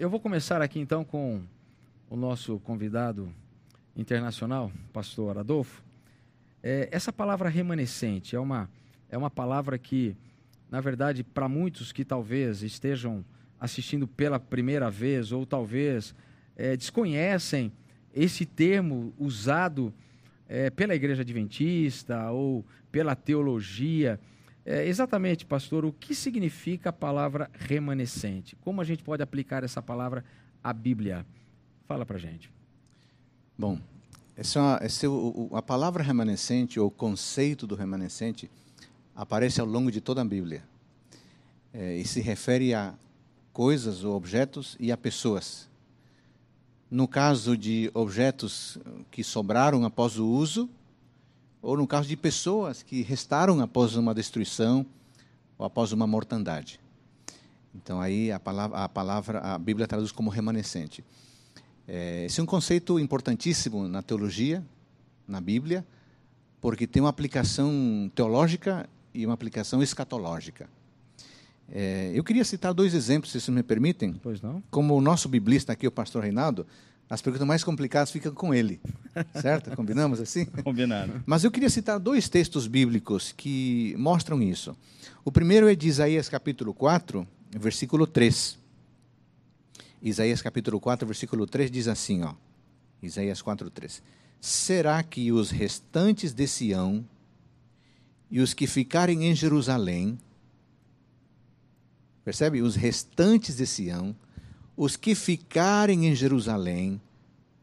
eu vou começar aqui então com o nosso convidado internacional, pastor Adolfo. É, essa palavra remanescente é uma, é uma palavra que, na verdade, para muitos que talvez estejam assistindo pela primeira vez ou talvez é, desconhecem esse termo usado é, pela Igreja Adventista ou pela teologia. É, exatamente, pastor, o que significa a palavra remanescente? Como a gente pode aplicar essa palavra à Bíblia? Fala para gente. Bom, essa, essa, a palavra remanescente, ou o conceito do remanescente, aparece ao longo de toda a Bíblia. É, e se refere a coisas ou objetos e a pessoas. No caso de objetos que sobraram após o uso, ou no caso de pessoas que restaram após uma destruição ou após uma mortandade. Então aí a palavra, a palavra, a Bíblia traduz como remanescente. É, esse é um conceito importantíssimo na teologia, na Bíblia, porque tem uma aplicação teológica e uma aplicação escatológica. É, eu queria citar dois exemplos, se vocês me permitem. Pois não. Como o nosso biblista aqui, o pastor Reinaldo, as perguntas mais complicadas ficam com ele. Certo? Combinamos assim? Combinado. Mas eu queria citar dois textos bíblicos que mostram isso. O primeiro é de Isaías capítulo 4, versículo 3. Isaías capítulo 4, versículo 3 diz assim, ó. Isaías 4, 3. Será que os restantes de Sião e os que ficarem em Jerusalém, percebe? Os restantes de Sião, os que ficarem em Jerusalém,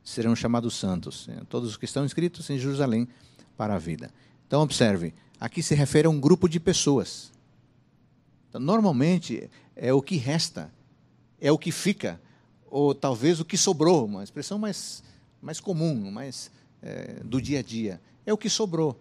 serão chamados santos. É, todos os que estão inscritos em Jerusalém para a vida. Então, observe, aqui se refere a um grupo de pessoas. Então, normalmente, é o que resta, é o que fica ou talvez o que sobrou, uma expressão mais, mais comum, mais é, do dia a dia. É o que sobrou.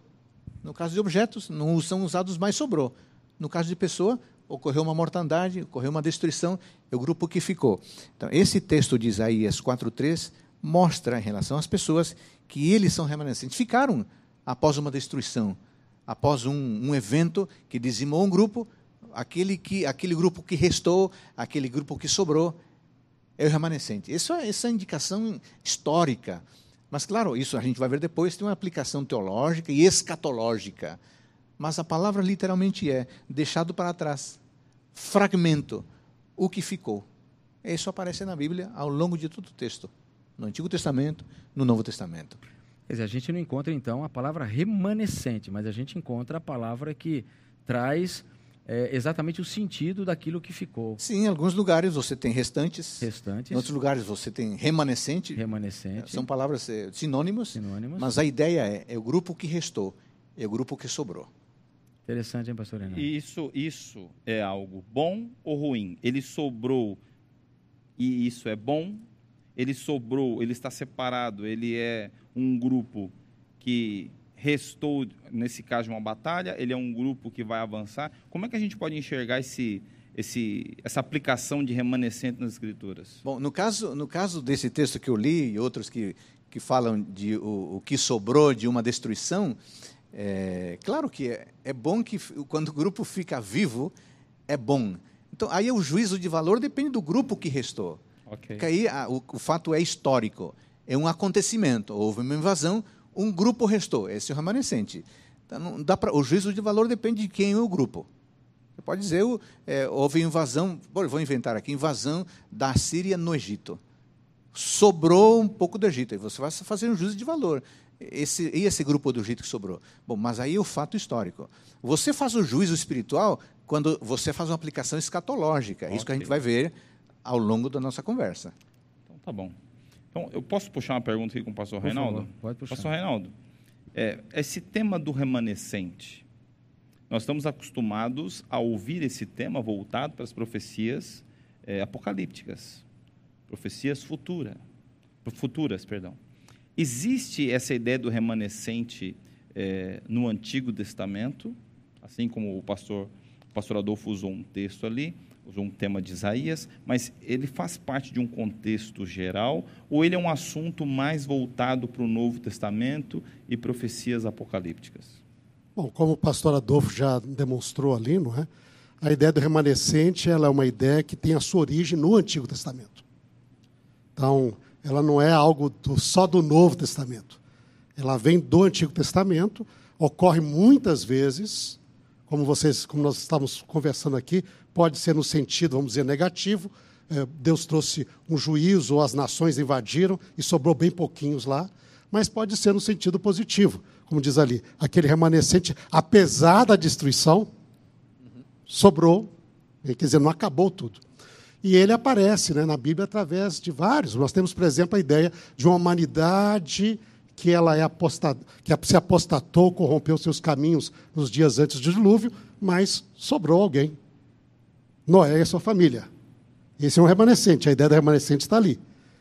No caso de objetos, não são usados, mas sobrou. No caso de pessoa, ocorreu uma mortandade, ocorreu uma destruição, é o grupo que ficou. Então, esse texto de Isaías 4,3 mostra em relação às pessoas que eles são remanescentes. Ficaram após uma destruição, após um, um evento que dizimou um grupo, aquele, que, aquele grupo que restou, aquele grupo que sobrou, é o remanescente. Isso, é, essa é indicação histórica. Mas, claro, isso a gente vai ver depois, tem uma aplicação teológica e escatológica. Mas a palavra literalmente é deixado para trás, fragmento, o que ficou. Isso aparece na Bíblia ao longo de todo o texto, no Antigo Testamento, no Novo Testamento. Quer dizer, a gente não encontra, então, a palavra remanescente, mas a gente encontra a palavra que traz é, exatamente o sentido daquilo que ficou. Sim, em alguns lugares você tem restantes. Restantes. Em outros lugares você tem remanescente. Remanescente. São palavras é, sinônimos. Sinônimos. Mas a ideia é, é o grupo que restou, é o grupo que sobrou. Interessante, hein, pastor Renan? Isso, isso é algo bom ou ruim? Ele sobrou e isso é bom? Ele sobrou, ele está separado, ele é um grupo que restou, nesse caso, de uma batalha, ele é um grupo que vai avançar. Como é que a gente pode enxergar esse, esse, essa aplicação de remanescente nas Escrituras? Bom, no caso, no caso desse texto que eu li e outros que, que falam de o, o que sobrou de uma destruição, é, claro que é, é bom que quando o grupo fica vivo, é bom. Então, aí o juízo de valor depende do grupo que restou. Okay. Porque aí a, o, o fato é histórico. É um acontecimento. Houve uma invasão, um grupo restou, esse é o remanescente. Então, não dá pra, o juízo de valor depende de quem é o grupo. Você pode dizer, é, houve invasão, vou inventar aqui, invasão da Síria no Egito. Sobrou um pouco do Egito, aí você vai fazer um juízo de valor. Esse, e esse grupo do Egito que sobrou? Bom, mas aí é o fato histórico. Você faz o juízo espiritual quando você faz uma aplicação escatológica. É okay. isso que a gente vai ver ao longo da nossa conversa. Então, tá bom. Então, eu posso puxar uma pergunta aqui com o pastor Por Reinaldo? Favor, pode puxar. Pastor Reinaldo, é, esse tema do remanescente, nós estamos acostumados a ouvir esse tema voltado para as profecias é, apocalípticas, profecias futura, futuras, perdão. Existe essa ideia do remanescente é, no Antigo Testamento, assim como o pastor, o pastor Adolfo usou um texto ali, usou um tema de Isaías, mas ele faz parte de um contexto geral ou ele é um assunto mais voltado para o Novo Testamento e profecias apocalípticas? Bom, como o pastor Adolfo já demonstrou ali, não é? A ideia do remanescente ela é uma ideia que tem a sua origem no Antigo Testamento. Então, ela não é algo do, só do Novo Testamento. Ela vem do Antigo Testamento, ocorre muitas vezes, como vocês, como nós estamos conversando aqui, pode ser no sentido, vamos dizer, negativo. É, Deus trouxe um juízo, ou as nações invadiram e sobrou bem pouquinhos lá, mas pode ser no sentido positivo, como diz ali, aquele remanescente, apesar da destruição, sobrou, quer dizer, não acabou tudo. E ele aparece né, na Bíblia através de vários. Nós temos, por exemplo, a ideia de uma humanidade que ela é apostat... que se apostatou, corrompeu seus caminhos nos dias antes do dilúvio, mas sobrou alguém. Noé e sua família. Esse é um remanescente, a ideia do remanescente está ali.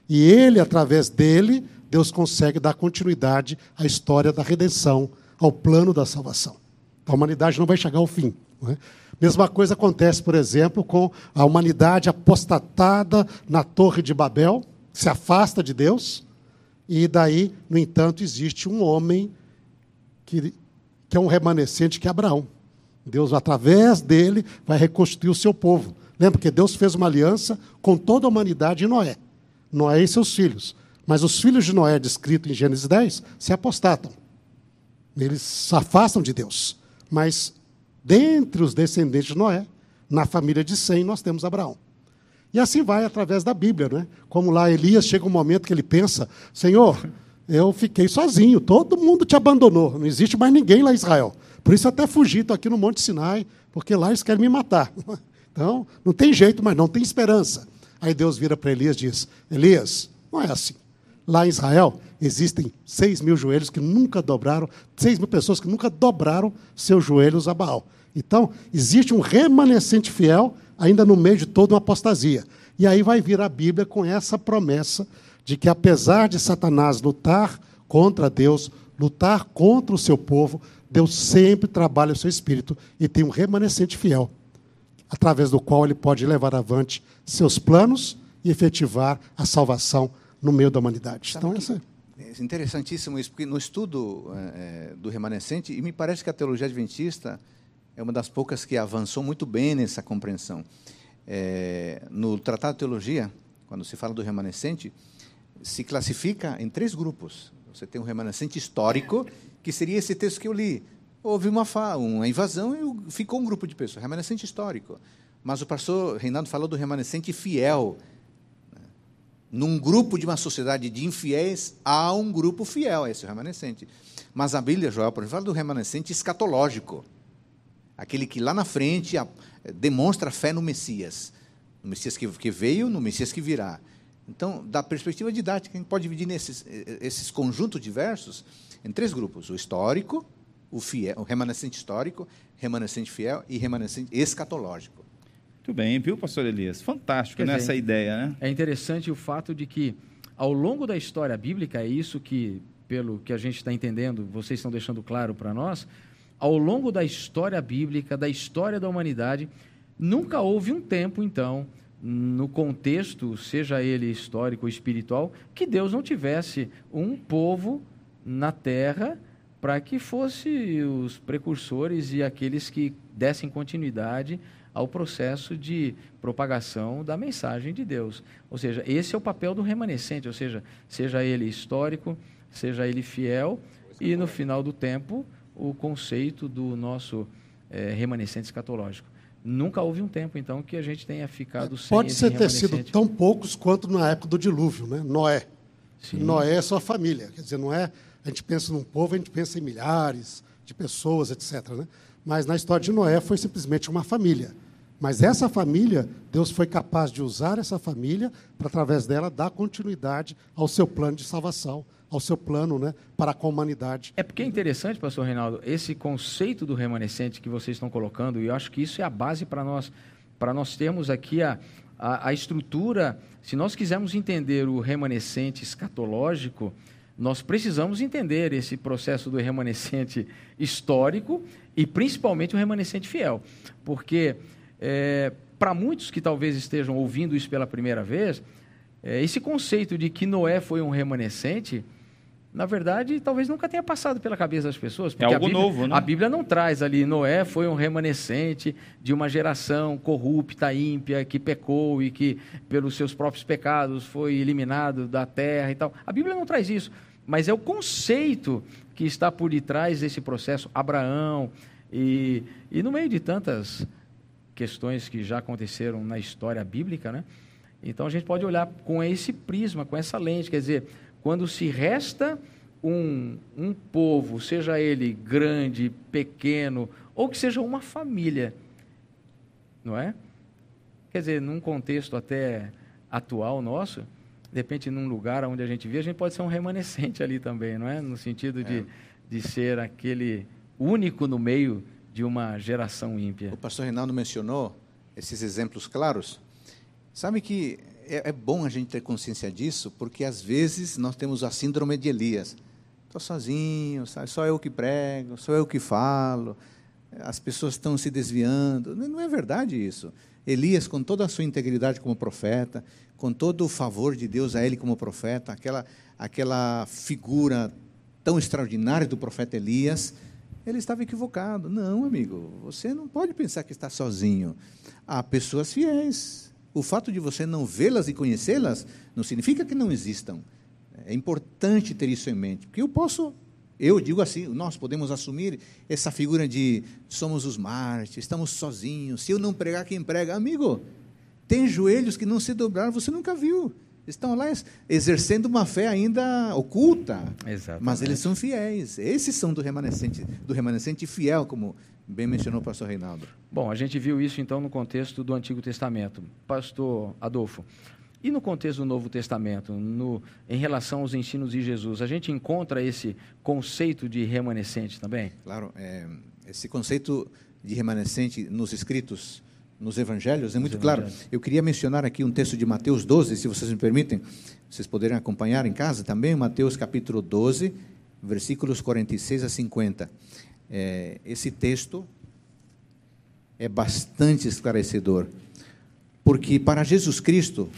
E ele, através dele, Deus consegue dar continuidade à história da redenção, ao plano da salvação. A humanidade não vai chegar ao fim. É? Mesma coisa acontece, por exemplo, com a humanidade apostatada na Torre de Babel, se afasta de Deus, e daí, no entanto, existe um homem que, que é um remanescente, que é Abraão. Deus, através dele, vai reconstruir o seu povo. Lembra que Deus fez uma aliança com toda a humanidade em Noé. Noé e seus filhos. Mas os filhos de Noé, descrito em Gênesis 10, se apostatam. Eles se afastam de Deus. Mas dentre os descendentes de Noé, na família de Sem, nós temos Abraão. E assim vai através da Bíblia, né? Como lá Elias chega um momento que ele pensa: Senhor, eu fiquei sozinho, todo mundo te abandonou, não existe mais ninguém lá em Israel. Por isso até fugi, estou aqui no Monte Sinai, porque lá eles querem me matar. Então, não tem jeito, mas não tem esperança. Aí Deus vira para Elias e diz: Elias, não é assim. Lá em Israel existem seis mil joelhos que nunca dobraram, seis mil pessoas que nunca dobraram seus joelhos a Baal. Então, existe um remanescente fiel ainda no meio de toda uma apostasia. E aí vai vir a Bíblia com essa promessa de que, apesar de Satanás lutar contra Deus, lutar contra o seu povo, Deus sempre trabalha o seu espírito e tem um remanescente fiel, através do qual ele pode levar avante seus planos e efetivar a salvação no meio da humanidade. Sabe então, essa é interessantíssimo isso, porque no estudo é, do remanescente, e me parece que a teologia adventista é uma das poucas que avançou muito bem nessa compreensão. É, no Tratado de Teologia, quando se fala do remanescente, se classifica em três grupos. Você tem o remanescente histórico, que seria esse texto que eu li. Houve uma, uma invasão e ficou um grupo de pessoas, remanescente histórico. Mas o pastor Reinaldo falou do remanescente fiel, num grupo de uma sociedade de infiéis, há um grupo fiel, esse é o remanescente. Mas a Bíblia, Joel, por exemplo, fala do remanescente escatológico. Aquele que lá na frente demonstra fé no Messias. No Messias que, que veio, no Messias que virá. Então, da perspectiva didática, a gente pode dividir nesses esses conjuntos diversos em três grupos: o histórico, o, fiel, o remanescente histórico, remanescente fiel e remanescente escatológico. Muito bem, viu, pastor Elias? Fantástico, né, essa ideia, né? É interessante o fato de que, ao longo da história bíblica, é isso que, pelo que a gente está entendendo, vocês estão deixando claro para nós, ao longo da história bíblica, da história da humanidade, nunca houve um tempo, então, no contexto, seja ele histórico ou espiritual, que Deus não tivesse um povo na terra para que fosse os precursores e aqueles que dessem continuidade ao processo de propagação da mensagem de Deus. Ou seja, esse é o papel do remanescente, ou seja, seja ele histórico, seja ele fiel, e no final do tempo, o conceito do nosso é, remanescente escatológico. Nunca houve um tempo, então, que a gente tenha ficado sem Pode ser ter sido tão poucos quanto na época do dilúvio, né? Noé. Sim. Noé é sua família. Quer dizer, não é. A gente pensa num povo, a gente pensa em milhares de pessoas, etc. Né? Mas na história de Noé foi simplesmente uma família. Mas essa família, Deus foi capaz de usar essa família para, através dela, dar continuidade ao seu plano de salvação, ao seu plano né, para com a humanidade. É porque é interessante, pastor Reinaldo, esse conceito do remanescente que vocês estão colocando, e eu acho que isso é a base para nós, para nós termos aqui a, a, a estrutura. Se nós quisermos entender o remanescente escatológico, nós precisamos entender esse processo do remanescente histórico e principalmente o remanescente fiel. Porque é, para muitos que talvez estejam ouvindo isso pela primeira vez, é, esse conceito de que Noé foi um remanescente na verdade, talvez nunca tenha passado pela cabeça das pessoas. É algo a Bíblia, novo, né? A Bíblia não traz ali, Noé foi um remanescente de uma geração corrupta, ímpia, que pecou e que, pelos seus próprios pecados, foi eliminado da terra e tal. A Bíblia não traz isso, mas é o conceito que está por detrás desse processo. Abraão, e, e no meio de tantas questões que já aconteceram na história bíblica, né? Então a gente pode olhar com esse prisma, com essa lente, quer dizer, quando se resta um, um povo, seja ele grande, pequeno, ou que seja uma família, não é? Quer dizer, num contexto até atual nosso, de repente num lugar onde a gente vê, a gente pode ser um remanescente ali também, não é? No sentido de, é. de ser aquele único no meio de uma geração ímpia. O pastor Reinaldo mencionou esses exemplos claros. Sabe que é, é, bom a gente ter consciência disso, porque às vezes nós temos a síndrome de Elias. Estou sozinho, sabe? só eu que prego, só eu que falo, as pessoas estão se desviando. Não é verdade isso. Elias, com toda a sua integridade como profeta, com todo o favor de Deus a ele como profeta, aquela, aquela figura tão extraordinária do profeta Elias, ele estava equivocado. Não, amigo, você não pode pensar que está sozinho. Há pessoas fiéis, o fato de você não vê-las e conhecê-las não significa que não existam. É importante ter isso em mente, porque eu posso, eu digo assim, nós podemos assumir essa figura de somos os mártires, estamos sozinhos. Se eu não pregar, quem prega? Amigo, tem joelhos que não se dobraram, você nunca viu. Estão lá exercendo uma fé ainda oculta, Exatamente. mas eles são fiéis. Esses são do remanescente, do remanescente fiel, como Bem mencionou o pastor Reinaldo. Bom, a gente viu isso então no contexto do Antigo Testamento. Pastor Adolfo, e no contexto do Novo Testamento, no, em relação aos ensinos de Jesus, a gente encontra esse conceito de remanescente também? Claro, é, esse conceito de remanescente nos escritos, nos evangelhos, é muito claro. Eu queria mencionar aqui um texto de Mateus 12, se vocês me permitem, vocês poderem acompanhar em casa também, Mateus capítulo 12, versículos 46 a 50 é, esse texto é bastante esclarecedor, porque para Jesus Cristo,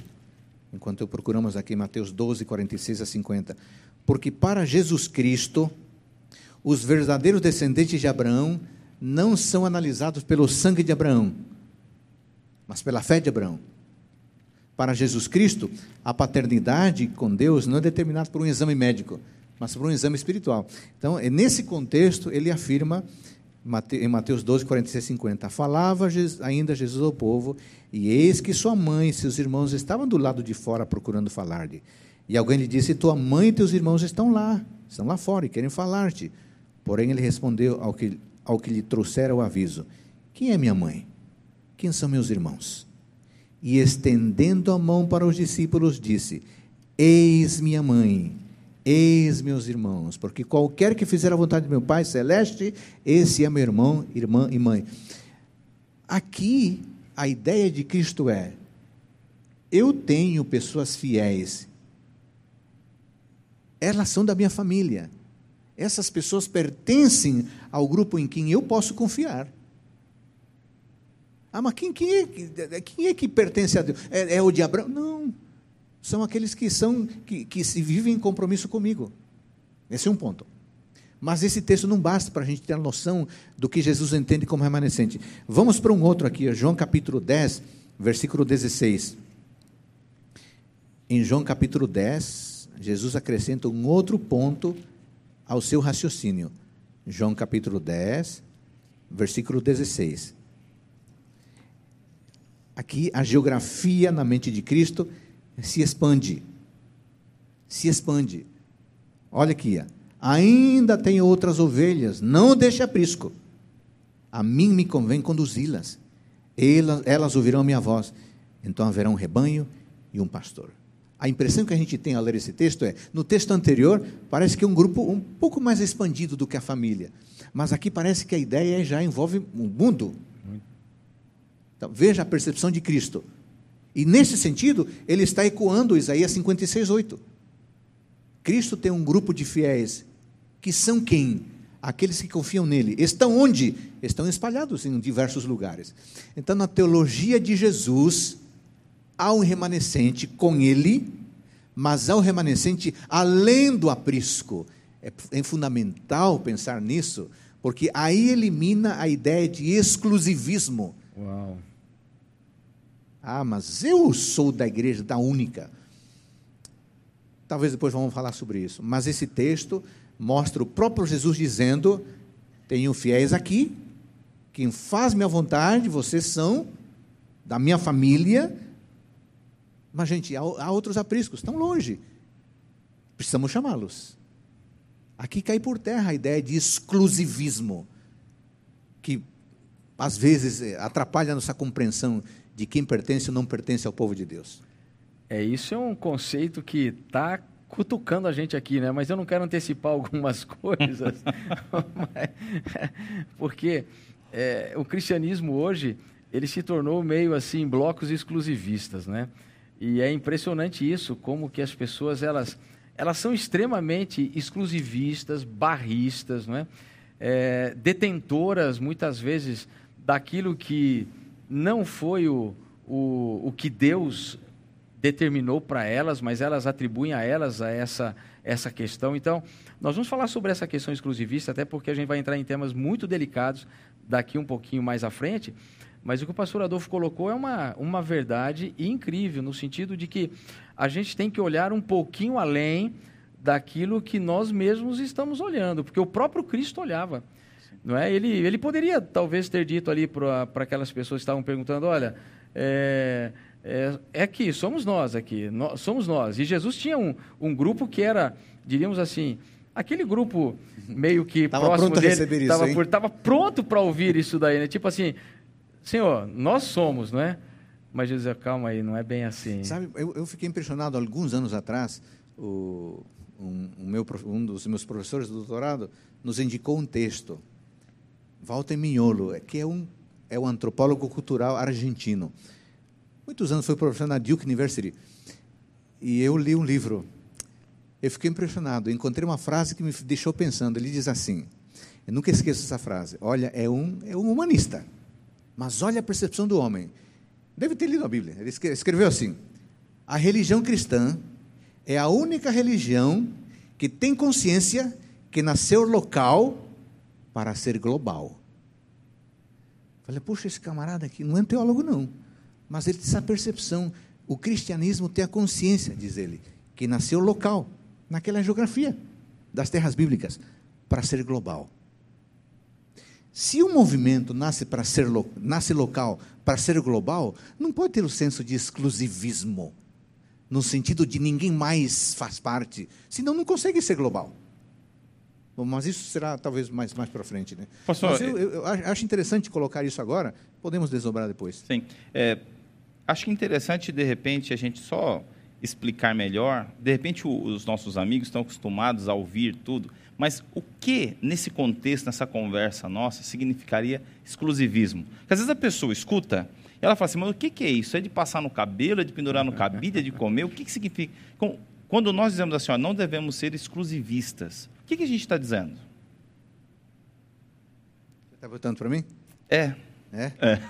enquanto eu procuramos aqui Mateus 12, 46 a 50, porque para Jesus Cristo, os verdadeiros descendentes de Abraão não são analisados pelo sangue de Abraão, mas pela fé de Abraão. Para Jesus Cristo, a paternidade com Deus não é determinada por um exame médico, mas por um exame espiritual. Então, é nesse contexto, ele afirma em Mateus 12, 46 e 50, falava ainda Jesus ao povo, e eis que sua mãe e seus irmãos estavam do lado de fora procurando falar-lhe. E alguém lhe disse, tua mãe e teus irmãos estão lá, estão lá fora e querem falar-te. Porém, ele respondeu ao que, ao que lhe trouxera o aviso, quem é minha mãe? Quem são meus irmãos? E estendendo a mão para os discípulos, disse, eis minha mãe Eis, meus irmãos, porque qualquer que fizer a vontade de meu Pai celeste, esse é meu irmão, irmã e mãe. Aqui, a ideia de Cristo é: eu tenho pessoas fiéis, elas são da minha família, essas pessoas pertencem ao grupo em quem eu posso confiar. Ah, mas quem, quem, é, quem é que pertence a Deus? É, é o de Abraão? Não são aqueles que são que, que se vivem em compromisso comigo. Esse é um ponto. Mas esse texto não basta para a gente ter a noção do que Jesus entende como remanescente. Vamos para um outro aqui, João capítulo 10, versículo 16. Em João capítulo 10, Jesus acrescenta um outro ponto ao seu raciocínio. João capítulo 10, versículo 16. Aqui a geografia na mente de Cristo se expande. Se expande. Olha aqui, ainda tem outras ovelhas, não deixe aprisco. A mim me convém conduzi-las. Elas, elas ouvirão a minha voz. Então haverá um rebanho e um pastor. A impressão que a gente tem ao ler esse texto é, no texto anterior, parece que é um grupo um pouco mais expandido do que a família. Mas aqui parece que a ideia já envolve o mundo. Então, veja a percepção de Cristo. E nesse sentido, ele está ecoando Isaías 56, 8. Cristo tem um grupo de fiéis que são quem? Aqueles que confiam nele. Estão onde? Estão espalhados em diversos lugares. Então, na teologia de Jesus, há um remanescente com ele, mas há o remanescente além do aprisco. É, é fundamental pensar nisso, porque aí elimina a ideia de exclusivismo. Uau. Ah, mas eu sou da igreja da única. Talvez depois vamos falar sobre isso. Mas esse texto mostra o próprio Jesus dizendo: Tenho fiéis aqui, quem faz minha vontade, vocês são da minha família. Mas, gente, há, há outros apriscos, estão longe. Precisamos chamá-los. Aqui cai por terra a ideia de exclusivismo, que às vezes eh, atrapalha a nossa compreensão de quem pertence ou não pertence ao povo de Deus. É, isso é um conceito que está cutucando a gente aqui, né? Mas eu não quero antecipar algumas coisas, porque é, o cristianismo hoje ele se tornou meio assim blocos exclusivistas, né? E é impressionante isso, como que as pessoas elas elas são extremamente exclusivistas, barristas, não é? é detentoras muitas vezes daquilo que não foi o, o, o que Deus determinou para elas, mas elas atribuem a elas a essa, essa questão. Então, nós vamos falar sobre essa questão exclusivista, até porque a gente vai entrar em temas muito delicados daqui um pouquinho mais à frente. Mas o que o pastor Adolfo colocou é uma, uma verdade incrível, no sentido de que a gente tem que olhar um pouquinho além daquilo que nós mesmos estamos olhando, porque o próprio Cristo olhava. Não é? ele, ele poderia talvez ter dito ali para aquelas pessoas que estavam perguntando: olha, é, é, é aqui, somos nós aqui, nós, somos nós. E Jesus tinha um, um grupo que era, diríamos assim, aquele grupo meio que tava próximo pronto dele, estava pronto para ouvir isso daí, né? Tipo assim, Senhor, nós somos, não é? Mas Jesus, calma aí, não é bem assim. Sabe, eu, eu fiquei impressionado alguns anos atrás, o, um, um, meu, um dos meus professores do doutorado nos indicou um texto Walter Mignolo, que é um, é um antropólogo cultural argentino. Muitos anos foi professor na Duke University. E eu li um livro. Eu fiquei impressionado. encontrei uma frase que me deixou pensando. Ele diz assim: eu nunca esqueço essa frase. Olha, é um, é um humanista, mas olha a percepção do homem. Deve ter lido a Bíblia. Ele escreveu assim: a religião cristã é a única religião que tem consciência que nasceu local para ser global. Falei, puxa, esse camarada aqui não é teólogo, não. Mas ele tem essa percepção. O cristianismo tem a consciência, diz ele, que nasceu local, naquela geografia das terras bíblicas, para ser global. Se o movimento nasce para ser nasce local para ser global, não pode ter o senso de exclusivismo, no sentido de ninguém mais faz parte, senão não consegue ser global. Bom, mas isso será talvez mais, mais para frente. Né? Pastor, mas eu, eu, eu, acho interessante colocar isso agora, podemos desdobrar depois. Sim. É, acho interessante, de repente, a gente só explicar melhor. De repente, o, os nossos amigos estão acostumados a ouvir tudo, mas o que, nesse contexto, nessa conversa nossa, significaria exclusivismo? Porque às vezes a pessoa escuta e ela fala assim, mas o que, que é isso? É de passar no cabelo, é de pendurar no cabide, é de comer? O que, que significa? Quando nós dizemos assim, ó, não devemos ser exclusivistas, o que, que a gente está dizendo? Você está votando para mim? É. É? é.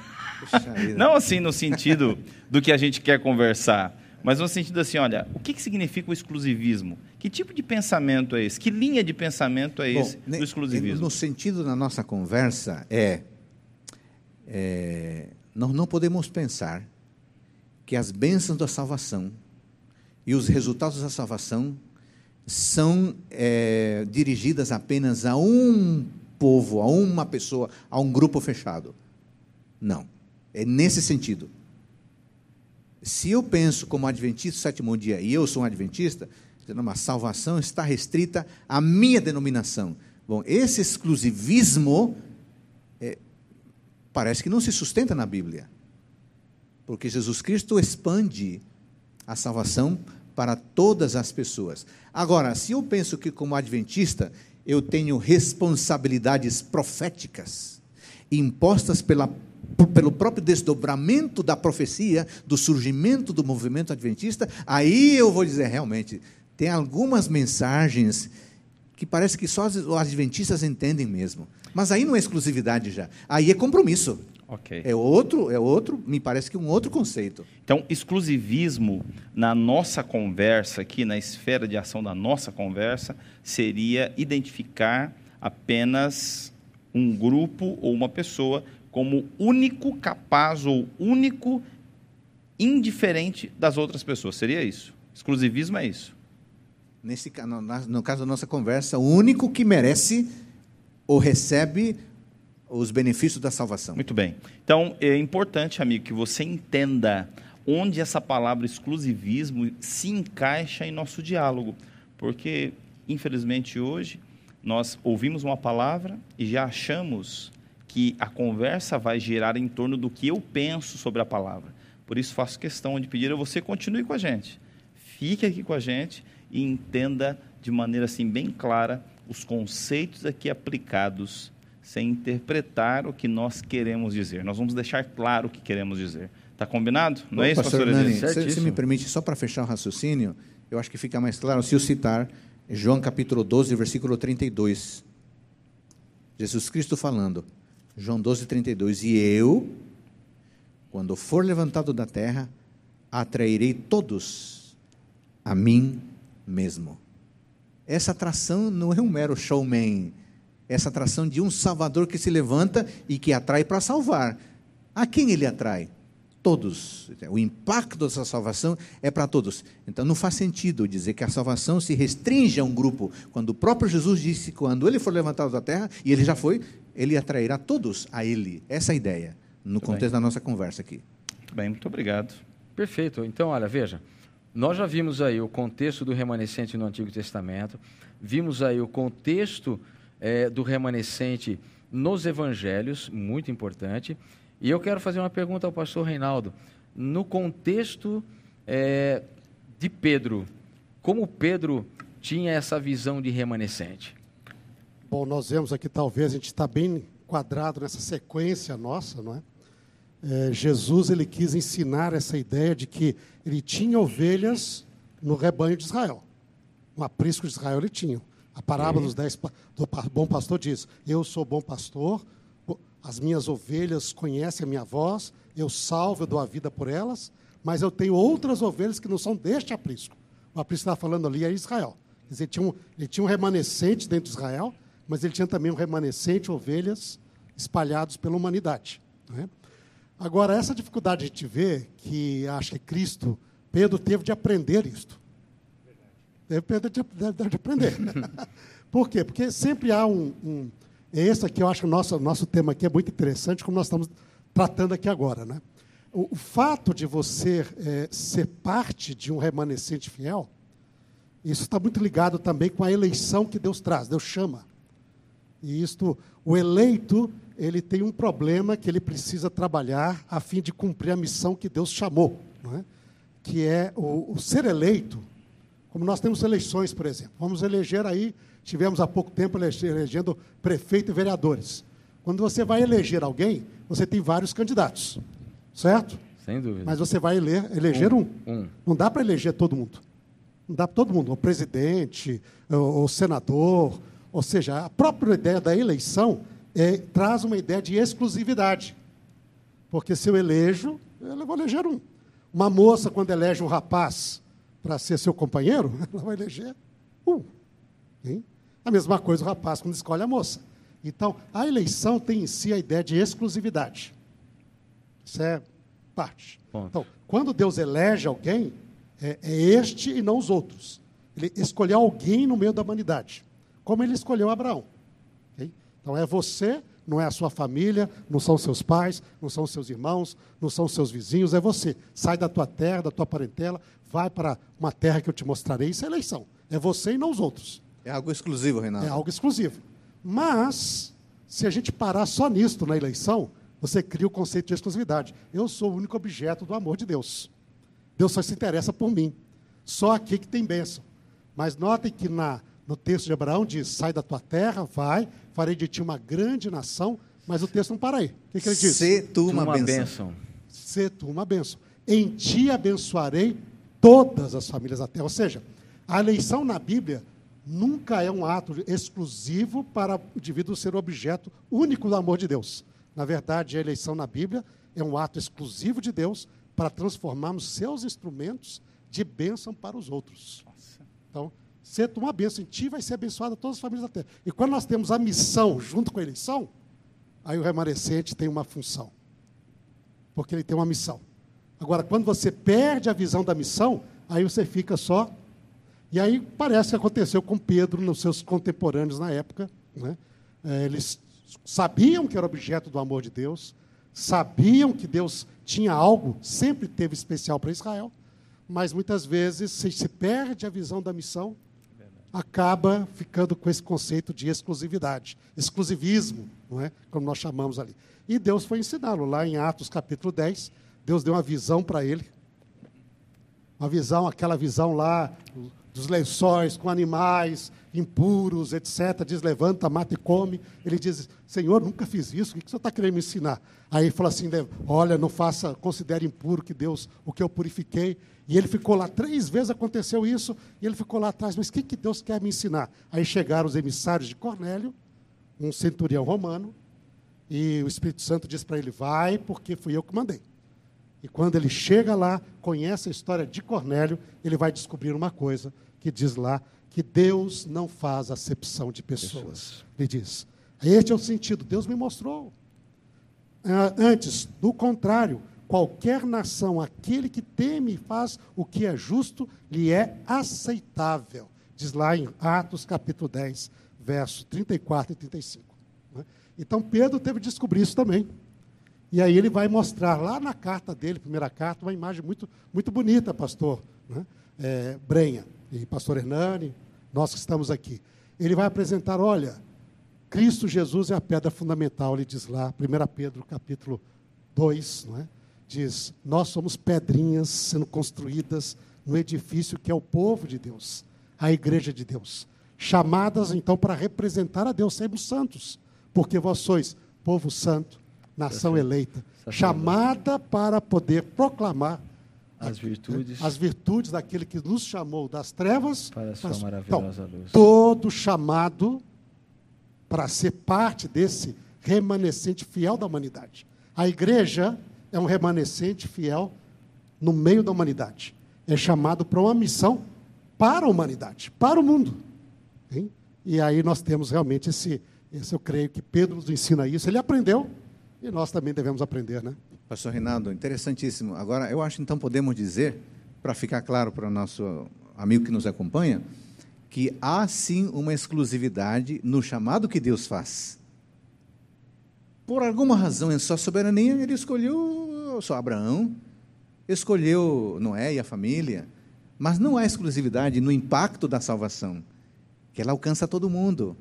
Não assim no sentido do que a gente quer conversar, mas no sentido assim, olha, o que, que significa o exclusivismo? Que tipo de pensamento é esse? Que linha de pensamento é esse Bom, do exclusivismo? No sentido da nossa conversa é, é nós não podemos pensar que as bênçãos da salvação e os resultados da salvação são é, dirigidas apenas a um povo, a uma pessoa, a um grupo fechado. Não. É nesse sentido. Se eu penso como adventista sétimo dia e eu sou um adventista, uma salvação está restrita à minha denominação. Bom, esse exclusivismo é, parece que não se sustenta na Bíblia. Porque Jesus Cristo expande a salvação para todas as pessoas. Agora, se eu penso que, como adventista, eu tenho responsabilidades proféticas impostas pela, pelo próprio desdobramento da profecia, do surgimento do movimento adventista, aí eu vou dizer realmente, tem algumas mensagens que parece que só os adventistas entendem mesmo. Mas aí não é exclusividade já, aí é compromisso. Ok. É outro, é outro, me parece que um outro conceito. Então, exclusivismo na nossa conversa aqui, na esfera de ação da nossa conversa, seria identificar apenas um grupo ou uma pessoa como único capaz ou único indiferente das outras pessoas. Seria isso. Exclusivismo é isso. Nesse, no, no caso da nossa conversa, o único que merece ou recebe os benefícios da salvação. Muito bem. Então, é importante, amigo, que você entenda onde essa palavra exclusivismo se encaixa em nosso diálogo. Porque, infelizmente, hoje, nós ouvimos uma palavra e já achamos que a conversa vai girar em torno do que eu penso sobre a palavra. Por isso, faço questão de pedir a você continue com a gente. Fique aqui com a gente e entenda de maneira assim bem clara os conceitos aqui aplicados sem interpretar o que nós queremos dizer. Nós vamos deixar claro o que queremos dizer. Está combinado? Não é isso, pastor pastor Nani, Edilson? se, se me permite, só para fechar o raciocínio, eu acho que fica mais claro se eu citar João capítulo 12, versículo 32. Jesus Cristo falando, João 12, 32. E eu, quando for levantado da terra, atrairei todos a mim mesmo. Essa atração não é um mero showman. Essa atração de um Salvador que se levanta e que atrai para salvar. A quem ele atrai? Todos. O impacto dessa salvação é para todos. Então não faz sentido dizer que a salvação se restringe a um grupo, quando o próprio Jesus disse que quando ele for levantado da terra, e ele já foi, ele atrairá todos a ele. Essa é a ideia, no contexto da nossa conversa aqui. Muito bem, muito obrigado. Perfeito. Então, olha, veja, nós já vimos aí o contexto do remanescente no Antigo Testamento, vimos aí o contexto eh, do remanescente nos Evangelhos, muito importante. E eu quero fazer uma pergunta ao pastor Reinaldo. No contexto eh, de Pedro, como Pedro tinha essa visão de remanescente? Bom, nós vemos aqui, talvez, a gente está bem quadrado nessa sequência nossa, não é? É, Jesus ele quis ensinar essa ideia de que ele tinha ovelhas no rebanho de Israel. Um aprisco de Israel ele tinha. A parábola dos dez do bom pastor diz: Eu sou bom pastor, as minhas ovelhas conhecem a minha voz, eu salvo, eu dou a vida por elas, mas eu tenho outras ovelhas que não são deste aprisco. O aprisco que está falando ali é Israel. Quer dizer, ele tinha, um, ele tinha um remanescente dentro de Israel, mas ele tinha também um remanescente, ovelhas espalhados pela humanidade. não é? Agora, essa dificuldade a gente vê, que acho que Cristo, Pedro teve de aprender isto. Teve Pedro de, de- de aprender. Por quê? Porque sempre há um. um esse aqui, eu acho que o nosso, nosso tema aqui é muito interessante, como nós estamos tratando aqui agora. Né? O, o fato de você eh, ser parte de um remanescente fiel, isso está muito ligado também com a eleição que Deus traz, Deus chama. E isto, o eleito, ele tem um problema que ele precisa trabalhar a fim de cumprir a missão que Deus chamou, é? que é o, o ser eleito, como nós temos eleições, por exemplo. Vamos eleger aí, tivemos há pouco tempo elege- elegendo prefeito e vereadores. Quando você vai eleger alguém, você tem vários candidatos, certo? Sem dúvida. Mas você vai ele- eleger um. um. Não dá para eleger todo mundo. Não dá para todo mundo. O presidente, o, o senador. Ou seja, a própria ideia da eleição é, traz uma ideia de exclusividade. Porque se eu elejo, eu vou eleger um. Uma moça, quando elege um rapaz para ser seu companheiro, ela vai eleger um. Hein? A mesma coisa o rapaz quando escolhe a moça. Então, a eleição tem em si a ideia de exclusividade. Isso é parte. Ponto. Então, quando Deus elege alguém, é, é este e não os outros. Ele escolheu alguém no meio da humanidade, como ele escolheu Abraão. ok? Então, é você, não é a sua família, não são seus pais, não são seus irmãos, não são seus vizinhos, é você. Sai da tua terra, da tua parentela, vai para uma terra que eu te mostrarei. Isso é eleição. É você e não os outros. É algo exclusivo, Reinaldo. É algo exclusivo. Mas, se a gente parar só nisto na eleição, você cria o conceito de exclusividade. Eu sou o único objeto do amor de Deus. Deus só se interessa por mim. Só aqui que tem bênção. Mas notem que na, no texto de Abraão diz: sai da tua terra, vai, farei de ti uma grande nação. Mas o texto não para aí. O que, que ele diz? Se tu uma, uma benção. bênção. ser tu uma bênção. Em ti abençoarei todas as famílias da terra. Ou seja, a eleição na Bíblia nunca é um ato exclusivo para o indivíduo ser o objeto único do amor de Deus. Na verdade, a eleição na Bíblia é um ato exclusivo de Deus para transformarmos seus instrumentos de bênção para os outros. Então, ser uma bênção em ti vai ser abençoada todas as famílias da terra. E quando nós temos a missão junto com a eleição, aí o remanescente tem uma função. Porque ele tem uma missão. Agora, quando você perde a visão da missão, aí você fica só. E aí parece que aconteceu com Pedro, nos seus contemporâneos na época. Né? É, eles sabiam que era objeto do amor de Deus, sabiam que Deus tinha algo, sempre teve especial para Israel, mas muitas vezes se, se perde a visão da missão, acaba ficando com esse conceito de exclusividade, exclusivismo, não é? como nós chamamos ali. E Deus foi ensiná-lo. Lá em Atos capítulo 10, Deus deu uma visão para ele. Uma visão, aquela visão lá dos lençóis com animais impuros, etc. Diz: levanta, mata e come. Ele diz: Senhor, nunca fiz isso, o que você está querendo me ensinar? Aí ele falou assim: Olha, não faça, considere impuro que Deus, o que eu purifiquei. E ele ficou lá, três vezes aconteceu isso, e ele ficou lá atrás, mas o que, que Deus quer me ensinar? Aí chegaram os emissários de Cornélio, um centurião romano, e o Espírito Santo disse para ele: Vai, porque fui eu que mandei. E quando ele chega lá, conhece a história de Cornélio, ele vai descobrir uma coisa que diz lá que Deus não faz acepção de pessoas. Ele diz: Este é o sentido, Deus me mostrou. Ah, antes, do contrário, qualquer nação, aquele que teme e faz o que é justo, lhe é aceitável. Diz lá em Atos capítulo 10, versos 34 e 35. Né? Então Pedro teve que descobrir isso também. E aí ele vai mostrar lá na carta dele, primeira carta, uma imagem muito, muito bonita, pastor né? é, Brenha e pastor Hernani, nós que estamos aqui. Ele vai apresentar, olha, Cristo Jesus é a pedra fundamental, ele diz lá, 1 Pedro capítulo 2, não é? diz, nós somos pedrinhas sendo construídas no edifício que é o povo de Deus, a igreja de Deus, chamadas então para representar a Deus, sermos santos, porque vós sois povo santo, nação eleita, chamada para poder proclamar as virtudes, as virtudes daquele que nos chamou das trevas para a sua mas, maravilhosa então, luz. Todo chamado para ser parte desse remanescente fiel da humanidade. A igreja é um remanescente fiel no meio da humanidade. É chamado para uma missão para a humanidade, para o mundo. Hein? E aí nós temos realmente esse, esse, eu creio que Pedro nos ensina isso. Ele aprendeu e nós também devemos aprender, né? Pastor Reinaldo, interessantíssimo. Agora, eu acho então podemos dizer, para ficar claro para o nosso amigo que nos acompanha, que há sim uma exclusividade no chamado que Deus faz. Por alguma razão, em sua soberania, ele escolheu só Abraão, escolheu Noé e a família, mas não há exclusividade no impacto da salvação, que ela alcança todo mundo.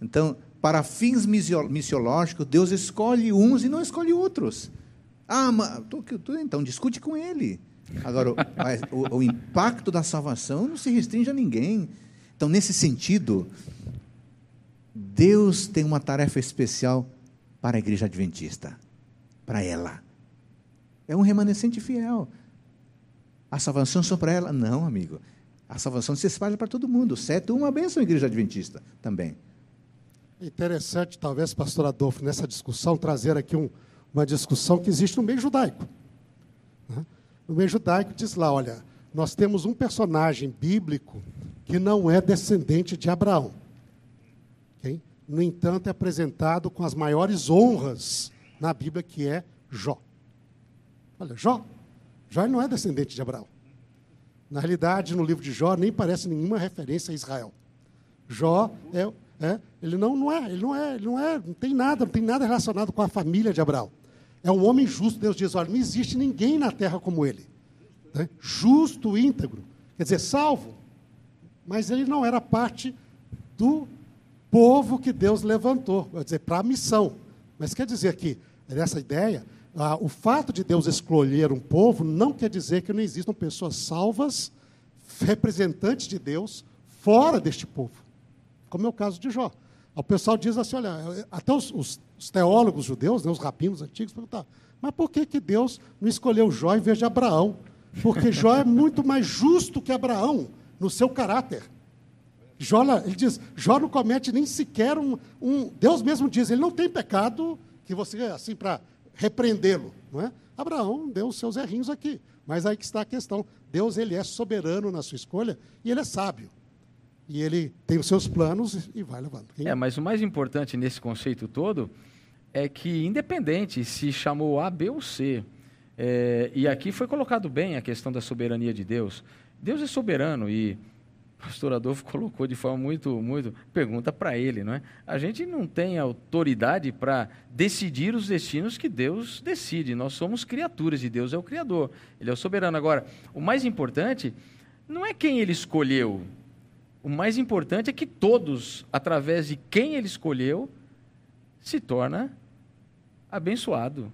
Então, para fins missiológicos, Deus escolhe uns e não escolhe outros. Ah, mas, então discute com ele. Agora, o, o, impacto da salvação não se restringe a ninguém. Então, nesse sentido, Deus tem uma tarefa especial para a igreja adventista, para ela. É um remanescente fiel. A salvação só para ela? Não, amigo. A salvação se espalha para todo mundo. Sete, uma bênção igreja adventista também. Interessante, talvez, pastor Adolfo, nessa discussão, trazer aqui um, uma discussão que existe no meio judaico. Né? No meio judaico diz lá, olha, nós temos um personagem bíblico que não é descendente de Abraão. Okay? No entanto, é apresentado com as maiores honras na Bíblia, que é Jó. Olha, Jó. Jó não é descendente de Abraão. Na realidade, no livro de Jó, nem parece nenhuma referência a Israel. Jó é, é ele não, não é, ele não é, ele não é, não tem nada, não tem nada relacionado com a família de Abraão. É um homem justo. Deus diz: olha, não existe ninguém na terra como ele. Né? Justo, íntegro. Quer dizer, salvo. Mas ele não era parte do povo que Deus levantou, quer dizer, para a missão. Mas quer dizer que, nessa ideia, ah, o fato de Deus escolher um povo não quer dizer que não existam pessoas salvas, representantes de Deus, fora deste povo. Como é o caso de Jó. O pessoal diz assim, olha, até os, os, os teólogos judeus, né, os rabinos antigos, perguntaram, mas por que, que Deus não escolheu Jó em vez de Abraão? Porque Jó é muito mais justo que Abraão no seu caráter. Jó, ele diz, Jó não comete nem sequer um, um, Deus mesmo diz, ele não tem pecado que você, assim, para repreendê-lo, não é? Abraão deu os seus errinhos aqui. Mas aí que está a questão. Deus, ele é soberano na sua escolha e ele é sábio. E ele tem os seus planos e vai levando. É, mas o mais importante nesse conceito todo é que, independente se chamou A, B ou C, é, e aqui foi colocado bem a questão da soberania de Deus. Deus é soberano e o pastor Adolfo colocou de forma muito, muito. Pergunta para ele, não é? A gente não tem autoridade para decidir os destinos que Deus decide. Nós somos criaturas e Deus é o Criador. Ele é o soberano. Agora, o mais importante não é quem ele escolheu. O mais importante é que todos, através de quem ele escolheu, se torna abençoado.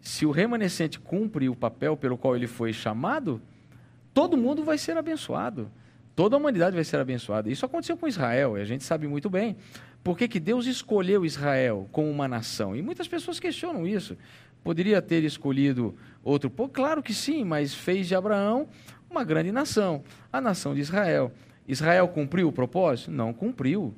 Se o remanescente cumpre o papel pelo qual ele foi chamado, todo mundo vai ser abençoado. Toda a humanidade vai ser abençoada. Isso aconteceu com Israel, e a gente sabe muito bem. Por que, que Deus escolheu Israel como uma nação? E muitas pessoas questionam isso. Poderia ter escolhido outro povo? Claro que sim, mas fez de Abraão uma grande nação, a nação de Israel. Israel cumpriu o propósito? Não cumpriu.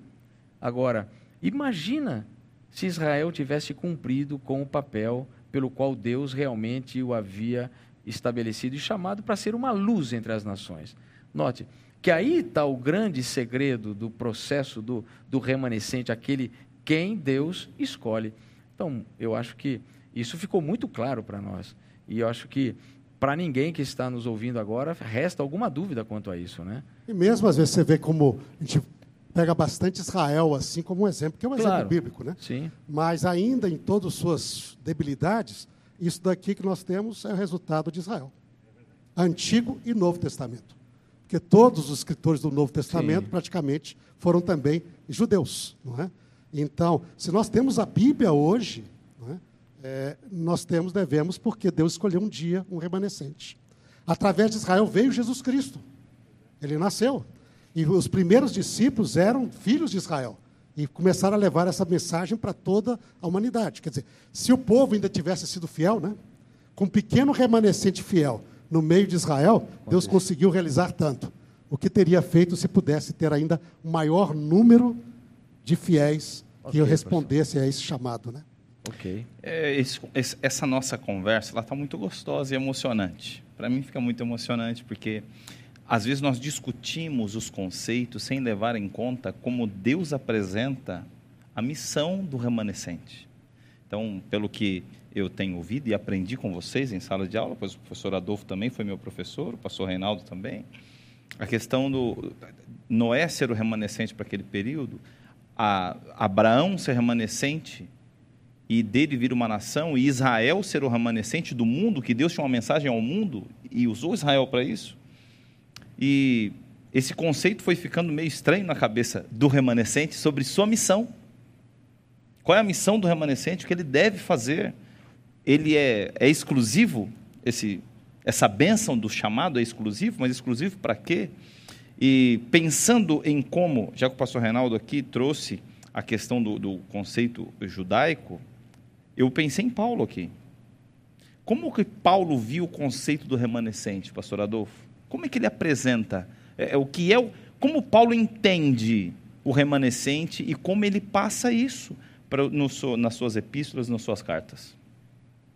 Agora, imagina se Israel tivesse cumprido com o papel pelo qual Deus realmente o havia estabelecido e chamado para ser uma luz entre as nações. Note, que aí está o grande segredo do processo do, do remanescente, aquele quem Deus escolhe. Então, eu acho que isso ficou muito claro para nós. E eu acho que para ninguém que está nos ouvindo agora resta alguma dúvida quanto a isso, né? E mesmo às vezes você vê como a gente pega bastante Israel assim como um exemplo, que é um Claro. exemplo bíblico, né? Sim. Mas ainda em todas as suas debilidades, isso daqui que nós temos é o resultado de Israel. Antigo e Novo Testamento. Porque todos os escritores do Novo Testamento Sim. praticamente foram também judeus, não é? Então, se nós temos a Bíblia hoje, é? Nós temos, devemos, porque Deus escolheu um dia um remanescente. Através de Israel veio Jesus Cristo. Ele nasceu. E os primeiros discípulos eram filhos de Israel. E começaram a levar essa mensagem para toda a humanidade. Quer dizer, se o povo ainda tivesse sido fiel, né? com um pequeno remanescente fiel no meio de Israel, Deus conseguiu realizar tanto. O que teria feito se pudesse ter ainda um maior número de fiéis que Ok, respondessem a esse chamado, né? Ok. É, esse- essa nossa conversa ela está muito gostosa e emocionante. Para mim fica muito emocionante porque às vezes nós discutimos os conceitos sem levar em conta como Deus apresenta a missão do remanescente. Então, pelo que eu tenho ouvido e aprendi com vocês em sala de aula, pois o professor Adolfo também foi meu professor, o pastor Reinaldo também, a questão do Noé ser o remanescente para aquele período, Abraão ser remanescente e dele vir uma nação, e Israel ser o remanescente do mundo, que Deus tinha uma mensagem ao mundo e usou Israel para isso. E esse conceito foi ficando meio estranho na cabeça do remanescente sobre sua missão. Qual é a missão do remanescente? O que ele deve fazer? Ele é, é exclusivo? Esse, essa bênção do chamado é exclusivo, mas exclusivo para quê? E pensando em como, já que o pastor Reinaldo aqui trouxe a questão do, do conceito judaico, eu pensei em Paulo aqui. Como que Paulo viu o conceito do remanescente, pastor Adolfo? Como é que ele apresenta? É, é o que é o, como Paulo entende o remanescente e como ele passa isso para, no, nas suas epístolas, nas suas cartas?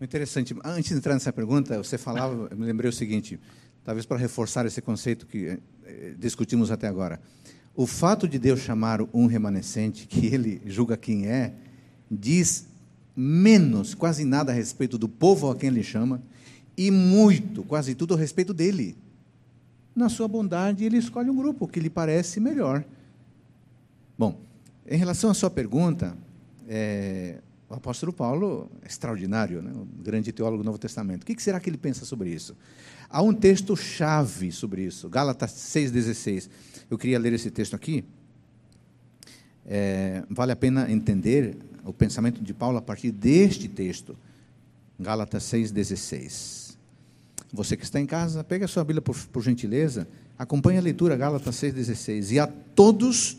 Interessante. Antes de entrar nessa pergunta, você falava, eu me lembrei o seguinte, talvez para reforçar esse conceito que eh, discutimos até agora. O fato de Deus chamar um remanescente, que ele julga quem é, diz menos, quase nada a respeito do povo a quem ele chama, e muito, quase tudo a respeito dele. Na sua bondade, ele escolhe um grupo que lhe parece melhor. Bom, em relação à sua pergunta, é, o apóstolo Paulo extraordinário, né? um grande teólogo do Novo Testamento. O que que será que ele pensa sobre isso? Há um texto chave sobre isso, Gálatas 6,16. Eu queria ler esse texto aqui. É, vale a pena entender o pensamento de Paulo a partir deste texto, Gálatas 6,16. Você que está em casa, pega a sua Bíblia por, por gentileza, acompanhe a leitura, Gálatas 6,16. E a todos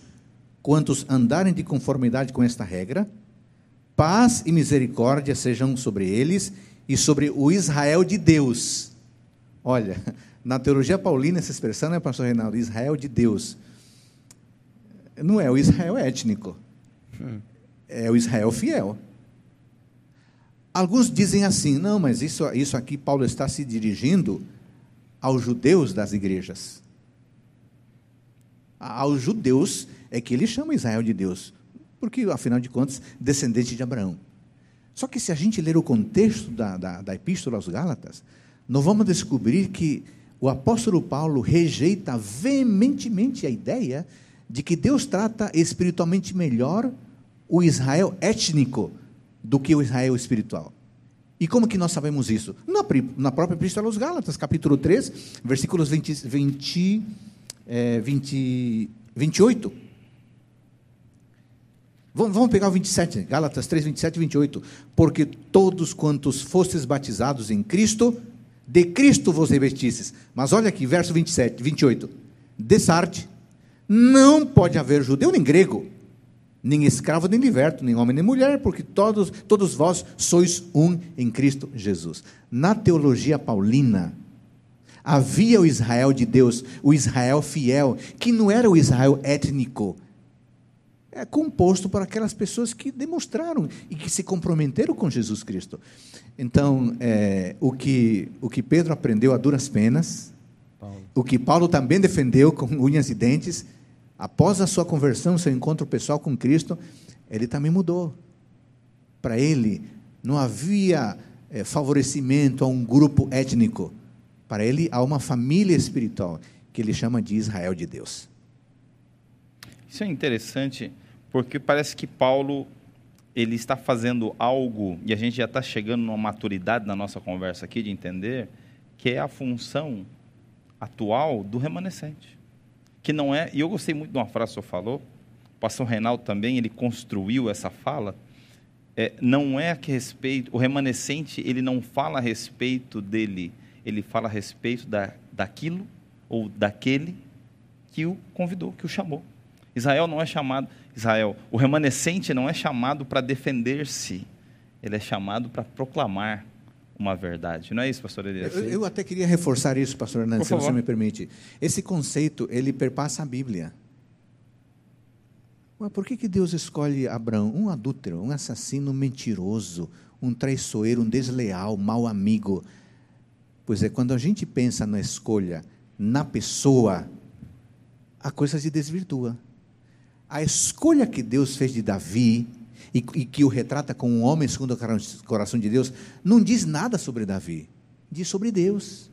quantos andarem de conformidade com esta regra, paz e misericórdia sejam sobre eles e sobre o Israel de Deus. Olha, na teologia paulina, essa expressão, né, pastor Reinaldo? Israel de Deus. Não é o Israel étnico, é o Israel fiel. Alguns dizem assim: não, mas isso, isso aqui Paulo está se dirigindo aos judeus das igrejas. Aos judeus é que ele chama Israel de Deus, porque, afinal de contas, descendente de Abraão. Só que se a gente ler o contexto da, da, da Epístola aos Gálatas, nós vamos descobrir que o apóstolo Paulo rejeita veementemente a ideia de que Deus trata espiritualmente melhor o Israel étnico do que o Israel espiritual. E como que nós sabemos isso? Na, na própria Epístola aos Gálatas, capítulo 3, versículos 20, 20, é, 20, 28. Vamos, pegar o 27, Gálatas 3, 27 e 28. Porque todos quantos fostes batizados em Cristo, de Cristo vos revestistes. Mas olha aqui, verso 27, 28. Dessarte, não pode haver judeu nem grego, nem escravo nem liberto, nem homem nem mulher, porque todos, todos vós sois um em Cristo Jesus. Na teologia paulina, havia o Israel de Deus, o Israel fiel, que não era o Israel étnico, é composto por aquelas pessoas que demonstraram e que se comprometeram com Jesus Cristo. Então, é, o, que, o que Pedro aprendeu a duras penas, Paulo. o que Paulo também defendeu com unhas e dentes, Após a sua conversão, seu encontro pessoal com Cristo, ele também mudou. Para ele, não havia é, favorecimento a um grupo étnico. Para ele, há uma família espiritual, que ele chama de Israel de Deus. Isso é interessante, porque parece que Paulo ele está fazendo algo, e a gente já está chegando numa maturidade na nossa conversa aqui de entender, que é a função atual do remanescente que não é, e eu gostei muito de uma frase que o senhor falou, o pastor Reinaldo também, ele construiu essa fala, é, não é que respeito, o remanescente, ele não fala a respeito dele, ele fala a respeito da, daquilo ou daquele que o convidou, que o chamou. Israel não é chamado, Israel, o remanescente não é chamado para defender-se, ele é chamado para proclamar uma verdade. Não é isso, pastor Elias? Eu, eu até queria reforçar isso, pastor Hernandes, se você me permite. Esse conceito, ele perpassa a Bíblia. Mas por que, que Deus escolhe Abraão, um adúltero, um assassino mentiroso, um traiçoeiro, um desleal, mau amigo? Pois é, quando a gente pensa na escolha, na pessoa, a coisa se desvirtua. A escolha que Deus fez de Davi, e, e que o retrata como um homem segundo o coração de Deus, não diz nada sobre Davi, diz sobre Deus.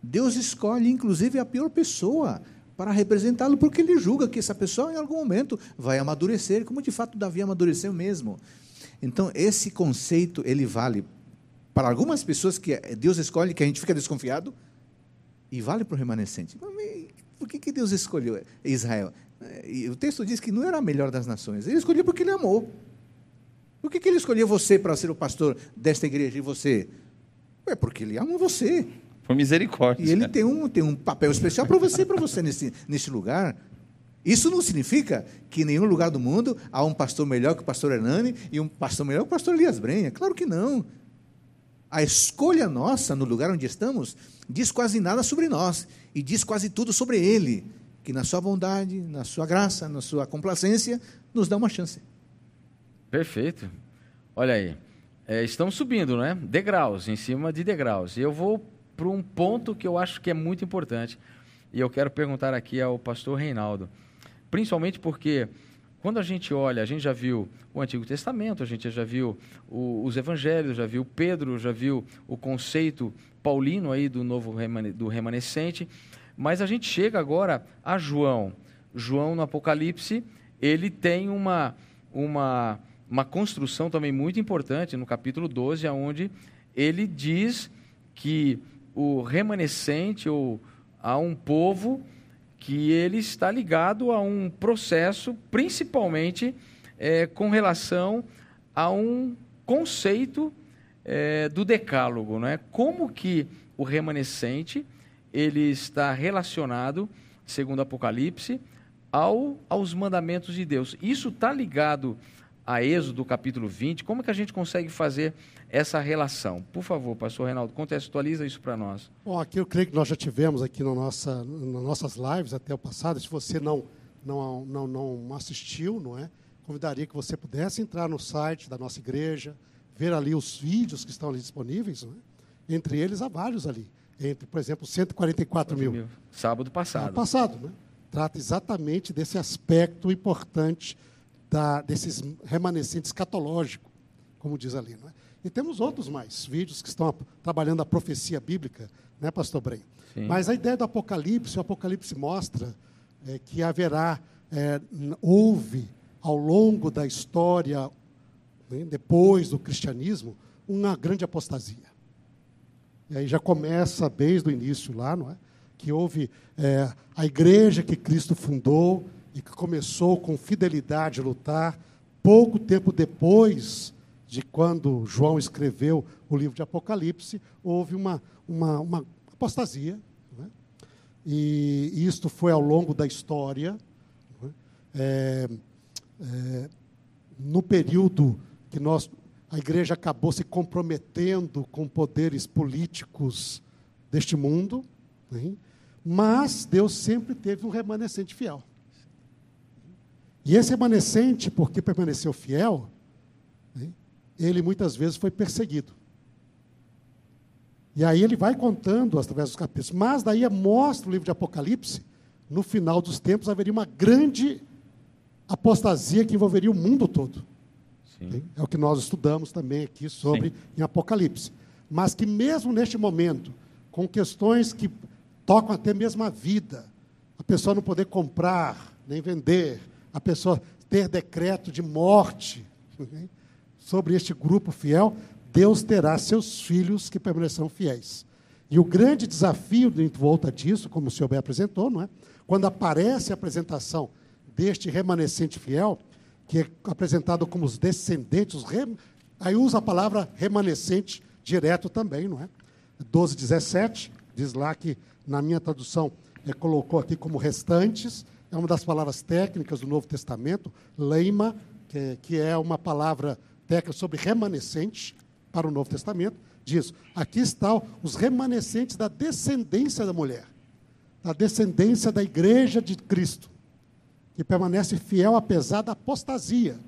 Deus escolhe, inclusive, a pior pessoa para representá-lo, porque ele julga que essa pessoa, em algum momento, vai amadurecer, como de fato Davi amadureceu mesmo. Então, esse conceito, ele vale para algumas pessoas que Deus escolhe, que a gente fica desconfiado, e vale para o remanescente. Por que, que Deus escolheu Israel? E o texto diz que não era a melhor das nações. Ele escolheu porque ele amou. Por que, que ele escolheu você para ser o pastor desta igreja e você? É porque ele ama você. Por misericórdia. E ele tem um, tem um papel especial para você, para você nesse, nesse lugar. Isso não significa que em nenhum lugar do mundo há um pastor melhor que o pastor Hernani e um pastor melhor que o pastor Elias Brenha. Claro que não. A escolha nossa no lugar onde estamos diz quase nada sobre nós e diz quase tudo sobre ele, que na sua bondade, na sua graça, na sua complacência, nos dá uma chance. Perfeito. Olha aí. É, estamos subindo, né? Degraus, em cima de degraus. E eu vou para um ponto que eu acho que é muito importante. E eu quero perguntar aqui ao pastor Reinaldo. Principalmente porque quando a gente olha, a gente já viu o Antigo Testamento, a gente já viu o, os Evangelhos, já viu Pedro, já viu o conceito paulino aí do novo remane, do remanescente, mas a gente chega agora a João. João no Apocalipse, ele tem uma uma uma construção também muito importante no capítulo 12, onde ele diz que o remanescente ou a um povo que ele está ligado a um processo, principalmente é, com relação a um conceito é, do decálogo, não é? Como que o remanescente ele está relacionado, segundo Apocalipse, ao, aos mandamentos de Deus. Isso está ligado a Êxodo capítulo 20, como que a gente consegue fazer essa relação? Por favor, pastor Reinaldo, contextualiza isso para nós. Bom, aqui eu creio que nós já tivemos aqui no nossa, nas nossas lives até o passado, se você não, não, não, não assistiu, não é? Convidaria que você pudesse entrar no site da nossa igreja, ver ali os vídeos que estão ali disponíveis, né? entre eles há vários ali. Entre, por exemplo, 144 mil. mil. Sábado passado. Sábado passado, né? Trata exatamente desse aspecto importante da, desses remanescentes escatológico, como diz ali. Não é? E temos outros mais vídeos que estão trabalhando a profecia bíblica, né, Pastor Brem? Mas a ideia do Apocalipse, o Apocalipse mostra é, que haverá, é, houve ao longo da história, né, depois do cristianismo, uma grande apostasia. E aí já começa desde o início lá, não é? Que houve é, a igreja que Cristo fundou e que começou com fidelidade a lutar. Pouco tempo depois de quando João escreveu o livro de Apocalipse, houve uma, uma, uma apostasia. Né? E isto foi ao longo da história. Né? É, é, no período que nós, a igreja acabou se comprometendo com poderes políticos deste mundo, né? mas Deus sempre teve um remanescente fiel. E esse remanescente, porque permaneceu fiel, ele muitas vezes foi perseguido. E aí ele vai contando através dos capítulos. Mas daí mostra o livro de Apocalipse, no final dos tempos haveria uma grande apostasia que envolveria o mundo todo. Sim. É o que nós estudamos também aqui sobre Sim. em Apocalipse. Mas que mesmo neste momento, com questões que tocam até mesmo a vida, a pessoa não poder comprar nem vender, a pessoa ter decreto de morte sobre este grupo fiel, Deus terá seus filhos que permanecerão fiéis. E o grande desafio, em volta disso, como o senhor bem apresentou, não é? quando aparece a apresentação deste remanescente fiel, que é apresentado como os descendentes, os rem... aí usa a palavra remanescente direto também, não é? 12, 17, diz lá que, na minha tradução, é, colocou aqui como restantes, é uma das palavras técnicas do Novo Testamento, leima, que, que é uma palavra técnica sobre remanescente, para o Novo Testamento, diz: aqui estão os remanescentes da descendência da mulher, da descendência da igreja de Cristo, que permanece fiel apesar da apostasia.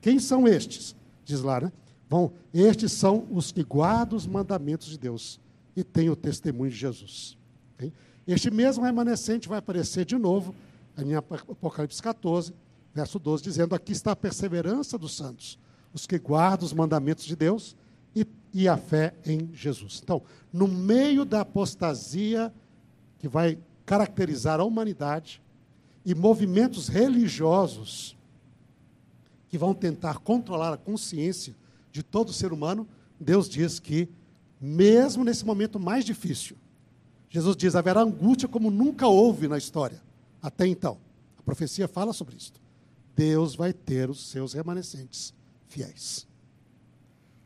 Quem são estes? Diz lá, né? Vão, estes são os que guardam os mandamentos de Deus e têm o testemunho de Jesus. Este mesmo remanescente vai aparecer de novo em Apocalipse 14, verso 12, dizendo: Aqui está a perseverança dos santos, os que guardam os mandamentos de Deus e, e a fé em Jesus. Então, no meio da apostasia que vai caracterizar a humanidade e movimentos religiosos que vão tentar controlar a consciência de todo ser humano, Deus diz que, mesmo nesse momento mais difícil, Jesus diz: haverá angústia como nunca houve na história, até então. A profecia fala sobre isso. Deus vai ter os seus remanescentes fiéis.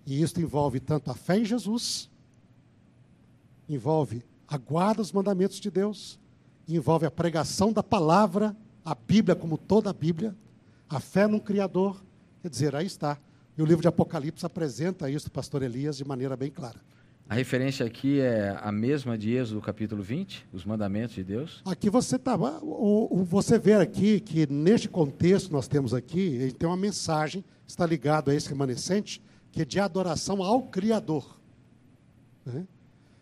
E isso envolve tanto a fé em Jesus, envolve a guarda dos mandamentos de Deus, envolve a pregação da palavra, a Bíblia como toda a Bíblia, a fé no Criador. Quer dizer, aí está. E o livro de Apocalipse apresenta isso, pastor Elias, de maneira bem clara. A referência aqui é a mesma de Êxodo capítulo 20, os mandamentos de Deus? Aqui você está. Você vê aqui que neste contexto nós temos aqui, ele tem uma mensagem, está ligado a esse remanescente, que é de adoração ao Criador. Né?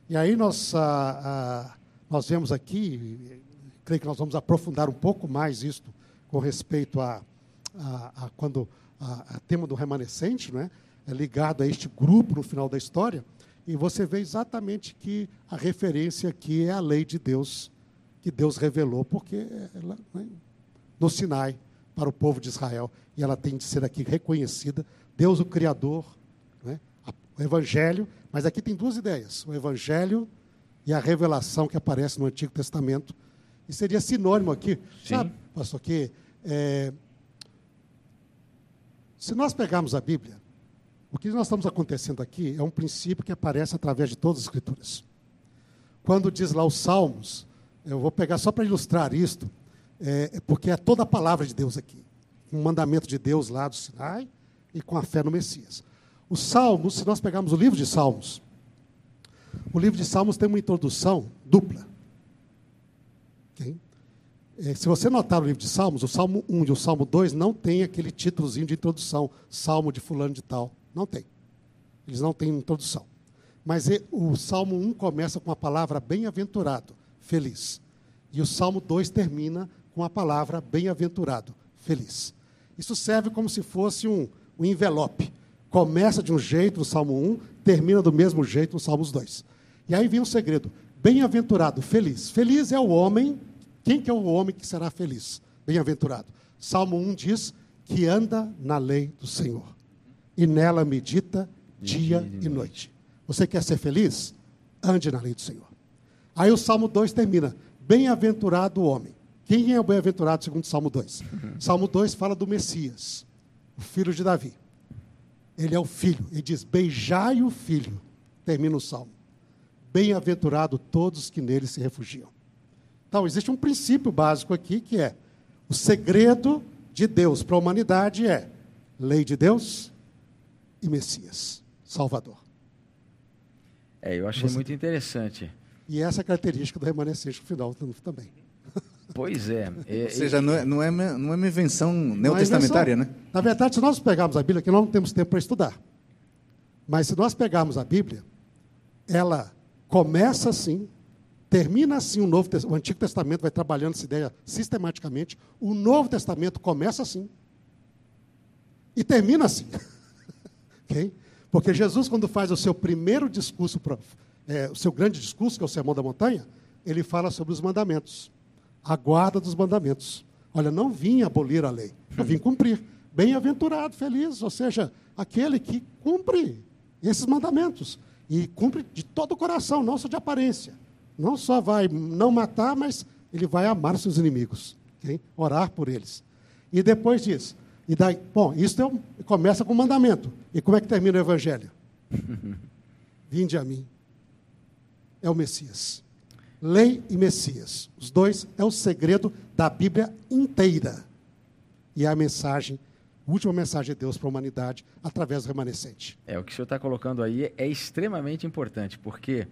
E aí nós, ah, ah, nós vemos aqui, creio que nós vamos aprofundar um pouco mais isto com respeito a, a, a quando a, a, tema do remanescente, né? é ligado a este grupo no final da história, e você vê exatamente que a referência aqui é a lei de Deus, que Deus revelou, porque ela, né, no Sinai, para o povo de Israel, e ela tem de ser aqui reconhecida. Deus, o Criador, né? o Evangelho, mas aqui tem duas ideias: o Evangelho e a revelação que aparece no Antigo Testamento. E seria sinônimo aqui, Sim. sabe, pastor, que é, se nós pegarmos a Bíblia, o que nós estamos acontecendo aqui é um princípio que aparece através de todas as Escrituras. Quando diz lá os Salmos, eu vou pegar só para ilustrar isto, é, porque é toda a palavra de Deus aqui. Um mandamento de Deus lá do Sinai e com a fé no Messias. Os Salmos, se nós pegarmos o livro de Salmos, o livro de Salmos tem uma introdução dupla. Okay? É, se você notar o livro de Salmos, o Salmo 1 e o Salmo 2 não tem aquele títulozinho de introdução, Salmo de fulano de tal. Não tem. Eles não têm introdução. Mas o Salmo 1 começa com a palavra bem-aventurado, feliz. E o Salmo 2 termina com a palavra bem-aventurado, feliz. Isso serve como se fosse um, um envelope. Começa de um jeito no Salmo 1, termina do mesmo jeito no Salmos 2. E aí vem um segredo. Bem-aventurado, feliz. Feliz é o homem. Quem que é o homem que será feliz? Bem-aventurado. Salmo 1 diz que anda na lei do Senhor. E nela medita dia e noite. Você quer ser feliz? Ande na lei do Senhor. Aí o Salmo 2 termina: Bem-aventurado o homem. Quem é o bem-aventurado segundo o Salmo 2? Salmo 2 fala do Messias, o filho de Davi. Ele é o filho. Ele diz: Beijai o filho. Termina o salmo. Bem-aventurado todos que nele se refugiam. Então, existe um princípio básico aqui que é: o segredo de Deus para a humanidade é lei de Deus e Messias, Salvador. É, eu achei Você... muito interessante. E essa é a característica do remanescente no final também. Pois é. é Ou seja, não é, não é, uma, não é uma invenção neotestamentária, é né? Na verdade, se nós pegarmos a Bíblia, que nós não temos tempo para estudar, mas se nós pegarmos a Bíblia, ela começa assim, termina assim o Novo o Antigo Testamento vai trabalhando essa ideia sistematicamente, o Novo Testamento começa assim e termina assim. okay? Porque Jesus, quando faz o seu primeiro discurso, é, o seu grande discurso, que é o Sermão da Montanha, ele fala sobre os mandamentos a guarda dos mandamentos. Olha, não vim abolir a lei, eu vim cumprir. Bem-aventurado, feliz, ou seja, aquele que cumpre esses mandamentos. E cumpre de todo o coração, não só de aparência. Não só vai não matar, mas ele vai amar seus inimigos, okay? orar por eles. E depois diz, e daí, bom, isso é um, começa com o mandamento. E como é que termina o evangelho? Vinde a mim. É o Messias. Lei e Messias. Os dois é o segredo da Bíblia inteira. E é a mensagem, a última mensagem de Deus para a humanidade através do remanescente. É, o que o senhor está colocando aí é extremamente importante, porque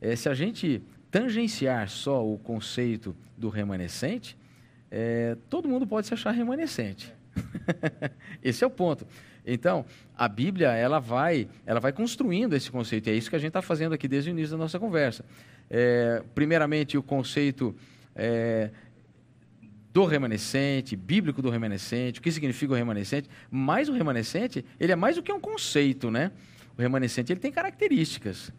é, se a gente tangenciar só o conceito do remanescente, é, todo mundo pode se achar remanescente. Esse é o ponto. Então, a Bíblia ela vai, ela vai construindo esse conceito. E é isso que a gente está fazendo aqui desde o início da nossa conversa é, primeiramente, o conceito é, do remanescente, bíblico do remanescente, o que significa o remanescente, mas o remanescente, ele é mais do que um conceito, né? O remanescente, ele tem características.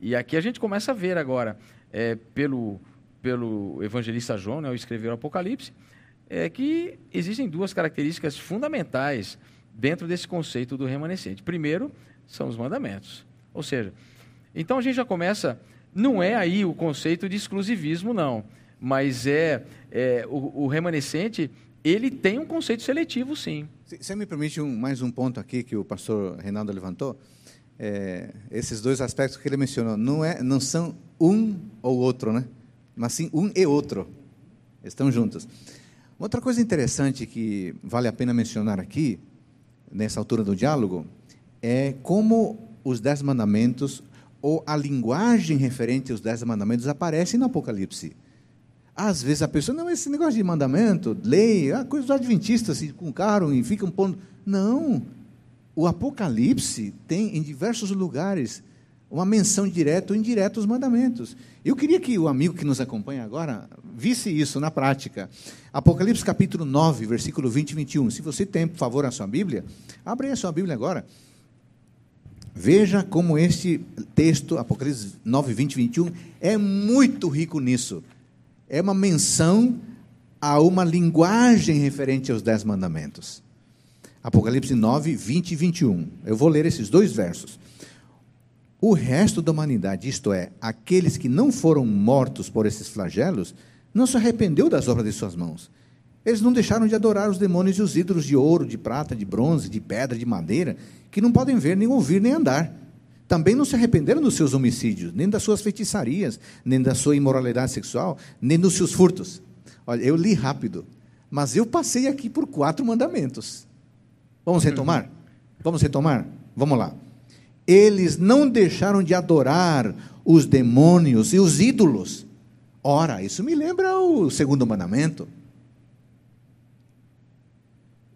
E aqui a gente começa a ver agora, é, pelo, pelo evangelista João, né, ao escrever o Apocalipse, é que existem duas características fundamentais dentro desse conceito do remanescente. Primeiro, são os mandamentos. Ou seja, então a gente já começa não é aí o conceito de exclusivismo, não. Mas é, é o, o, remanescente, ele tem um conceito seletivo, sim. Você me permite um, mais um ponto aqui que o pastor Reinaldo levantou? É, esses dois aspectos que ele mencionou, não, é, não são um ou outro, né? mas sim um e outro. Estão juntos. Outra coisa interessante que vale a pena mencionar aqui, nessa altura do diálogo, é como os dez mandamentos ou a linguagem referente aos dez mandamentos aparece no Apocalipse. Às vezes a pessoa, não, esse negócio de mandamento, lei, a coisa dos adventistas se com caro e ficam pondo. Não. O Apocalipse tem em diversos lugares uma menção direta ou indireta aos mandamentos. Eu queria que o amigo que nos acompanha agora visse isso na prática. Apocalipse capítulo 9, versículo 20 e 21. Se você tem, por favor, a sua Bíblia, abre a sua Bíblia agora. Veja como este texto, Apocalipse 9, 20 e 21, é muito rico nisso. É uma menção a uma linguagem referente aos Dez Mandamentos. Apocalipse 9, 20 e 21. Eu vou ler esses dois versos. O resto da humanidade, isto é, aqueles que não foram mortos por esses flagelos, não se arrependeu das obras de suas mãos. Eles não deixaram de adorar os demônios e os ídolos de ouro, de prata, de bronze, de pedra, de madeira, que não podem ver, nem ouvir, nem andar. Também não se arrependeram dos seus homicídios, nem das suas feitiçarias, nem da sua imoralidade sexual, nem dos seus furtos. Olha, eu li rápido, mas eu passei aqui por quatro mandamentos. Vamos retomar? Vamos retomar? Vamos lá. Eles não deixaram de adorar os demônios e os ídolos. Ora, isso me lembra o segundo mandamento.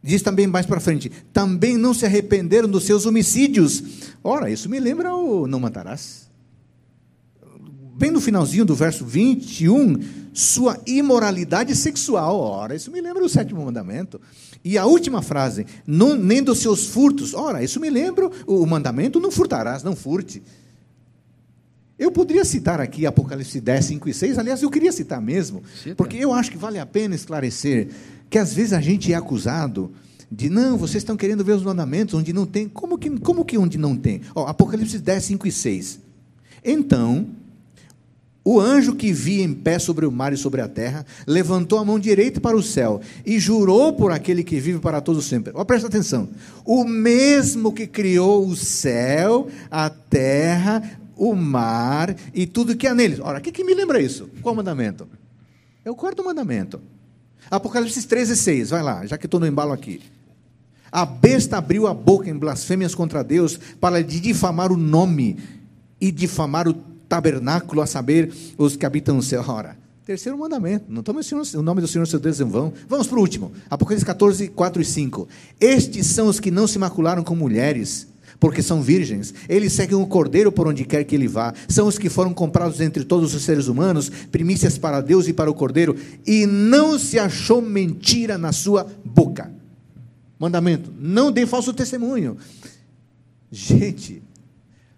Diz também mais para frente: também não se arrependeram dos seus homicídios. Ora, isso me lembra o não matarás. Bem no finalzinho do verso 21, sua imoralidade sexual. Ora, isso me lembra o sétimo mandamento. E a última frase, não, nem dos seus furtos. Ora, isso me lembra o mandamento: não furtarás, não furte. Eu poderia citar aqui Apocalipse 10, 5 e 6, aliás, eu queria citar mesmo, Cita. porque eu acho que vale a pena esclarecer que às vezes a gente é acusado de, não, vocês estão querendo ver os mandamentos onde não tem. Como que, como que onde não tem? Ó, Apocalipse 10, 5 e 6. Então, o anjo que via em pé sobre o mar e sobre a terra, levantou a mão direita para o céu e jurou por aquele que vive para todos sempre. Ó, presta atenção. O mesmo que criou o céu, a terra, o mar e tudo que há neles. Ora, o que, que me lembra isso? Qual mandamento? É o quarto mandamento. Apocalipse 13, 6, vai lá, já que estou no embalo aqui. A besta abriu a boca em blasfêmias contra Deus para difamar o nome e difamar o tabernáculo, a saber, os que habitam no céu. Ora, terceiro mandamento, não estamos ensinando o nome do Senhor seu Deus em vão. Vamos para o último, Apocalipse 14, 4 e 5. Estes são os que não se macularam com mulheres, porque são virgens. Eles seguem o cordeiro por onde quer que ele vá. São os que foram comprados entre todos os seres humanos, primícias para Deus e para o cordeiro, e não se achou mentira na sua boca. Mandamento: não dê falso testemunho. Gente,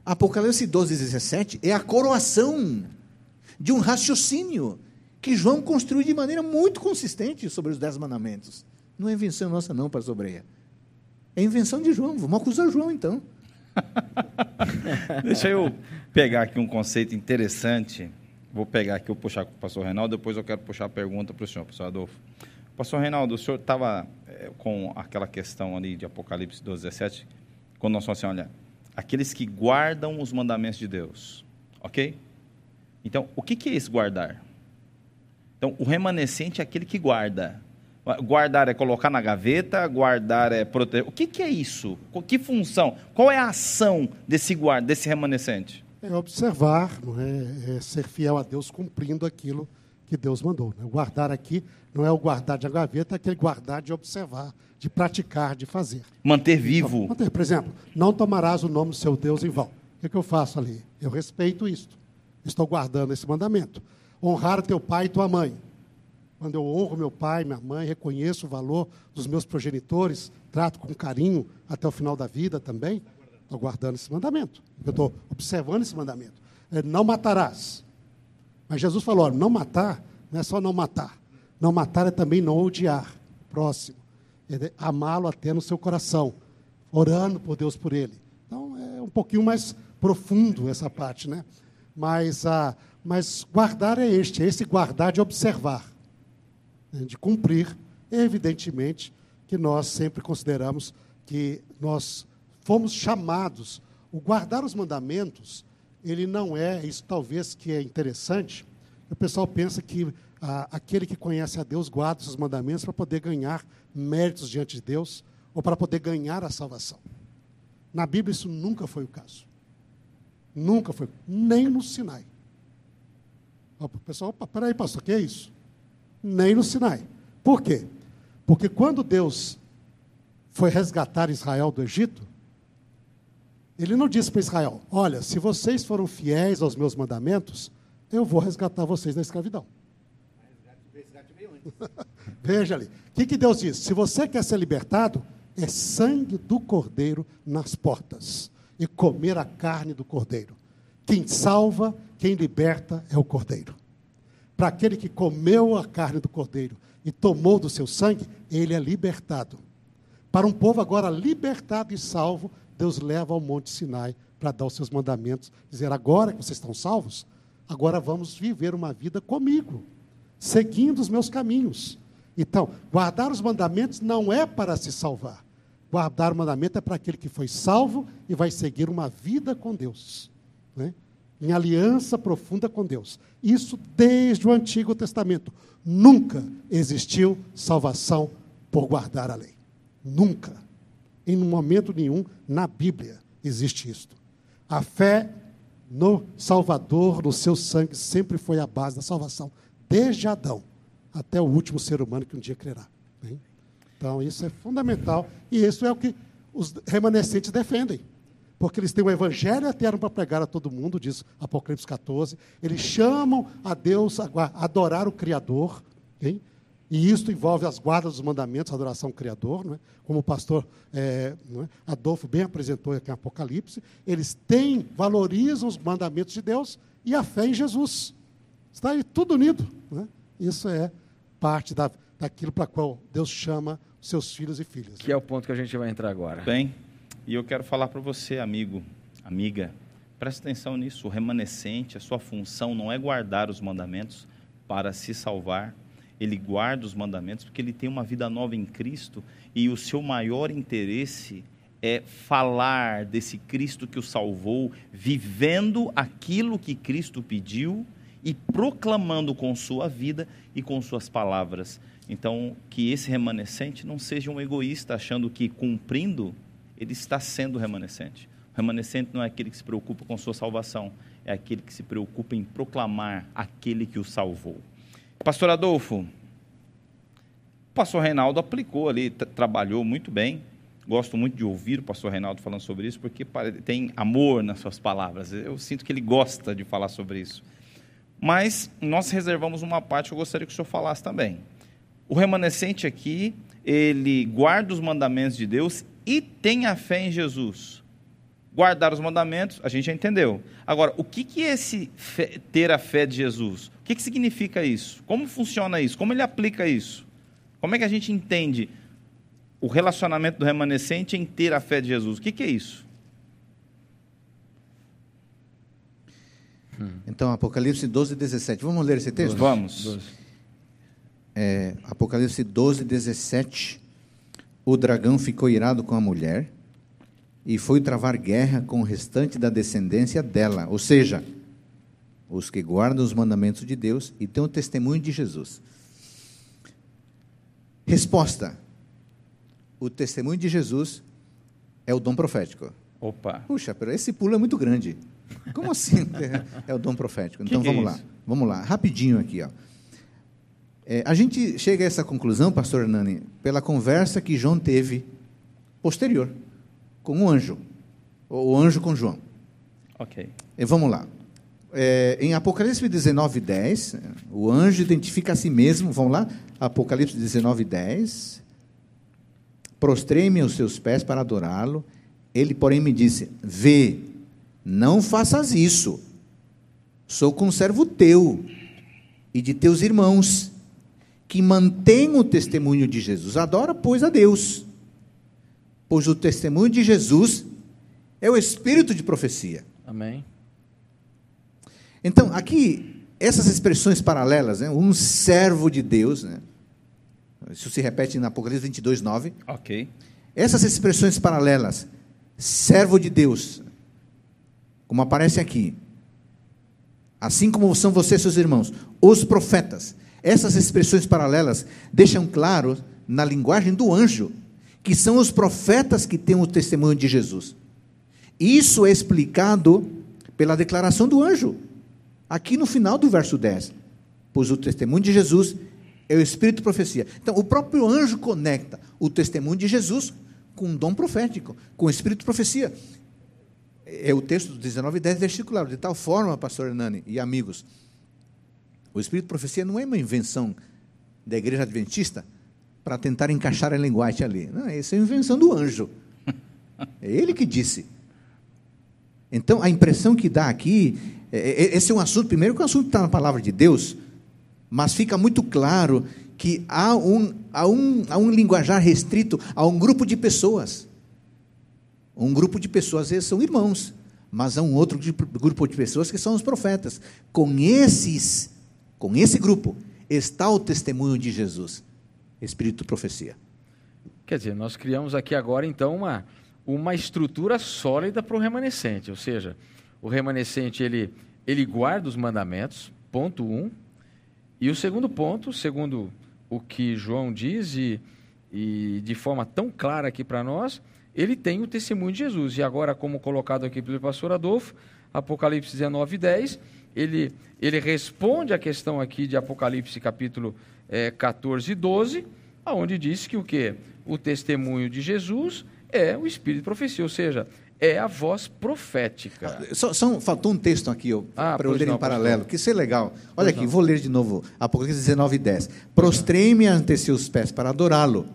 Apocalipse 12, 17 é a coroação de um raciocínio que João construiu de maneira muito consistente sobre os dez mandamentos. Não é invenção nossa, não, pastor Breia. É invenção de João. Vamos acusar João, então. Deixa eu pegar aqui um conceito interessante. Vou pegar aqui, vou puxar com o pastor Reinaldo, depois eu quero puxar a pergunta para o senhor, pastor Adolfo. Pastor Reinaldo, o senhor estava é, com aquela questão ali de Apocalipse 12, 17, quando nós falamos assim, olha, aqueles que guardam os mandamentos de Deus, ok? Então, o que, é esse guardar? Então, o remanescente é aquele que guarda. Guardar é colocar na gaveta, guardar é proteger. O que, que é isso? Que função? Qual é a ação desse guarda, desse remanescente? É observar, não é? é ser fiel a Deus cumprindo aquilo que Deus mandou. Né? Guardar aqui não é o guardar de gaveta, é aquele guardar de observar, de praticar, de fazer. Manter vivo. Então, manter, por exemplo, não tomarás o nome do seu Deus em vão. O que, é que eu faço ali? Eu respeito isto. Estou guardando esse mandamento. Honrar teu pai e tua mãe. Quando eu honro meu pai, minha mãe, reconheço o valor dos meus progenitores, trato com carinho até o final da vida também, estou guardando esse mandamento. Eu estou observando esse mandamento. É, não matarás. Mas Jesus falou: não matar não é só não matar. Não matar é também não odiar próximo. É amá-lo até no seu coração, orando por Deus por ele. Então é um pouquinho mais profundo essa parte, né? Mas, ah, mas guardar é este, é esse guardar de observar. Né, de cumprir, evidentemente que nós sempre consideramos que nós fomos chamados. O guardar os mandamentos, ele não é, isso talvez que é interessante, o pessoal pensa que ah, aquele que conhece a Deus guarda os mandamentos para poder ganhar méritos diante de Deus ou para poder ganhar a salvação. Na Bíblia isso nunca foi o caso. Nunca foi, nem no Sinai. O pessoal, opa, peraí, pastor, o que é isso? nem no Sinai. Por quê? Porque quando Deus foi resgatar Israel do Egito, ele não disse para Israel: Olha, se vocês foram fiéis aos meus mandamentos, eu vou resgatar vocês da escravidão. Veja ali. O que, que Deus disse? Se você quer ser libertado, é sangue do cordeiro nas portas e comer a carne do cordeiro. Quem salva, quem liberta é o cordeiro. Para aquele que comeu a carne do cordeiro e tomou do seu sangue, ele é libertado. Para um povo agora libertado e salvo, Deus leva ao Monte Sinai para dar os seus mandamentos, dizer: agora que vocês estão salvos, agora vamos viver uma vida comigo, seguindo os meus caminhos. Então, guardar os mandamentos não é para se salvar. Guardar o mandamento é para aquele que foi salvo e vai seguir uma vida com Deus. Né? em aliança profunda com Deus. Isso desde o Antigo Testamento. Nunca existiu salvação por guardar a lei. Nunca. Em momento nenhum na Bíblia existe isto. A fé no Salvador, no seu sangue, sempre foi a base da salvação, desde Adão até o último ser humano que um dia crerá. Então, isso é fundamental. E isso é o que os remanescentes defendem. Porque eles têm o evangelho eterno para pregar a todo mundo, diz Apocalipse 14. Eles chamam a Deus a adorar o Criador. Okay? E isso envolve as guardas dos mandamentos, a adoração ao Criador, não é? como o pastor é, é? Adolfo bem apresentou aqui em Apocalipse. Eles têm, valorizam os mandamentos de Deus e a fé em Jesus. Está aí tudo unido. É? Isso é parte da, daquilo para qual Deus chama seus filhos e filhas. Que é o ponto que a gente vai entrar agora. Bem, e eu quero falar para você, amigo, amiga, preste atenção nisso. O remanescente, a sua função não é guardar os mandamentos para se salvar. Ele guarda os mandamentos porque ele tem uma vida nova em Cristo e o seu maior interesse é falar desse Cristo que o salvou, vivendo aquilo que Cristo pediu e proclamando com sua vida e com suas palavras. Então, que esse remanescente não seja um egoísta achando que cumprindo ele está sendo remanescente. O remanescente não é aquele que se preocupa com sua salvação, é aquele que se preocupa em proclamar aquele que o salvou. Pastor Adolfo, o pastor Reinaldo aplicou ali, trabalhou muito bem. Gosto muito de ouvir o pastor Reinaldo falando sobre isso, porque tem amor nas suas palavras. Eu sinto que ele gosta de falar sobre isso. Mas nós reservamos uma parte que eu gostaria que o senhor falasse também. O remanescente aqui, ele guarda os mandamentos de Deus e tem a fé em Jesus. Guardar os mandamentos, a gente já entendeu. Agora, o que, que é esse ter a fé de Jesus? O que, que significa isso? Como funciona isso? Como ele aplica isso? Como é que a gente entende o relacionamento do remanescente em ter a fé de Jesus? O que, que é isso? Então, Apocalipse 12, 17. Vamos ler esse texto? Vamos. É, Apocalipse 12, 17 o dragão ficou irado com a mulher e foi travar guerra com o restante da descendência dela, ou seja, os que guardam os mandamentos de Deus e têm o testemunho de Jesus. Resposta: O testemunho de Jesus é o dom profético. Opa. Puxa, pero esse pulo é muito grande. Como assim é o dom profético? Então que vamos que é lá. Vamos lá, rapidinho aqui, ó. É, a gente chega a essa conclusão, pastor Hernani, pela conversa que João teve posterior com o anjo, o anjo com João. Ok. E vamos lá. É, em Apocalipse 19, 10, o anjo identifica a si mesmo, vamos lá, Apocalipse 19, 10. Prostrei-me aos seus pés para adorá-lo. Ele, porém, me disse: Vê, não faças isso. Sou conservo teu e de teus irmãos que mantém o testemunho de Jesus. Adora, pois, a Deus. Pois o testemunho de Jesus é o espírito de profecia. Amém. Então, aqui, essas expressões paralelas, né? um servo de Deus, né? isso se repete na Apocalipse 22, 9. Ok. Essas expressões paralelas, servo de Deus, como aparece aqui, assim como são vocês, seus irmãos, os profetas, essas expressões paralelas deixam claro, na linguagem do anjo, que são os profetas que têm o testemunho de Jesus. Isso é explicado pela declaração do anjo, aqui no final do verso 10. Pois o testemunho de Jesus é o espírito de profecia. Então, o próprio anjo conecta o testemunho de Jesus com um dom profético, com o espírito de profecia. É o texto do 19 e 10 versículo, de tal forma, pastor Hernani e amigos, o espírito de profecia não é uma invenção da igreja adventista para tentar encaixar a linguagem ali. Não, isso é invenção do anjo. É ele que disse. Então, a impressão que dá aqui, esse é um assunto, primeiro que o assunto está na palavra de Deus, mas fica muito claro que há um, há, um, há um linguajar restrito a um grupo de pessoas. Um grupo de pessoas, vezes são irmãos, mas há um outro grupo de pessoas que são os profetas. Com esses com esse grupo está o testemunho de Jesus, Espírito profecia. Quer dizer, nós criamos aqui agora então uma, uma estrutura sólida para o remanescente, ou seja, o remanescente ele, ele guarda os mandamentos, ponto um, e o segundo ponto, segundo o que João diz e, e de forma tão clara aqui para nós, ele tem o testemunho de Jesus. E agora, como colocado aqui pelo pastor Adolfo, Apocalipse 19, 10, ele, ele responde a questão aqui de Apocalipse capítulo é, 14 e 12, aonde diz que o quê? O testemunho de Jesus é o espírito de profecia, ou seja, é a voz profética. Só, só faltou um texto aqui Ah, para eu ler não, em paralelo, que isso é legal. Olha Pois aqui, não. vou ler de novo. Apocalipse 19, 10. Prostrei-me ante seus pés para adorá-lo.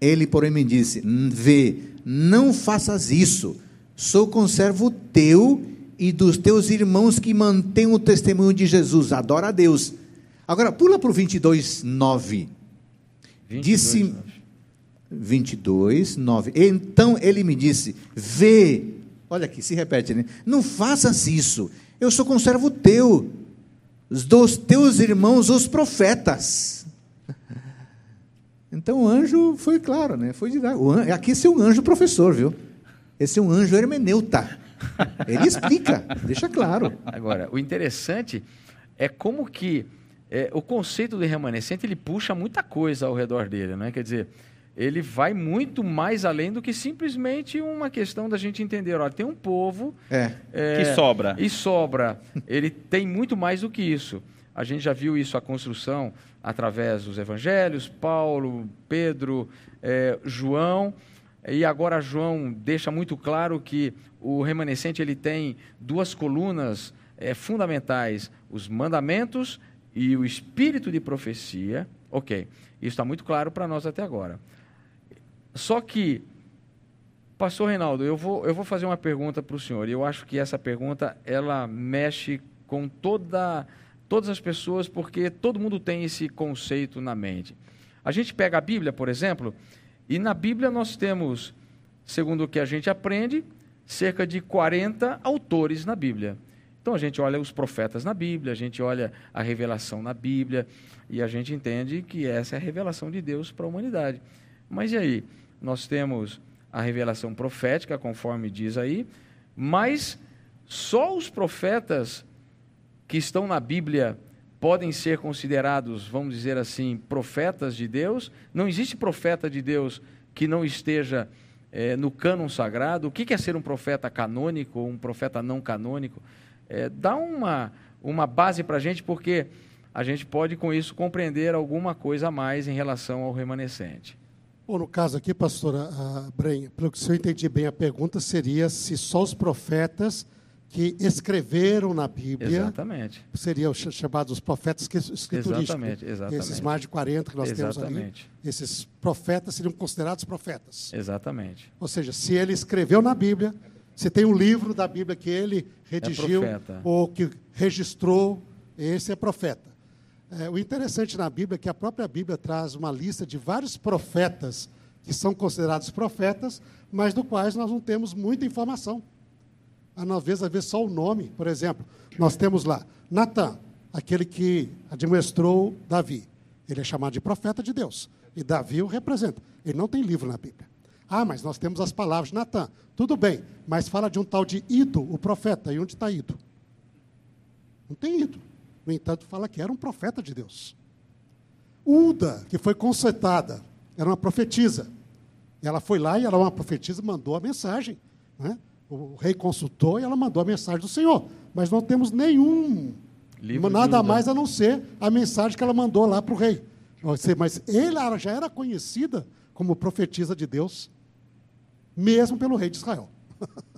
Ele, porém, me disse: "N- Vê, não faças isso. Sou conservo teu e dos teus irmãos que mantêm o testemunho de Jesus. Adora a Deus. Agora, pula para o 22, 9. 22, Disse- nove. 22, 9. Então ele me disse: Vê, olha aqui, se repete, né? Não faças isso. Eu sou conservo teu, dos teus irmãos, os profetas. Então o anjo foi claro, né? Foi didático. Aqui esse é um anjo professor, viu? Esse é um anjo hermeneuta. Ele explica, deixa claro. Agora, o interessante é como que é, o conceito do remanescente ele puxa muita coisa ao redor dele, né? Quer dizer, ele vai muito mais além do que simplesmente uma questão da gente entender, olha, tem um povo É. é, Que sobra. e sobra. Ele tem muito mais do que isso. A gente já viu isso a construção através dos evangelhos, Paulo, Pedro, eh, João, e agora João deixa muito claro que o remanescente ele tem duas colunas eh, fundamentais: os mandamentos e o espírito de profecia. Ok, isso está muito claro para nós até agora. Só que Pastor Reinaldo, eu vou, eu vou fazer uma pergunta para o senhor. E eu acho que essa pergunta ela mexe com toda, todas as pessoas, porque todo mundo tem esse conceito na mente. A gente pega a Bíblia, por exemplo, e na Bíblia nós temos, segundo o que a gente aprende, cerca de 40 autores na Bíblia. Então a gente olha os profetas na Bíblia, a gente olha a revelação na Bíblia, e a gente entende que essa é a revelação de Deus para a humanidade. Mas e aí? Nós temos a revelação profética, conforme diz aí, mas só os profetas que estão na Bíblia podem ser considerados, vamos dizer assim, profetas de Deus. Não existe profeta de Deus que não esteja eh, no cânon sagrado. O que é ser um profeta canônico ou um profeta não canônico? Eh, dá uma, uma base para a gente, porque a gente pode, com isso, compreender alguma coisa a mais em relação ao remanescente. Bom, no caso aqui, pastora ah, Brenha, pelo que eu entendi bem a pergunta, seria se só os profetas que escreveram na Bíblia Exatamente. seriam ch- chamados profetas que- escriturísticos. Exatamente, exatamente. Esses mais de 40 que nós temos ali, Exatamente. esses profetas seriam considerados profetas. Exatamente. Ou seja, se ele escreveu na Bíblia, se tem um livro da Bíblia que ele redigiu profeta. ou que registrou, esse é profeta. É, o interessante na Bíblia é que a própria Bíblia traz uma lista de vários profetas que são considerados profetas, mas do quais nós não temos muita informação. A nós vezes, às vezes só o nome, por exemplo. Nós temos lá Natan, aquele que admoestrou Davi. Ele é chamado de profeta de Deus. E Davi o representa. Ele não tem livro na Bíblia. Ah, mas nós temos as palavras de Natan. Tudo bem, mas fala de um tal de Ido, o profeta. E onde está Ido? Não tem Ido. No entanto, fala que era um profeta de Deus. Uda, que foi concetada, era uma profetisa. Ela foi lá e ela, uma profetisa, mandou a mensagem. né? O rei consultou e ela mandou a mensagem do Senhor. Mas não temos nenhum, Livro nada mais a não ser a mensagem que ela mandou lá para o rei. Mas ela já era conhecida como profetisa de Deus, mesmo pelo rei de Israel.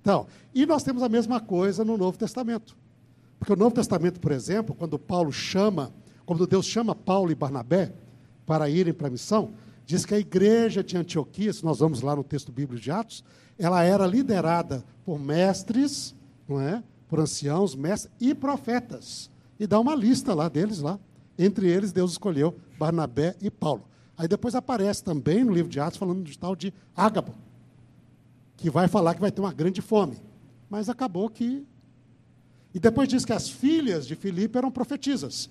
Então, e nós temos a mesma coisa no Novo Testamento. Porque o Novo Testamento, por exemplo, quando Paulo chama, quando Deus chama Paulo e Barnabé para irem para a missão, diz que a igreja de Antioquia, se nós vamos lá no texto bíblico de Atos, ela era liderada por mestres, não é? Por anciãos, mestres e profetas. E dá uma lista lá deles lá. Entre eles, Deus escolheu Barnabé e Paulo. Aí depois aparece também no livro de Atos falando de tal de Ágabo, que vai falar que vai ter uma grande fome. Mas acabou que e depois diz que as filhas de Filipe eram profetisas.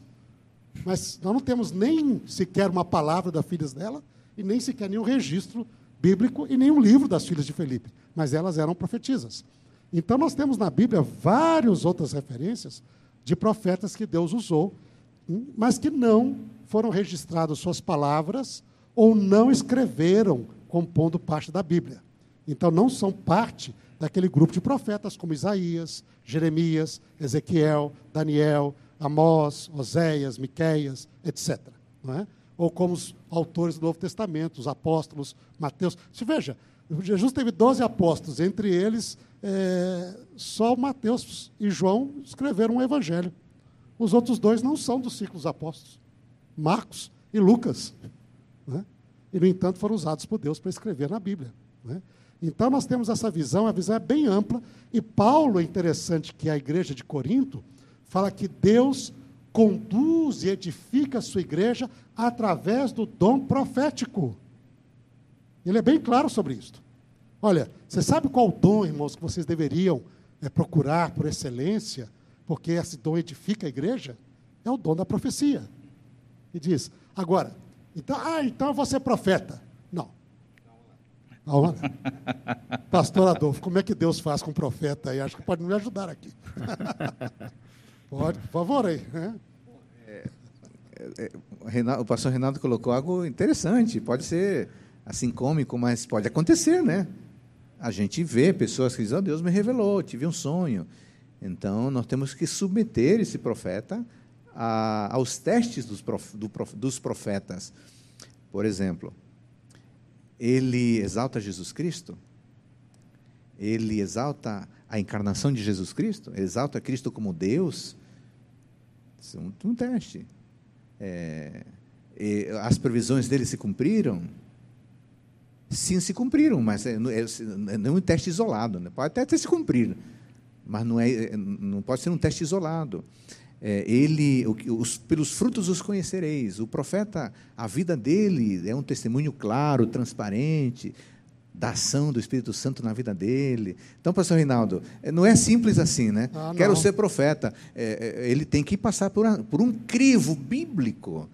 Mas nós não temos nem sequer uma palavra das filhas dela, e nem sequer nenhum registro bíblico e nenhum livro das filhas de Filipe. Mas elas eram profetisas. Então nós temos na Bíblia várias outras referências de profetas que Deus usou, mas que não foram registradas suas palavras ou não escreveram compondo parte da Bíblia. Então não são parte daquele grupo de profetas como Isaías, Jeremias, Ezequiel, Daniel, Amós, Oséias, Miqueias, etc. Não é? ou como os autores do Novo Testamento, os apóstolos, Mateus. Se veja, Jesus teve 12 apóstolos, entre eles, é, só Mateus e João escreveram um evangelho. Os outros dois não são dos ciclos apóstolos, Marcos e Lucas. Né? E, no entanto, foram usados por Deus para escrever na Bíblia. Né? Então, nós temos essa visão, a visão é bem ampla, e Paulo, é interessante que a igreja de Corinto fala que Deus conduz e edifica a sua igreja através do dom profético. Ele é bem claro sobre isso. Olha, você sabe qual dom, irmãos, que vocês deveriam é, procurar por excelência, porque esse dom edifica a igreja? É o dom da profecia. E diz, agora, então, ah, então eu vou ser profeta. Pastor Adolfo, como é que Deus faz com o profeta aí? Acho que pode me ajudar aqui. pode, por favor aí. Né? É, é, o pastor Renato colocou algo interessante. Pode ser assim cômico, mas pode acontecer, né? A gente vê pessoas que dizem, oh, Deus me revelou, tive um sonho. Então, nós temos que submeter esse profeta a, aos testes dos, prof, do, dos profetas. Por exemplo, ele exalta Jesus Cristo, ele exalta a encarnação de Jesus Cristo, exalta Cristo como Deus. Isso é um, um teste. É, as previsões dele se cumpriram? Sim, se cumpriram, mas é, é, não é um teste isolado. Né? Pode até ter se cumprido, mas não, é, não pode ser um teste isolado. É, ele, os, pelos frutos os conhecereis. O profeta, a vida dele é um testemunho claro, transparente, da ação do Espírito Santo na vida dele. Então, pastor Reinaldo, é, não é simples assim, né? Ah, Quero ser profeta. É, é, ele tem que passar por, por um crivo bíblico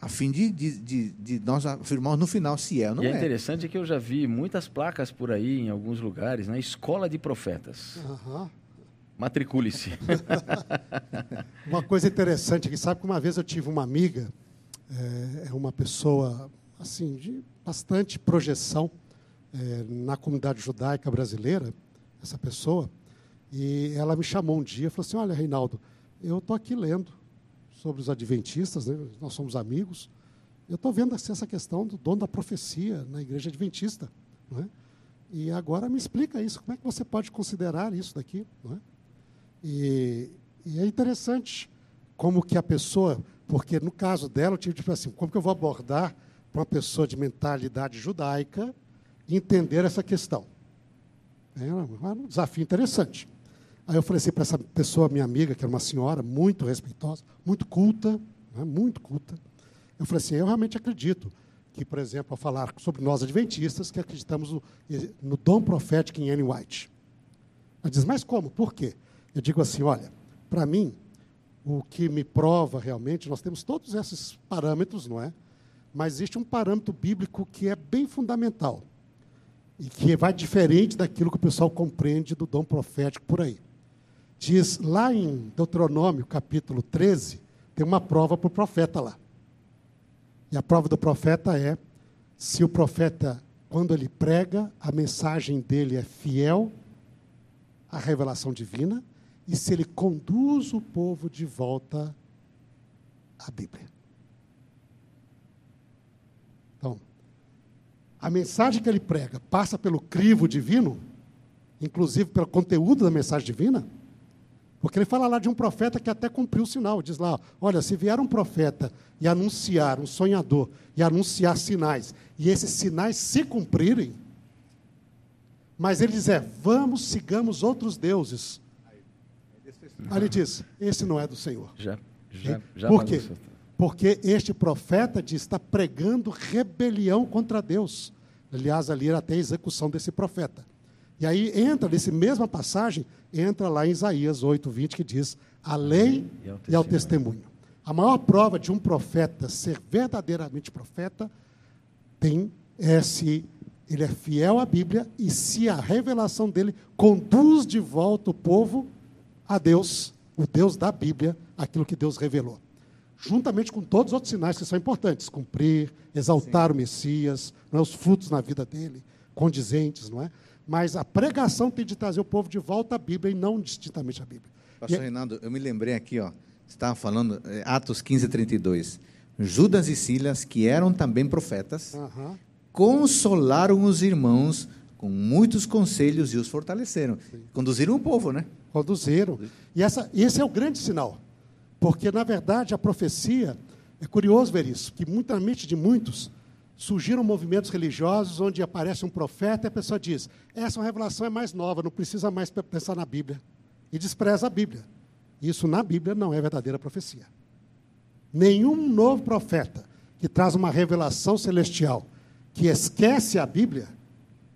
a fim de, de, de, de, nós afirmarmos no final se é ou não e é. é interessante que eu já vi muitas placas por aí em alguns lugares, na né? Escola de Profetas. Uhum. Matricule-se. uma coisa interessante que sabe que uma vez eu tive uma amiga, é, é uma pessoa assim de bastante projeção é, na comunidade judaica brasileira, essa pessoa, e ela me chamou um dia e falou assim: Olha, Reinaldo, eu estou aqui lendo sobre os adventistas, né? nós somos amigos. Eu estou vendo assim, essa questão do dono da profecia na igreja adventista. Não é? E agora me explica isso, como é que você pode considerar isso daqui? Não é? E, e é interessante como que a pessoa, porque no caso dela, eu tive tipo assim, como que eu vou abordar para uma pessoa de mentalidade judaica entender essa questão? É um desafio interessante. Aí eu falei assim para essa pessoa, minha amiga, que era uma senhora muito respeitosa, muito culta, né, muito culta. Eu falei assim: eu realmente acredito que, por exemplo, ao falar sobre nós adventistas, que acreditamos no, no dom profético em Anne White. Ela diz: mas como? Por quê? Eu digo assim: olha, para mim, o que me prova realmente, nós temos todos esses parâmetros, não é? Mas existe um parâmetro bíblico que é bem fundamental e que vai diferente daquilo que o pessoal compreende do dom profético por aí diz lá em Deuteronômio, capítulo 13, tem uma prova para o profeta lá. E a prova do profeta é se o profeta, quando ele prega, a mensagem dele é fiel à revelação divina e se ele conduz o povo de volta à Bíblia. Então, a mensagem que ele prega passa pelo crivo divino, inclusive pelo conteúdo da mensagem divina, porque ele fala lá de um profeta que até cumpriu o sinal. Diz lá: olha, se vier um profeta e anunciar, um sonhador, e anunciar sinais, e esses sinais se cumprirem, mas ele diz: é, vamos, sigamos outros deuses. Aí ele diz: esse não é do Senhor. Já, já, já Por quê? Porque este profeta diz, está pregando rebelião contra Deus. Aliás, ali era até a execução desse profeta. E aí entra, nessa mesma passagem, entra lá em Isaías 8, 20, que diz: a lei e ao, e ao testemunho. A maior prova de um profeta ser verdadeiramente profeta tem é se ele é fiel à Bíblia e se a revelação dele conduz de volta o povo a Deus, o Deus da Bíblia, aquilo que Deus revelou. Juntamente com todos os outros sinais que são importantes, cumprir, exaltar Sim. o Messias, é, os frutos na vida dele, condizentes, não é? Mas a pregação tem de trazer o povo de volta à Bíblia e não distintamente à Bíblia. Pastor e... Reinaldo, eu me lembrei aqui, ó, você estava falando, é, Atos 15, 32. Judas e Silas, que eram também profetas, Aham. consolaram os irmãos com muitos conselhos e os fortaleceram. Conduziram o povo, né? Conduziram. E essa, esse é o grande sinal. Porque, na verdade, a profecia, é curioso ver isso, que muito, na mente de muitos surgiram movimentos religiosos onde aparece um profeta e a pessoa diz: essa revelação é mais nova, não precisa mais pe- pensar na Bíblia. E despreza a Bíblia. Isso na Bíblia não é verdadeira profecia. Nenhum novo profeta que traz uma revelação celestial que esquece a Bíblia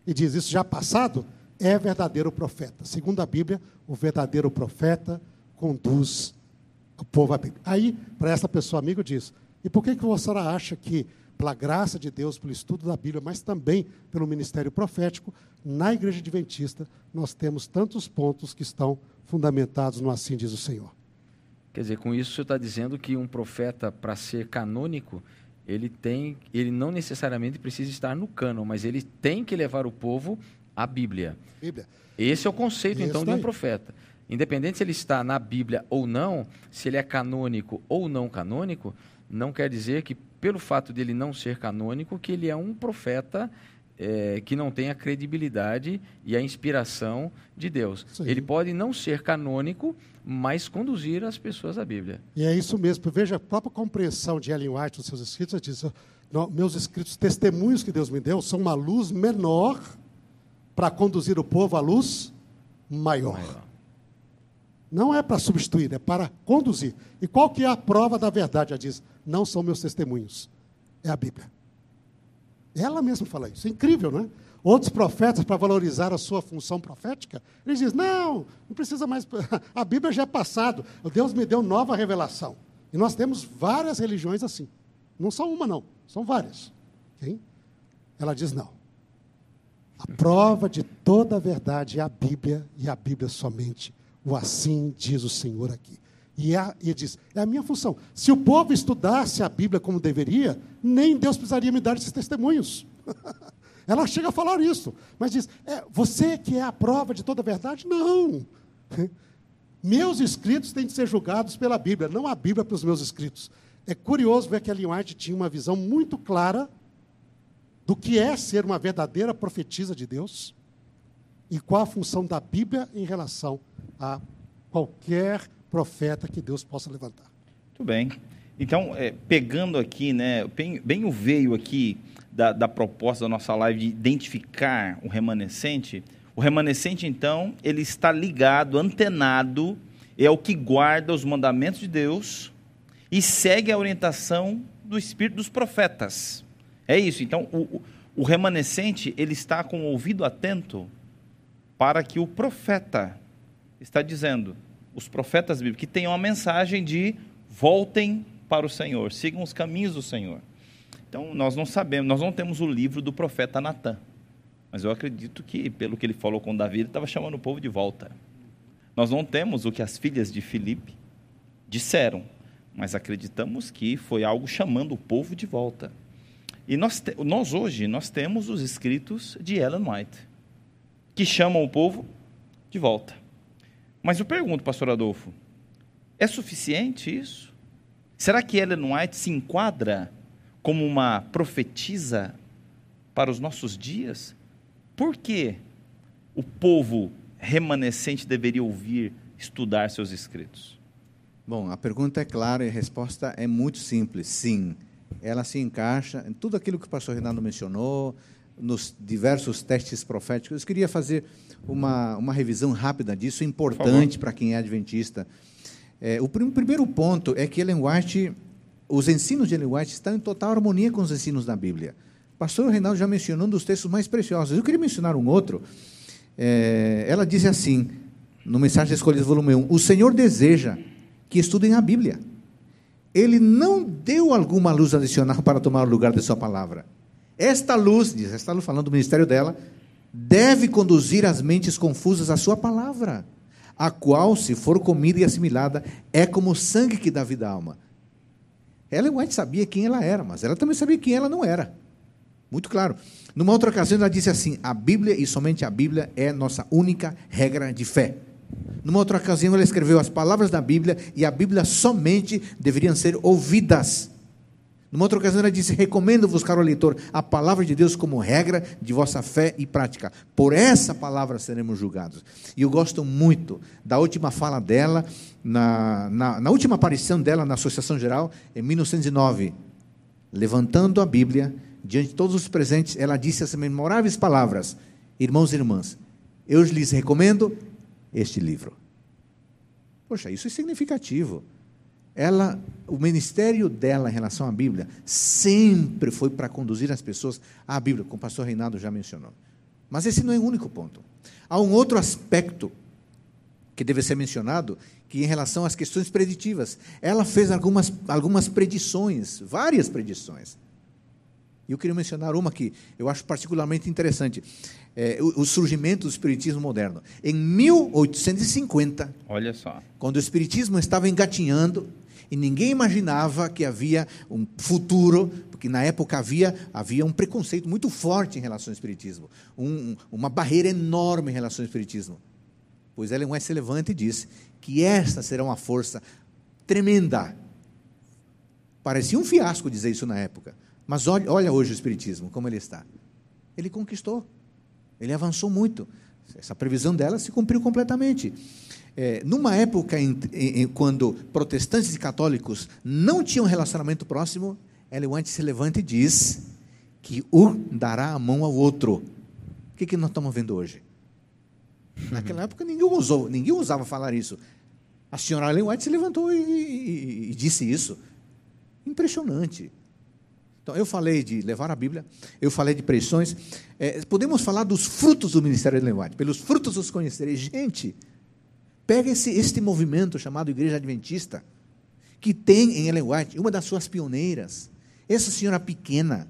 e diz isso já passado, é verdadeiro profeta. Segundo a Bíblia, o verdadeiro profeta conduz o povo à Bíblia. Aí, para essa pessoa amigo, diz: e por que, que você acha que, pela graça de Deus, pelo estudo da Bíblia, mas também pelo ministério profético, na igreja adventista, nós temos tantos pontos que estão fundamentados no assim diz o Senhor? Quer dizer, com isso você está dizendo que um profeta, para ser canônico, ele tem, ele não necessariamente precisa estar no cânon, mas ele tem que levar o povo à Bíblia. Bíblia. Esse é o conceito, Isso então, de um profeta. Independente se ele está na Bíblia ou não, se ele é canônico ou não canônico, não quer dizer que, pelo fato dele não ser canônico, que ele é um profeta eh, que não tem a credibilidade e a inspiração de Deus. Sim. Ele pode não ser canônico, mas conduzir as pessoas à Bíblia. E é isso mesmo. Veja, a própria compreensão de Ellen White nos seus escritos, ela diz: "Não, meus escritos, testemunhos que Deus me deu, são uma luz menor para conduzir o povo à luz maior. Maior. Não é para substituir, é para conduzir. E qual que é a prova da verdade? Ela diz: não são meus testemunhos, é a Bíblia. Ela mesma fala isso. É incrível, não é? Outros profetas, para valorizar a sua função profética, eles dizem: não, não precisa mais. A Bíblia já é passado. Deus me deu nova revelação. E nós temos várias religiões assim. Não só uma, não. São várias. ok? Ela diz: não. A prova de toda a verdade é a Bíblia e a Bíblia somente. O assim diz o Senhor aqui. E, é, e diz: é a minha função. Se o povo estudasse a Bíblia como deveria, nem Deus precisaria me dar esses testemunhos. Ela chega a falar isso, mas diz: é, você que é a prova de toda a verdade? Não. Meus escritos têm de ser julgados pela Bíblia, não a Bíblia pelos meus escritos. É curioso ver que a White tinha uma visão muito clara do que é ser uma verdadeira profetisa de Deus e qual a função da Bíblia em relação a qualquer profeta que Deus possa levantar. Muito bem. Então, é, pegando aqui, né, bem, bem o veio aqui da, da proposta da nossa live de identificar o remanescente, o remanescente, então, ele está ligado, antenado, é o que guarda os mandamentos de Deus e segue a orientação do Espírito dos profetas. É isso. Então, o, o- remanescente, ele está com o ouvido atento para que o profeta está dizendo, os profetas bíblicos, que tenham a mensagem de voltem para o Senhor, sigam os caminhos do Senhor. Então, nós não sabemos, nós não temos o livro do profeta Natan, mas eu acredito que, pelo que ele falou com Davi, ele estava chamando o povo de volta. Nós não temos o que as filhas de Filipe disseram, mas acreditamos que foi algo chamando o povo de volta. E nós, nós hoje, nós temos os escritos de Ellen White, que chamam o povo de volta. Mas eu pergunto, pastor Adolfo, é suficiente isso? Será que Ellen White se enquadra como uma profetisa para os nossos dias? Por que o povo remanescente deveria ouvir, estudar seus escritos? Bom, a pergunta é clara e a resposta é muito simples. Sim, ela se encaixa em tudo aquilo que o pastor Renato mencionou, nos diversos testes proféticos. Eu queria fazer uma, uma revisão rápida disso, importante para quem é adventista. É, o prim- primeiro ponto é que Ellen White, os ensinos de Ellen White estão em total harmonia com os ensinos da Bíblia. O pastor Reinaldo já mencionou um dos textos mais preciosos. Eu queria mencionar um outro. É, ela diz assim, no Mensagem Escolhida, volume 1, o Senhor deseja que estudem a Bíblia. Ele não deu alguma luz adicional para tomar o lugar de sua palavra. Esta luz, diz, está falando do ministério dela, deve conduzir as mentes confusas à sua palavra, a qual, se for comida e assimilada, é como o sangue que dá vida à alma. Ellen White sabia quem ela era, mas ela também sabia quem ela não era. Muito claro. Numa outra ocasião, ela disse assim: a Bíblia e somente a Bíblia é nossa única regra de fé. Numa outra ocasião, ela escreveu as palavras da Bíblia e a Bíblia somente deveriam ser ouvidas. Numa outra ocasião, ela disse: Recomendo-vos, caro leitor, a palavra de Deus como regra de vossa fé e prática. Por essa palavra seremos julgados. E eu gosto muito da última fala dela, na, na, na última aparição dela na Associação Geral, em 1909. Levantando a Bíblia, diante de todos os presentes, ela disse as memoráveis palavras: Irmãos e irmãs, eu lhes recomendo este livro. Poxa, isso é significativo. Ela, o ministério dela em relação à Bíblia sempre foi para conduzir as pessoas à Bíblia, como o pastor Reinaldo já mencionou. Mas esse não é o único ponto. Há um outro aspecto que deve ser mencionado, que em relação às questões preditivas. Ela fez algumas, algumas predições, várias predições. E eu queria mencionar uma que eu acho particularmente interessante é, o, o, surgimento do espiritismo moderno. Em 1850, olha só, quando o espiritismo estava engatinhando e ninguém imaginava que havia um futuro, porque na época havia, havia um preconceito muito forte em relação ao espiritismo, um, uma barreira enorme em relação ao espiritismo. Pois Ellen White se levanta e diz que esta será uma força tremenda. Parecia um fiasco dizer isso na época, mas olha, olha hoje o espiritismo, como ele está. Ele conquistou. Ele avançou muito. Essa previsão dela se cumpriu completamente. É, numa época em, em, quando protestantes e católicos não tinham relacionamento próximo, Ellen White se levanta e diz que um dará a mão ao outro. O que, que nós estamos vendo hoje? Naquela época ninguém usou, ninguém usava falar isso. A senhora Ellen White se levantou e, e, e disse isso. Impressionante. Então, eu falei de levar a Bíblia, eu falei de pressões. É, podemos falar dos frutos do ministério de White. Pelos frutos os conhecereis. Gente, pega esse, este movimento chamado Igreja Adventista, que tem em Ellen White uma das suas pioneiras. Essa senhora pequena,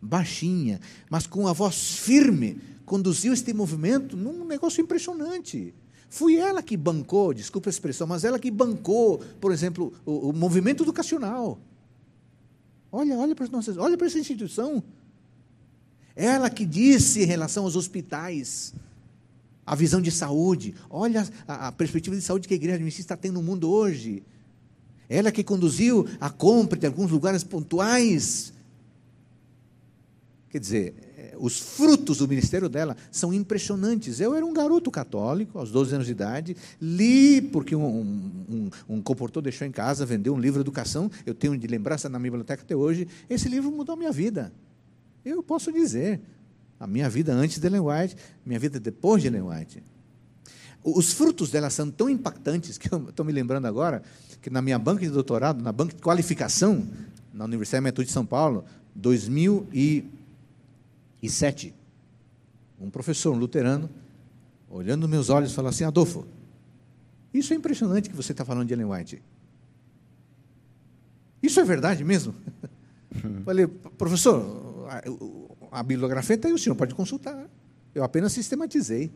baixinha, mas com a voz firme, conduziu este movimento num negócio impressionante. Fui ela que bancou, desculpa a expressão, mas ela que bancou, por exemplo, o, o movimento educacional. Olha, olha para nossas, olha para essa instituição. Ela que disse em relação aos hospitais, a visão de saúde, olha a, a perspectiva de saúde que a igreja adventista está tendo no mundo hoje. Ela que conduziu a compra de alguns lugares pontuais. Quer dizer, os frutos do ministério dela são impressionantes. Eu era um garoto católico, aos 12 anos de idade, li, porque um, um, um comportor deixou em casa, vendeu um livro de educação, eu tenho de lembrança na minha biblioteca até hoje. Esse livro mudou a minha vida. Eu posso dizer, a minha vida antes de Ellen White, minha vida depois de Ellen White. Os frutos dela são tão impactantes que eu estou me lembrando agora que na minha banca de doutorado, na banca de qualificação, na Universidade Metodista de São Paulo, 2000 e e sete. Um professor, um luterano, olhando nos meus olhos, falou assim: Adolfo, isso é impressionante que você está falando de Ellen White. Isso é verdade mesmo? Falei, professor, a, a bibliografia está aí, o senhor pode consultar. Eu apenas sistematizei.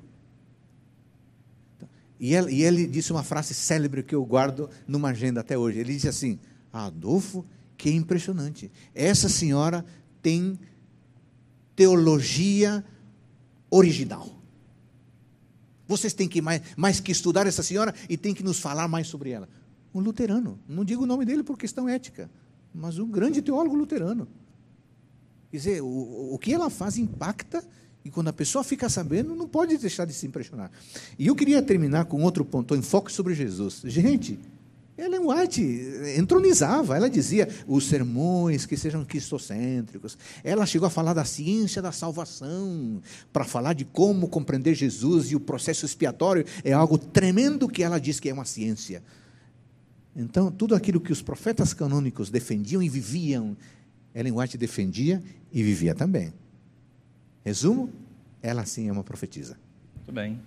E ele, e ele, disse uma frase célebre que eu guardo numa agenda até hoje. Ele disse assim: Adolfo, que impressionante. Essa senhora tem teologia original. Vocês têm que mais, mais que estudar essa senhora e têm que nos falar mais sobre ela. Um luterano, não digo o nome dele por questão ética, mas um grande teólogo luterano. Quer dizer, o, o que ela faz impacta e quando a pessoa fica sabendo, não pode deixar de se impressionar. E eu queria terminar com outro ponto, o enfoque sobre Jesus. Gente, Ellen White entronizava, ela dizia os sermões que sejam cristocêntricos. Ela chegou a falar da ciência da salvação, para falar de como compreender Jesus e o processo expiatório é algo tremendo que ela diz que é uma ciência. Então, tudo aquilo que os profetas canônicos defendiam e viviam, Ellen White defendia e vivia também. Resumo, ela sim é uma profetisa. Muito bem.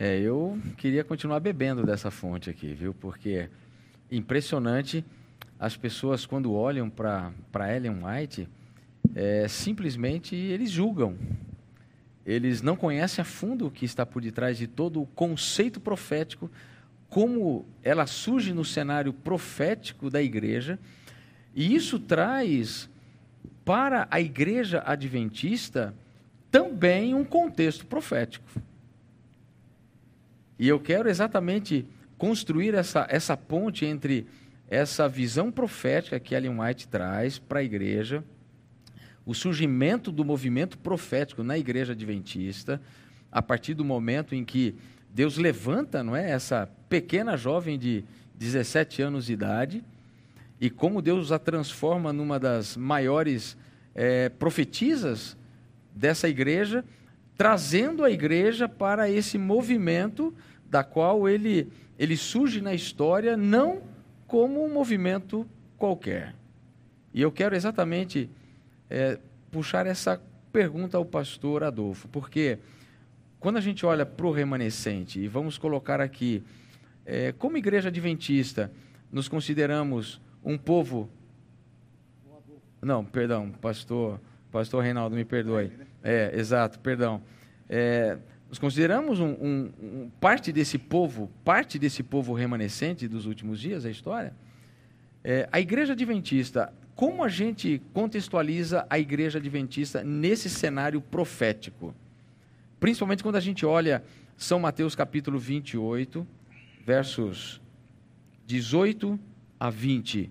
É, eu queria continuar bebendo dessa fonte aqui, viu? Porque é impressionante as pessoas quando olham para Ellen White, é, simplesmente eles julgam. Eles não conhecem a fundo o que está por detrás de todo o conceito profético, como ela surge no cenário profético da igreja, e isso traz para a igreja adventista também um contexto profético. E eu quero exatamente construir essa, essa ponte entre essa visão profética que Ellen White traz para a igreja, o surgimento do movimento profético na igreja adventista, a partir do momento em que Deus levanta, não é, essa pequena jovem de 17 anos de idade, e como Deus a transforma numa das maiores é, profetisas dessa igreja, trazendo a igreja para esse movimento da qual ele, ele surge na história não como um movimento qualquer. E eu quero exatamente é, puxar essa pergunta ao pastor Adolfo, porque quando a gente olha para o remanescente, e vamos colocar aqui, é, como igreja adventista, nos consideramos um povo. Não, perdão, pastor, pastor Reinaldo, me perdoe. É, exato, perdão. É, nos consideramos um, um, um, parte desse povo, parte desse povo remanescente dos últimos dias, a história. É, a igreja adventista, como a gente contextualiza a igreja adventista nesse cenário profético? Principalmente quando a gente olha São Mateus capítulo 28, versos 18 a 20.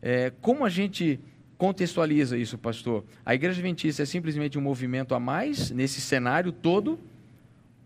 É, como a gente contextualiza isso, pastor? A igreja adventista é simplesmente um movimento a mais nesse cenário todo?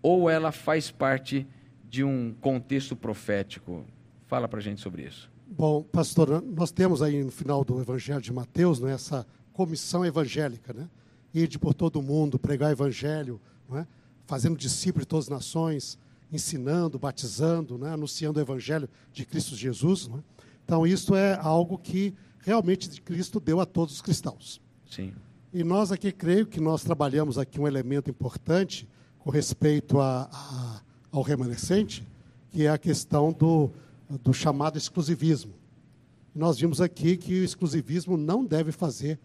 Ou ela faz parte de um contexto profético? Fala para a gente sobre isso. Bom, pastor, nós temos aí no final do Evangelho de Mateus né, essa comissão evangélica, né? Ir de por todo o mundo, pregar o evangelho, é? fazendo discípulos de todas as nações, ensinando, batizando, né? anunciando o evangelho de Cristo Jesus. É? Então, isso é algo que realmente Cristo deu a todos os cristãos. Sim. E nós aqui creio que nós trabalhamos aqui um elemento importante com respeito a, a, ao remanescente, que é a questão do, do chamado exclusivismo. Nós vimos aqui que o exclusivismo não deve fazer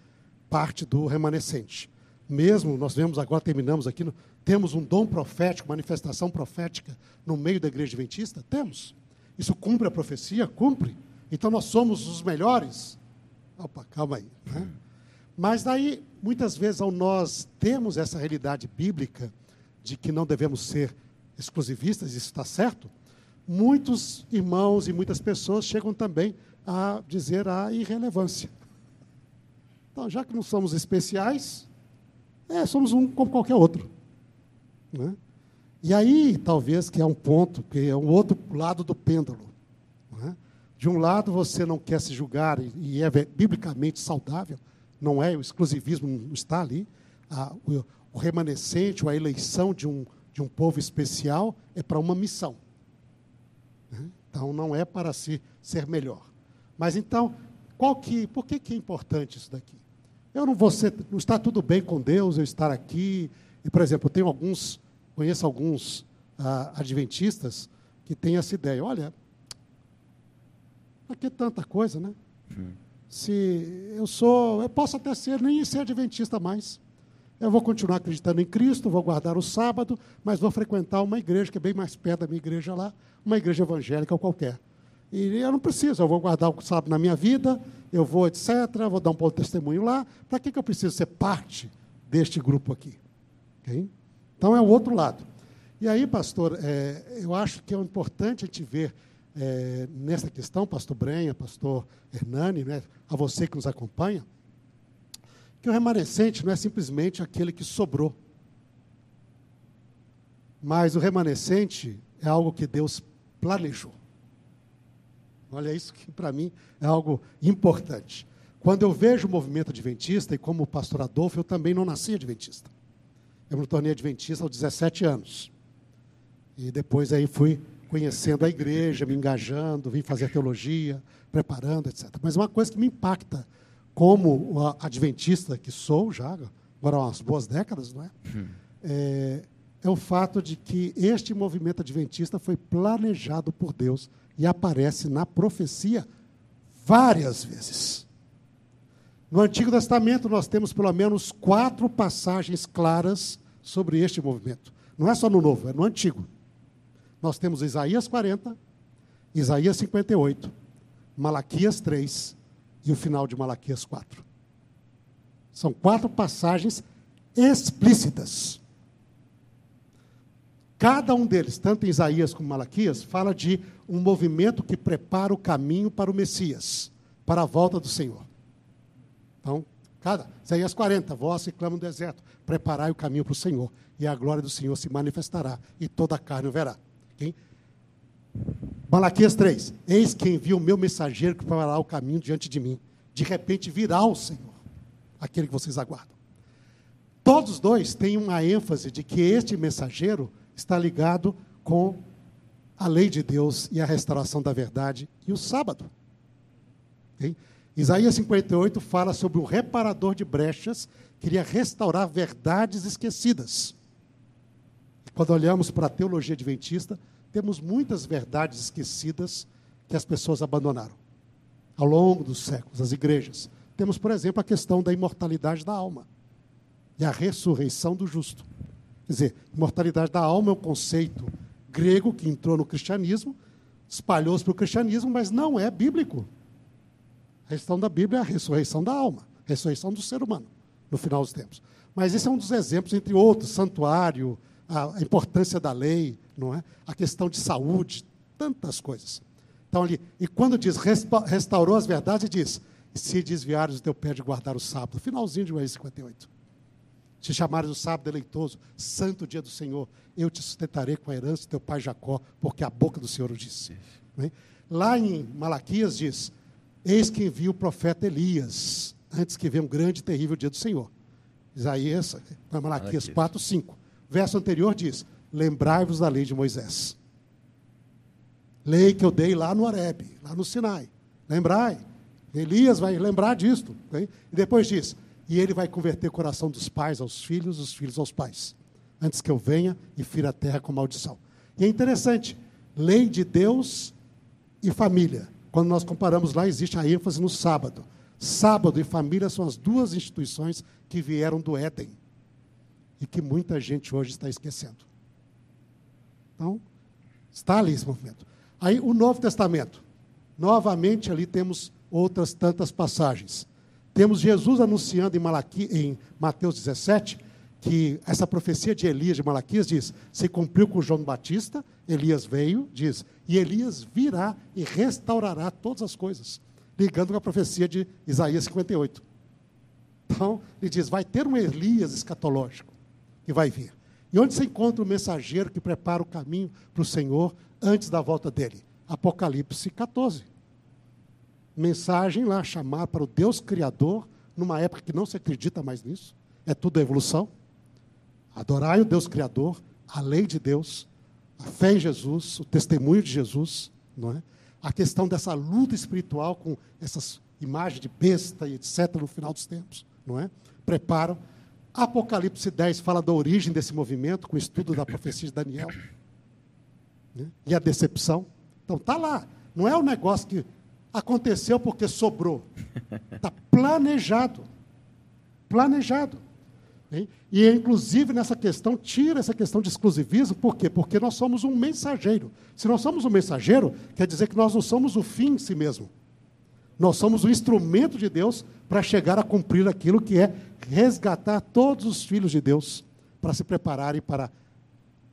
parte do remanescente mesmo, nós vemos agora, terminamos aqui, temos um dom profético, manifestação profética no meio da igreja adventista? Temos. Isso cumpre a profecia? Cumpre. Então nós somos os melhores? Opa, calma aí. Né? Mas daí, muitas vezes, ao nós termos essa realidade bíblica de que não devemos ser exclusivistas, isso está certo, muitos irmãos e muitas pessoas chegam também a dizer a irrelevância. Então, já que não somos especiais, é, somos um como qualquer outro. Né? E aí, talvez, que é um ponto, que é um outro lado do pêndulo. Né? De um lado, você não quer se julgar, e é biblicamente saudável, não é, o exclusivismo não está ali. A, o, remanescente, ou a eleição de um, de um povo especial é para uma missão. Né? Então, não é para se ser melhor. Mas então, qual que, por que, que é importante isso daqui? Eu não vou ser, não está tudo bem com Deus eu estar aqui. E, por exemplo, eu tenho alguns, conheço alguns ah, adventistas que têm essa ideia. Olha, aqui é tanta coisa, né? Hum. Se eu sou, eu posso até ser, nem ser adventista mais. Eu vou continuar acreditando em Cristo, vou guardar o sábado, mas vou frequentar uma igreja que é bem mais perto da minha igreja lá, uma igreja evangélica ou qualquer. E eu não preciso, eu vou guardar o sábado na minha vida, eu vou, etc., vou dar um pouco de testemunho lá. Para que, que eu preciso ser parte deste grupo aqui? Okay? Então é o outro lado. E aí, pastor, é, eu acho que é importante a gente ver é, nessa questão, pastor Brenha, pastor Hernani, né, a você que nos acompanha, que o remanescente não é simplesmente aquele que sobrou. Mas o remanescente é algo que Deus planejou. Olha, isso que para mim é algo importante. Quando eu vejo o movimento adventista, e como pastor Adolfo, eu também não nasci adventista. Eu me tornei adventista aos 17 anos. E depois aí fui conhecendo a igreja, me engajando, vim fazer teologia, preparando, etc. Mas uma coisa que me impacta, como adventista que sou já, agora há umas boas décadas, não é? Hum. é? É o fato de que este movimento adventista foi planejado por Deus e aparece na profecia várias vezes. No Antigo Testamento, nós temos pelo menos quatro passagens claras sobre este movimento. Não é só no Novo, é no Antigo. Nós temos Isaías 40, Isaías 58, Malaquias 3 e o final de Malaquias 4. São quatro passagens explícitas Cada um deles, tanto em Isaías como Malaquias, fala de um movimento que prepara o caminho para o Messias, para a volta do Senhor. Então, cada, Isaías 40, voz que clama no deserto, preparai o caminho para o Senhor, e a glória do Senhor se manifestará, e toda a carne o verá. Okay? Malaquias 3, eis que envia o meu mensageiro que preparará o caminho diante de mim. De repente virá o Senhor, aquele que vocês aguardam. Todos dois têm uma ênfase de que este mensageiro está ligado com a lei de Deus e a restauração da verdade e o sábado. Okay? Isaías 58 fala sobre o reparador de brechas, queria restaurar verdades esquecidas. Quando olhamos para a teologia adventista, temos muitas verdades esquecidas que as pessoas abandonaram ao longo dos séculos, as igrejas. Temos, por exemplo, a questão da imortalidade da alma e a ressurreição do justo. Quer dizer, imortalidade da alma é um conceito grego que entrou no cristianismo, espalhou-se para o cristianismo, mas não é bíblico. A questão da Bíblia é a ressurreição da alma, a ressurreição do ser humano, no final dos tempos. Mas esse é um dos exemplos, entre outros, santuário, a, importância da lei, não é? a questão de saúde, tantas coisas. Então, ali, e quando diz restaurou as verdades, diz: se desviares o teu pé de guardar o sábado, finalzinho de Joel 58. Se chamares o sábado deleitoso, santo dia do Senhor, eu te sustentarei com a herança do teu pai Jacó, porque a boca do Senhor o disse. É? Lá em Malaquias diz: Eis que envia o profeta Elias, antes que venha um grande e terrível dia do Senhor. Isaías, Malaquias 4, 5. Verso anterior diz: Lembrai-vos da lei de Moisés. Lei que eu dei lá no Horebe, lá no Sinai. Lembrai. Elias vai lembrar disto. Okay? E depois diz: e ele vai converter o coração dos pais aos filhos, os filhos aos pais, antes que eu venha e fira a terra com maldição. E é interessante, lei de Deus e família. Quando nós comparamos lá, existe a ênfase no sábado. Sábado e família são as duas instituições que vieram do Éden e que muita gente hoje está esquecendo. Então, está ali esse movimento. Aí, o Novo Testamento. Novamente, ali temos outras tantas passagens. Temos Jesus anunciando em, Malaqui, em Mateus 17 que essa profecia de Elias de Malaquias diz: se cumpriu com João Batista, Elias veio, diz, e Elias virá e restaurará todas as coisas, ligando com a profecia de Isaías 58. Então, ele diz: vai ter um Elias escatológico que vai vir. E onde se encontra o mensageiro que prepara o caminho para o Senhor antes da volta dele? Apocalipse 14 mensagem lá, chamar para o Deus Criador, numa época que não se acredita mais nisso, é tudo evolução. Adorai o Deus Criador, a lei de Deus, a fé em Jesus, o testemunho de Jesus, não é? A questão dessa luta espiritual com essas imagens de besta e etc. no final dos tempos, não é? Preparam. Apocalipse 10 fala da origem desse movimento, com o estudo da profecia de Daniel. Né? E a decepção. Então, está lá. Não é um negócio que aconteceu porque sobrou. Está planejado. Planejado. E, inclusive, nessa questão, tira essa questão de exclusivismo, por quê? Porque nós somos um mensageiro. Se nós somos um mensageiro, quer dizer que nós não somos o fim em si mesmo. Nós somos o instrumento de Deus para chegar a cumprir aquilo que é resgatar todos os filhos de Deus para se prepararem para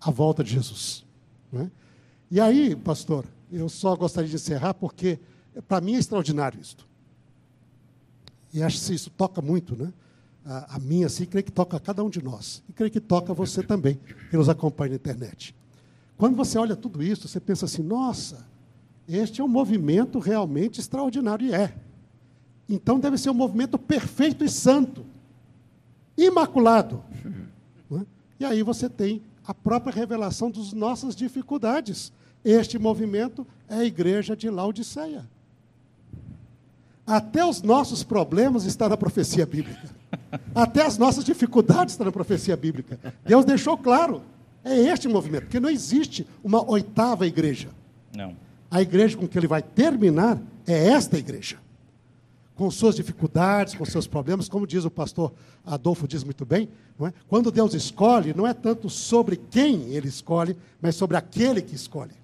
a volta de Jesus. Né? E aí, pastor, eu só gostaria de encerrar porque para mim é extraordinário isso. E acho que isso toca muito, né? A, a mim, assim, creio que toca a cada um de nós. E creio que toca você também, que nos acompanha na internet. Quando você olha tudo isso, você pensa assim: nossa, este é um movimento realmente extraordinário. E é. Então deve ser um movimento perfeito e santo, imaculado. Né? E aí você tem a própria revelação das nossas dificuldades. Este movimento é a igreja de Laodiceia. Até os nossos problemas estão na profecia bíblica. Até as nossas dificuldades estão na profecia bíblica. Deus deixou claro. É este movimento, porque não existe uma oitava igreja. Não. A igreja com que ele vai terminar é esta igreja. Com suas dificuldades, com seus problemas, como diz o pastor Adolfo, diz muito bem, é? quando Deus escolhe, não é tanto sobre quem ele escolhe, mas sobre aquele que escolhe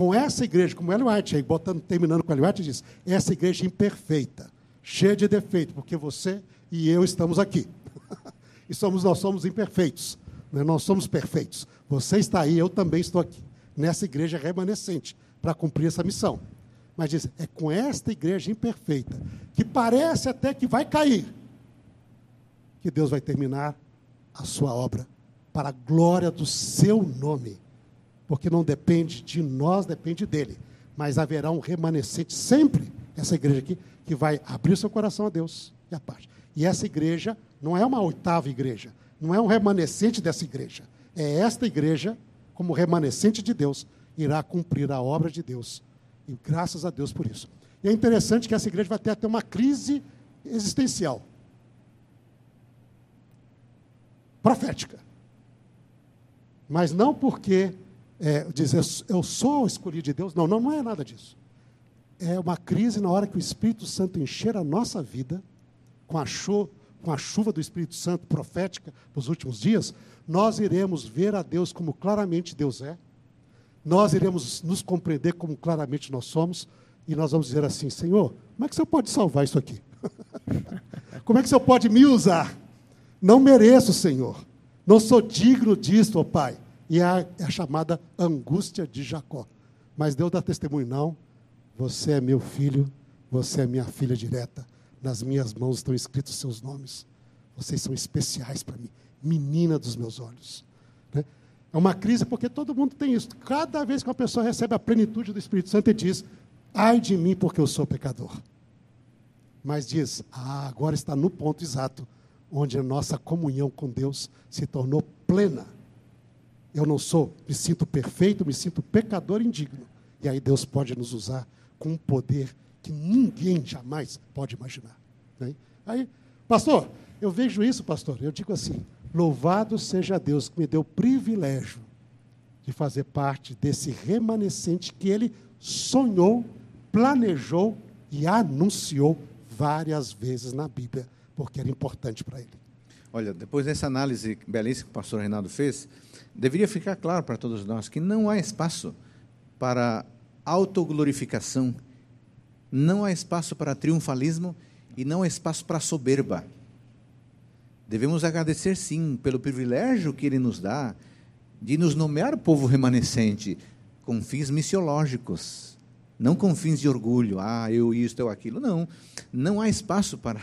com essa igreja, como Ellen White, aí botando, terminando com Ellen White, diz: essa igreja imperfeita, cheia de defeito, porque você e eu estamos aqui. e somos, nós somos imperfeitos. Nós não somos perfeitos. Você está aí, eu também estou aqui, nessa igreja remanescente, para cumprir essa missão. Mas diz, é com esta igreja imperfeita, que parece até que vai cair, que Deus vai terminar a sua obra, para a glória do seu nome. Porque não depende de nós, depende dele. Mas haverá um remanescente sempre, essa igreja aqui, que vai abrir seu coração a Deus e a paz. E essa igreja não é uma oitava igreja, não é um remanescente dessa igreja. É esta igreja, como remanescente de Deus, irá cumprir a obra de Deus. E graças a Deus por isso. E é interessante que essa igreja vai ter até uma crise existencial. Profética. Mas não porque é, dizer eu sou escolhido de Deus. Não, não, não é nada disso. É uma crise na hora que o Espírito Santo encher a nossa vida com a, com a chuva do Espírito Santo profética nos últimos dias, nós iremos ver a Deus como claramente Deus é, nós iremos nos compreender como claramente nós somos, e nós vamos dizer assim: Senhor, como é que o Senhor pode salvar isso aqui? como é que o Senhor pode me usar? Não mereço, Senhor. Não sou digno disto, ó Pai. E é a, é a chamada angústia de Jacó. Mas Deus dá testemunho, não. Você é meu filho, você é minha filha direta. Nas minhas mãos estão escritos seus nomes. Vocês são especiais para mim, menina dos meus olhos. Né? É uma crise porque todo mundo tem isso. Cada vez que uma pessoa recebe a plenitude do Espírito Santo, ele diz: ai de mim, porque eu sou pecador. Mas diz: ah, agora está no ponto exato, onde a nossa comunhão com Deus se tornou plena. Eu não sou, me sinto perfeito, me sinto pecador indigno. E aí Deus pode nos usar com um poder que ninguém jamais pode imaginar. Né? Aí, pastor, eu vejo isso, pastor. Eu digo assim: louvado seja Deus que me deu o privilégio de fazer parte desse remanescente que ele sonhou, planejou e anunciou várias vezes na Bíblia, porque era importante para ele. Olha, depois dessa análise belíssima que o pastor Reinaldo fez, deveria ficar claro para todos nós que não há espaço para autoglorificação não há espaço para triunfalismo e não há espaço para soberba. Devemos agradecer, sim, pelo privilégio que Ele nos dá de nos nomear povo remanescente com fins missiológicos, não com fins de orgulho, ah, eu isto, eu aquilo. Não, não há espaço para,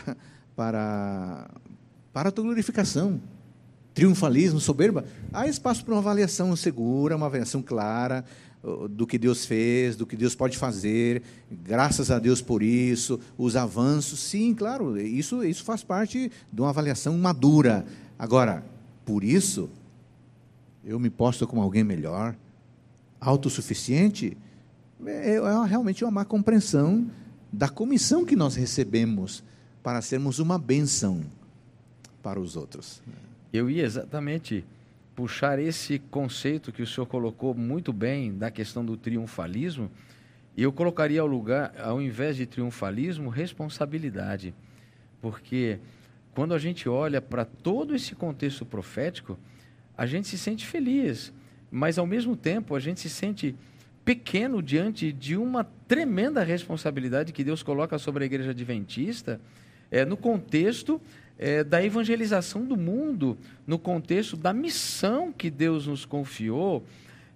para, para a glorificação, triunfalismo, soberba. Há espaço para uma avaliação segura, uma avaliação clara, do que Deus fez, do que Deus pode fazer, graças a Deus por isso, os avanços, sim, claro, isso, isso faz parte de uma avaliação madura. Agora, por isso, eu me posto como alguém melhor, autossuficiente, é, é realmente uma má compreensão da comissão que nós recebemos para sermos uma benção para os outros. Eu ia exatamente puxar esse conceito que o senhor colocou muito bem da questão do triunfalismo, eu colocaria ao lugar, ao invés de triunfalismo, responsabilidade. Porque quando a gente olha para todo esse contexto profético, a gente se sente feliz, mas ao mesmo tempo a gente se sente pequeno diante de uma tremenda responsabilidade que Deus coloca sobre a igreja adventista, é, no contexto é, da evangelização do mundo, no contexto da missão que Deus nos confiou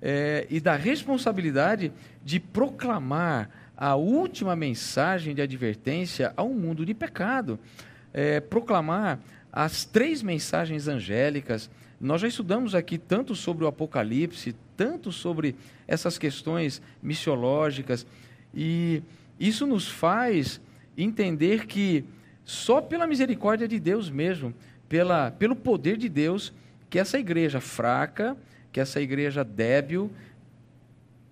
é, e da responsabilidade de proclamar a última mensagem de advertência ao mundo de pecado. É, proclamar as três mensagens angélicas. Nós já estudamos aqui tanto sobre o Apocalipse, tanto sobre essas questões missiológicas, e isso nos faz entender que só pela misericórdia de Deus mesmo, pela, pelo poder de Deus, que essa igreja fraca, que essa igreja débil,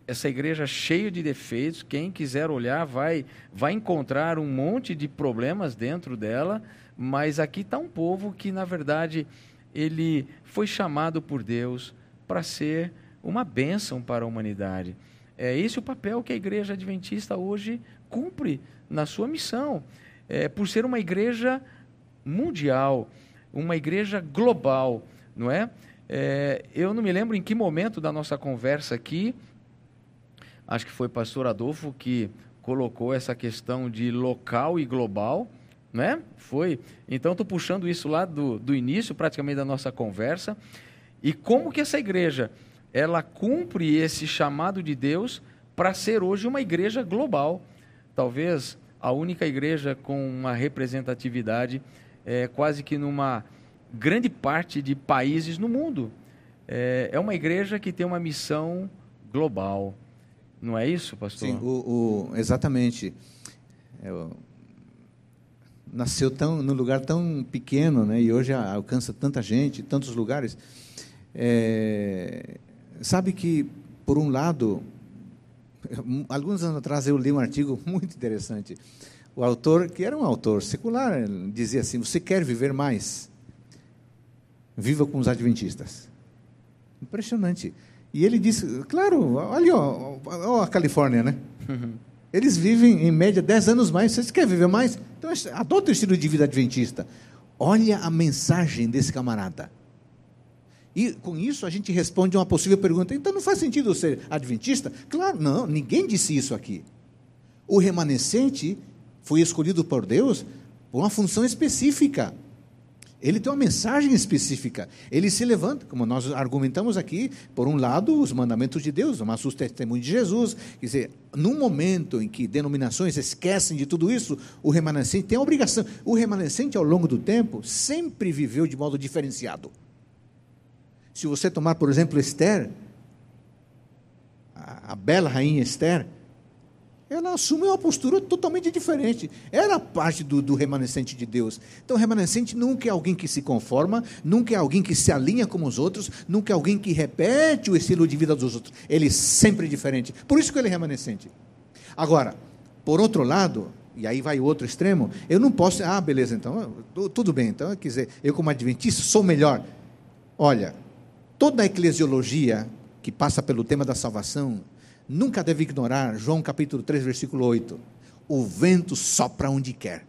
essa igreja cheia de defeitos, quem quiser olhar vai, vai encontrar um monte de problemas dentro dela, mas aqui está um povo que, na verdade, ele foi chamado por Deus para ser uma bênção para a humanidade. É esse o papel que a igreja adventista hoje cumpre na sua missão é, por ser uma igreja mundial, uma igreja global, não é? é? Eu não me lembro em que momento da nossa conversa aqui, acho que foi pastor Adolfo que colocou essa questão de local e global, né? Foi. Então, estou puxando isso lá do, do início, praticamente, da nossa conversa. E como que essa igreja ela cumpre esse chamado de Deus para ser hoje uma igreja global, talvez a única igreja com uma representatividade é, quase que numa grande parte de países no mundo. É, é uma igreja que tem uma missão global. Não é isso, pastor? Sim, o, o exatamente. É, o, nasceu tão, num lugar tão pequeno, né, e hoje alcança tanta gente, tantos lugares. É, sabe que, por um lado, alguns anos atrás eu li um artigo muito interessante. O autor, que era um autor secular, dizia assim: Você quer viver mais? Viva com os adventistas. Impressionante. E ele disse: Claro, olha ó, ó a Califórnia, né? Uhum. Eles vivem, em média, 10 anos mais. Você quer viver mais? Então, adota o estilo de vida adventista. Olha a mensagem desse camarada. E com isso a gente responde a uma possível pergunta. Então não faz sentido ser adventista? Claro, não, ninguém disse isso aqui. O remanescente foi escolhido por Deus por uma função específica. Ele tem uma mensagem específica. Ele se levanta, como nós argumentamos aqui, por um lado, os mandamentos de Deus, mas os testemunhos de Jesus. Quer dizer, num momento em que denominações esquecem de tudo isso, o remanescente tem a obrigação. O remanescente, ao longo do tempo, sempre viveu de modo diferenciado. Se você tomar, por exemplo, Esther, a, a bela rainha Esther, ela assume uma postura totalmente diferente. Era parte do, do, remanescente de Deus. Então, remanescente nunca é alguém que se conforma, nunca é alguém que se alinha com os outros, nunca é alguém que repete o estilo de vida dos outros. Ele é sempre diferente. Por isso que ele é remanescente. Agora, por outro lado, e aí vai o outro extremo, eu não posso, ah, beleza, então, tudo bem, então, quer dizer, eu como adventista sou melhor. Olha, toda a eclesiologia que passa pelo tema da salvação nunca deve ignorar João capítulo 3, versículo 8. O vento sopra onde quer.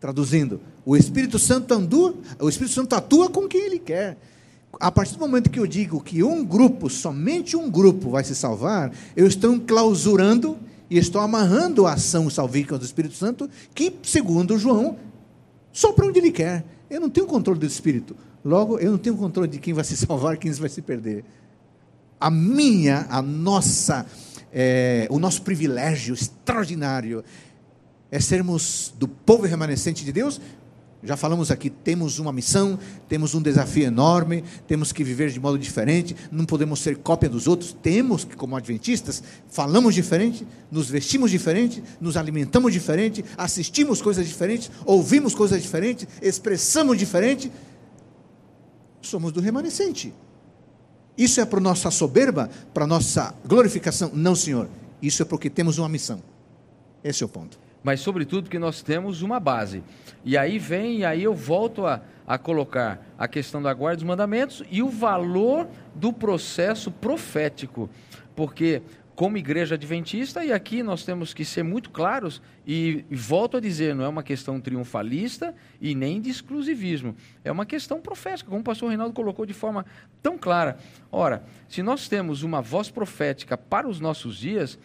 Traduzindo, o Espírito Santo atua, o Espírito Santo atua com quem ele quer. A partir do momento que eu digo que um grupo, somente um grupo vai se salvar, eu estou clausurando e estou amarrando a ação salvífica do Espírito Santo, que, segundo João, sopra onde ele quer. Eu não tenho controle do Espírito. Logo, eu não tenho controle de quem vai se salvar, quem vai se perder. A minha, a nossa, é, o nosso privilégio extraordinário é sermos do povo remanescente de Deus. Já falamos aqui, temos uma missão, temos um desafio enorme, temos que viver de modo diferente, não podemos ser cópia dos outros, temos que, como adventistas, falamos diferente, nos vestimos diferente, nos alimentamos diferente, assistimos coisas diferentes, ouvimos coisas diferentes, expressamos diferente, somos do remanescente. Isso é para nossa soberba, para nossa glorificação? Não, Senhor. Isso é porque temos uma missão. Esse é o ponto. Mas, sobretudo, porque nós temos uma base. E aí vem, e aí eu volto a, a colocar a questão da guarda dos mandamentos e o valor do processo profético. Porque como igreja adventista, e aqui nós temos que ser muito claros, e, e, volto a dizer, não é uma questão triunfalista e nem de exclusivismo, é uma questão profética, como o pastor Reinaldo colocou de forma tão clara. Ora, se nós temos uma voz profética para os nossos dias,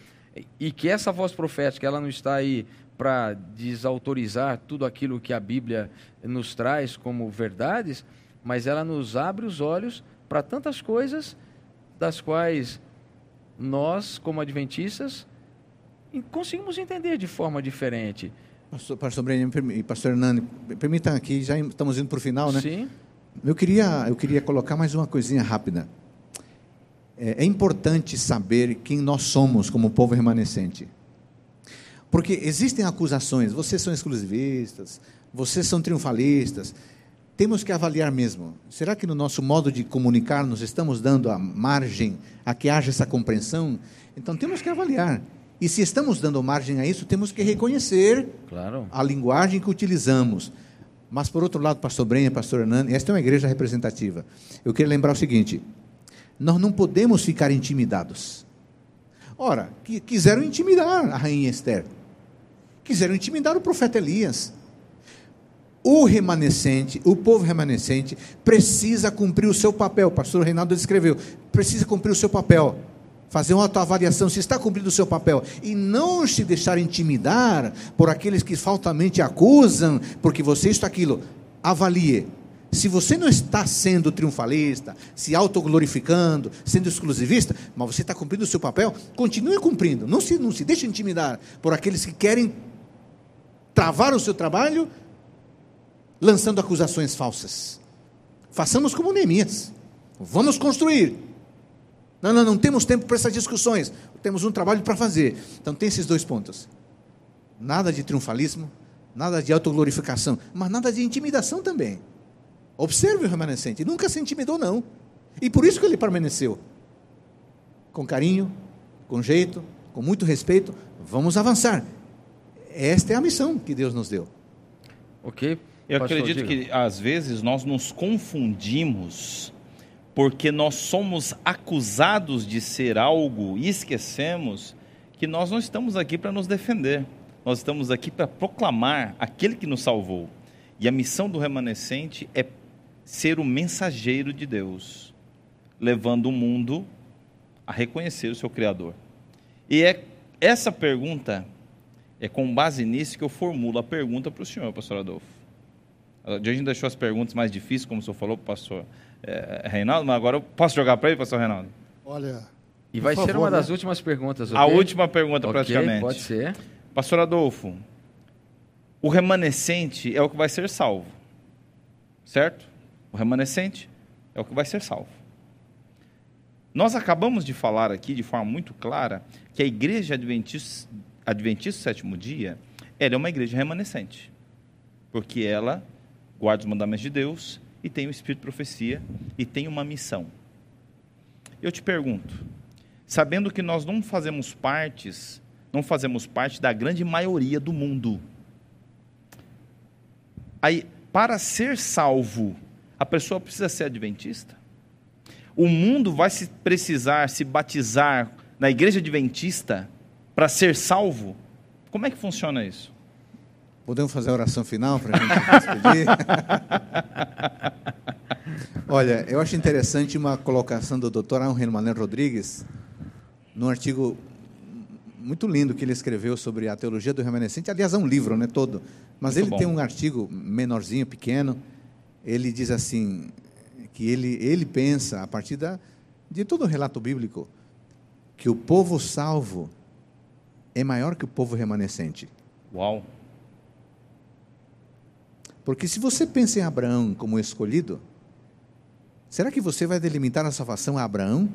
e que essa voz profética ela não está aí para desautorizar tudo aquilo que a Bíblia nos traz como verdades, mas ela nos abre os olhos para tantas coisas das quais nós, como adventistas, conseguimos entender de forma diferente. Pastor, pastor e pastor Hernani, permitam aqui, já estamos indo para o final, né? Sim. Eu queria, eu queria colocar mais uma coisinha rápida. É, é importante saber quem nós somos como povo remanescente. Porque existem acusações, vocês são exclusivistas, vocês são triunfalistas, temos que avaliar mesmo. Será que no nosso modo de comunicar nós estamos dando a margem a que haja essa compreensão? Então temos que avaliar. E se estamos dando margem a isso, temos que reconhecer claro. a linguagem que utilizamos. Mas, por outro lado, pastor Brenha, pastor Hernani, esta é uma igreja representativa. Eu queria lembrar o seguinte: nós não podemos ficar intimidados. Ora, quiseram intimidar a rainha Esther, quiseram intimidar o profeta Elias o remanescente, o povo remanescente, precisa cumprir o seu papel. O pastor Reinaldo descreveu: precisa cumprir o seu papel. Fazer uma autoavaliação se está cumprindo o seu papel. E não se deixar intimidar por aqueles que faltamente acusam, porque você está aquilo. Avalie Se você não está sendo triunfalista, se autoglorificando, sendo exclusivista, mas você está cumprindo o seu papel, continue cumprindo. Não se, não se deixe intimidar por aqueles que querem travar o seu trabalho lançando acusações falsas. Façamos como Neemias. Vamos construir. Não, não, não temos tempo para essas discussões. Temos um trabalho para fazer. Então tem esses dois pontos. Nada de triunfalismo, nada de autoglorificação, mas nada de intimidação também. Observe o remanescente, nunca se intimidou, não. E por isso que ele permaneceu. Com carinho, com jeito, com muito respeito, vamos avançar. Esta é a missão que Deus nos deu. Ok? Eu Pastor, acredito diga. que às vezes nós nos confundimos porque nós somos acusados de ser algo e esquecemos que nós não estamos aqui para nos defender. Nós estamos aqui para proclamar aquele que nos salvou. E a missão do remanescente é ser o mensageiro de Deus, levando o mundo a reconhecer o seu Criador. E é essa pergunta, é com base nisso que eu formulo a pergunta para o senhor, pastor Adolfo. A gente deixou as perguntas mais difíceis, como o senhor falou para o pastor eh, Reinaldo, mas agora eu posso jogar para ele, pastor Reinaldo? Olha, E vai Por ser favor, uma das né? últimas perguntas. A ok? última pergunta, Ok, praticamente. Pode ser. Pastor Adolfo, o remanescente é o que vai ser salvo, certo? O remanescente é o que vai ser salvo. Nós acabamos de falar aqui de forma muito clara que a igreja adventista, adventista do sétimo dia ela é uma igreja remanescente, porque ela guarda os mandamentos de Deus e tem o espírito de profecia e tem uma missão. Eu te pergunto, sabendo que nós não fazemos partes, não fazemos parte da grande maioria do mundo. Aí, para ser salvo, a pessoa precisa ser adventista? O mundo vai se precisar se batizar na igreja adventista para ser salvo? Como é que funciona isso? Podemos fazer a oração final para a gente despedir? Olha, eu acho interessante uma colocação do Dr. Henrique Mané Rodrigues, num artigo muito lindo que ele escreveu sobre a teologia do remanescente. Aliás, é um livro, né, todo. Mas Muito ele bom. tem um artigo menorzinho, pequeno. Ele diz assim que ele ele pensa a partir da, de todo o relato bíblico que o povo salvo é maior que o povo remanescente. Uau! Porque se você pensa em Abraão como escolhido, será que você vai delimitar a salvação a Abraão?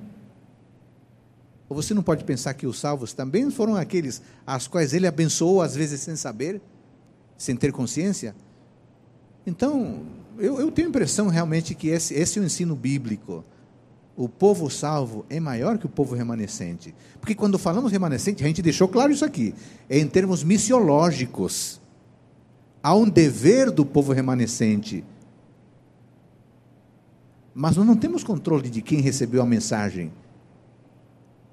Ou você não pode pensar que os salvos também foram aqueles às quais ele abençoou, às vezes sem saber, sem ter consciência? Então, eu, eu tenho a impressão realmente que esse, esse é o ensino bíblico. O povo salvo é maior que o povo remanescente. Porque quando falamos remanescente, a gente deixou claro isso aqui, é em termos missiológicos há um dever do povo remanescente. Mas nós não temos controle de quem recebeu a mensagem.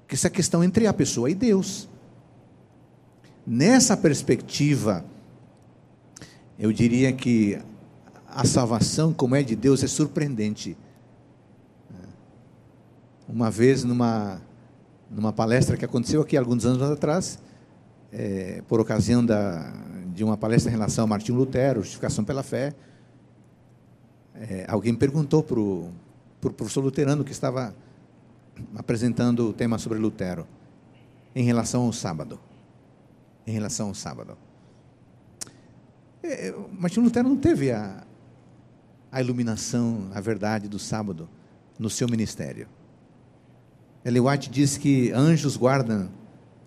Que essa questão entre a pessoa e Deus. Nessa perspectiva, eu diria que a salvação, como é de Deus, é surpreendente. Uma vez, numa, numa palestra que aconteceu aqui alguns anos atrás, é, por ocasião da, de uma palestra em relação a Martinho Lutero, justificação pela fé, é, alguém perguntou para o pro professor luterano que estava apresentando o tema sobre Lutero, em relação ao sábado. Em relação ao sábado. É, Martinho Lutero não teve a, a iluminação, a verdade do sábado no seu ministério. Ellen White diz que anjos guardam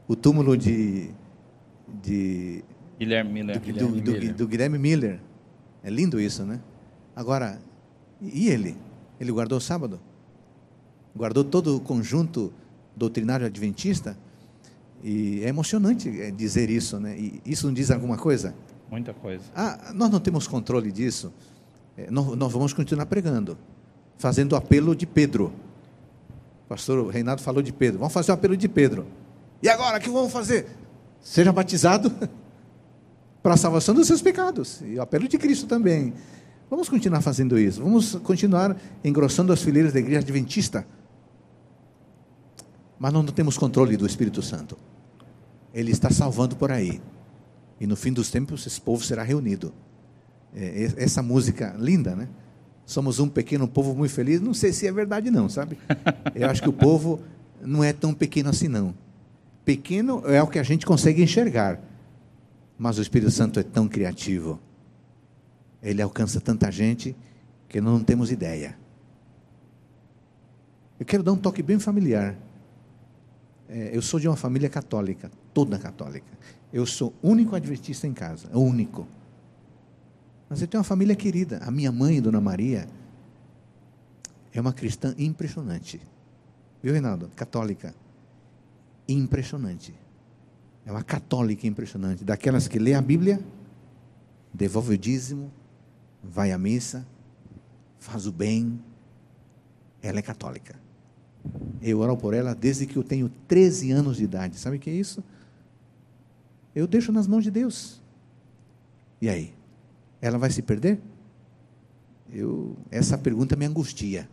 o túmulo de, de Guilherme Miller. do, Guilherme do- do- Miller. do Guilherme Miller. É lindo isso, né? Agora, e ele? Ele guardou o sábado? Guardou todo o conjunto doutrinário adventista? E é emocionante é, dizer isso, né? E isso não diz alguma coisa? Muita coisa. Ah, nós não temos controle disso. É, nós, nós vamos continuar pregando, fazendo o apelo de Pedro. O pastor Reinaldo falou de Pedro. Vamos fazer o apelo de Pedro. E agora, o que vamos fazer? Seja batizado para a salvação dos seus pecados. E o apelo de Cristo também. Vamos continuar fazendo isso. Vamos continuar engrossando as fileiras da igreja adventista. Mas nós não temos controle do Espírito Santo. Ele está salvando por aí. E no fim dos tempos, esse povo será reunido. É, essa música linda, né? somos um pequeno povo muito feliz. Não sei se é verdade, não, sabe? Eu acho que o povo não é tão pequeno assim, não. Pequeno é o que a gente consegue enxergar, mas o Espírito Santo é tão criativo. Ele alcança tanta gente que não temos ideia. Eu quero dar um toque bem familiar. É, eu sou de uma família católica, toda católica. Eu sou único adventista em casa, único. Mas eu tenho uma família querida. A minha mãe, Dona Maria, é uma cristã impressionante. Viu, Reinaldo? Católica. Impressionante. É uma católica impressionante. Daquelas que lê a Bíblia, devolve o dízimo, vai à missa, faz o bem. Ela é católica. Eu oro por ela desde que eu tenho 13 anos de idade. Sabe o que é isso? Eu deixo nas mãos de Deus. E aí? ela vai se perder? Eu, essa pergunta me angustia,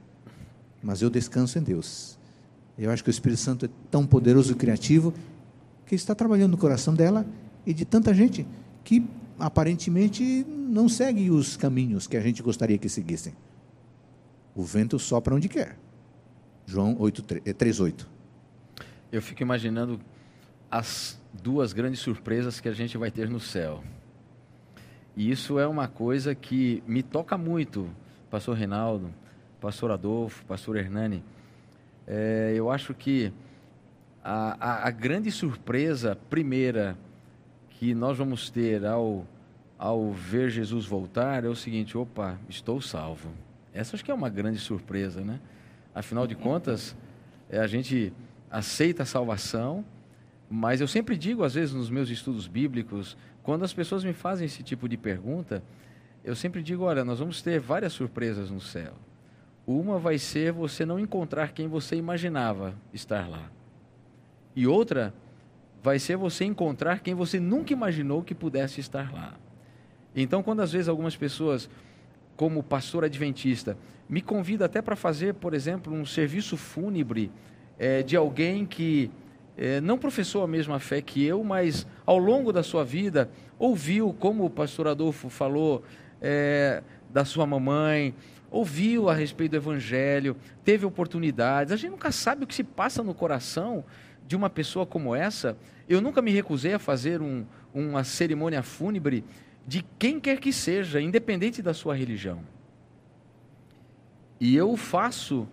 mas eu descanso em Deus. Eu acho que o Espírito Santo é tão poderoso e criativo que está trabalhando no coração dela e de tanta gente que aparentemente não segue os caminhos que a gente gostaria que seguissem. O vento sopra onde quer. João 3:8. Eh, eu fico imaginando as duas grandes surpresas que a gente vai ter no céu. E isso é uma coisa que me toca muito, pastor Reinaldo, pastor Adolfo, pastor Hernani. É, eu acho que a, a, a, grande surpresa primeira que nós vamos ter ao, ao ver Jesus voltar é o seguinte: opa, estou salvo. Essa acho que é uma grande surpresa, né? Afinal de contas, é, a gente aceita a salvação, mas eu sempre digo, às vezes, nos meus estudos bíblicos, quando as pessoas me fazem esse tipo de pergunta, eu sempre digo: olha, nós vamos ter várias surpresas no céu. Uma vai ser você não encontrar quem você imaginava estar lá. E outra vai ser você encontrar quem você nunca imaginou que pudesse estar lá. Então, quando às vezes algumas pessoas, como pastor adventista, me convidam até para fazer, por exemplo, um serviço fúnebre é, de alguém que é, não professou a mesma fé que eu, mas ao longo da sua vida ouviu, como o pastor Adolfo falou, é, da sua mamãe, ouviu a respeito do Evangelho, teve oportunidades. A gente nunca sabe o que se passa no coração de uma pessoa como essa. Eu nunca me recusei a fazer um, uma cerimônia fúnebre de quem quer que seja, independente da sua religião. E eu faço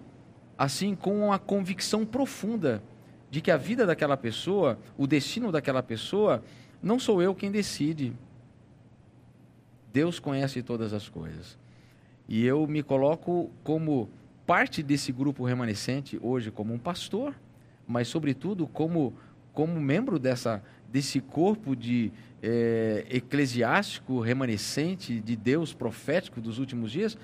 assim com a convicção profunda de que a vida daquela pessoa, o destino daquela pessoa, não sou eu quem decide. Deus conhece todas as coisas. E eu me coloco como parte desse grupo remanescente hoje como um pastor, mas sobretudo como como membro dessa desse corpo de é, eclesiástico remanescente de Deus profético dos últimos dias,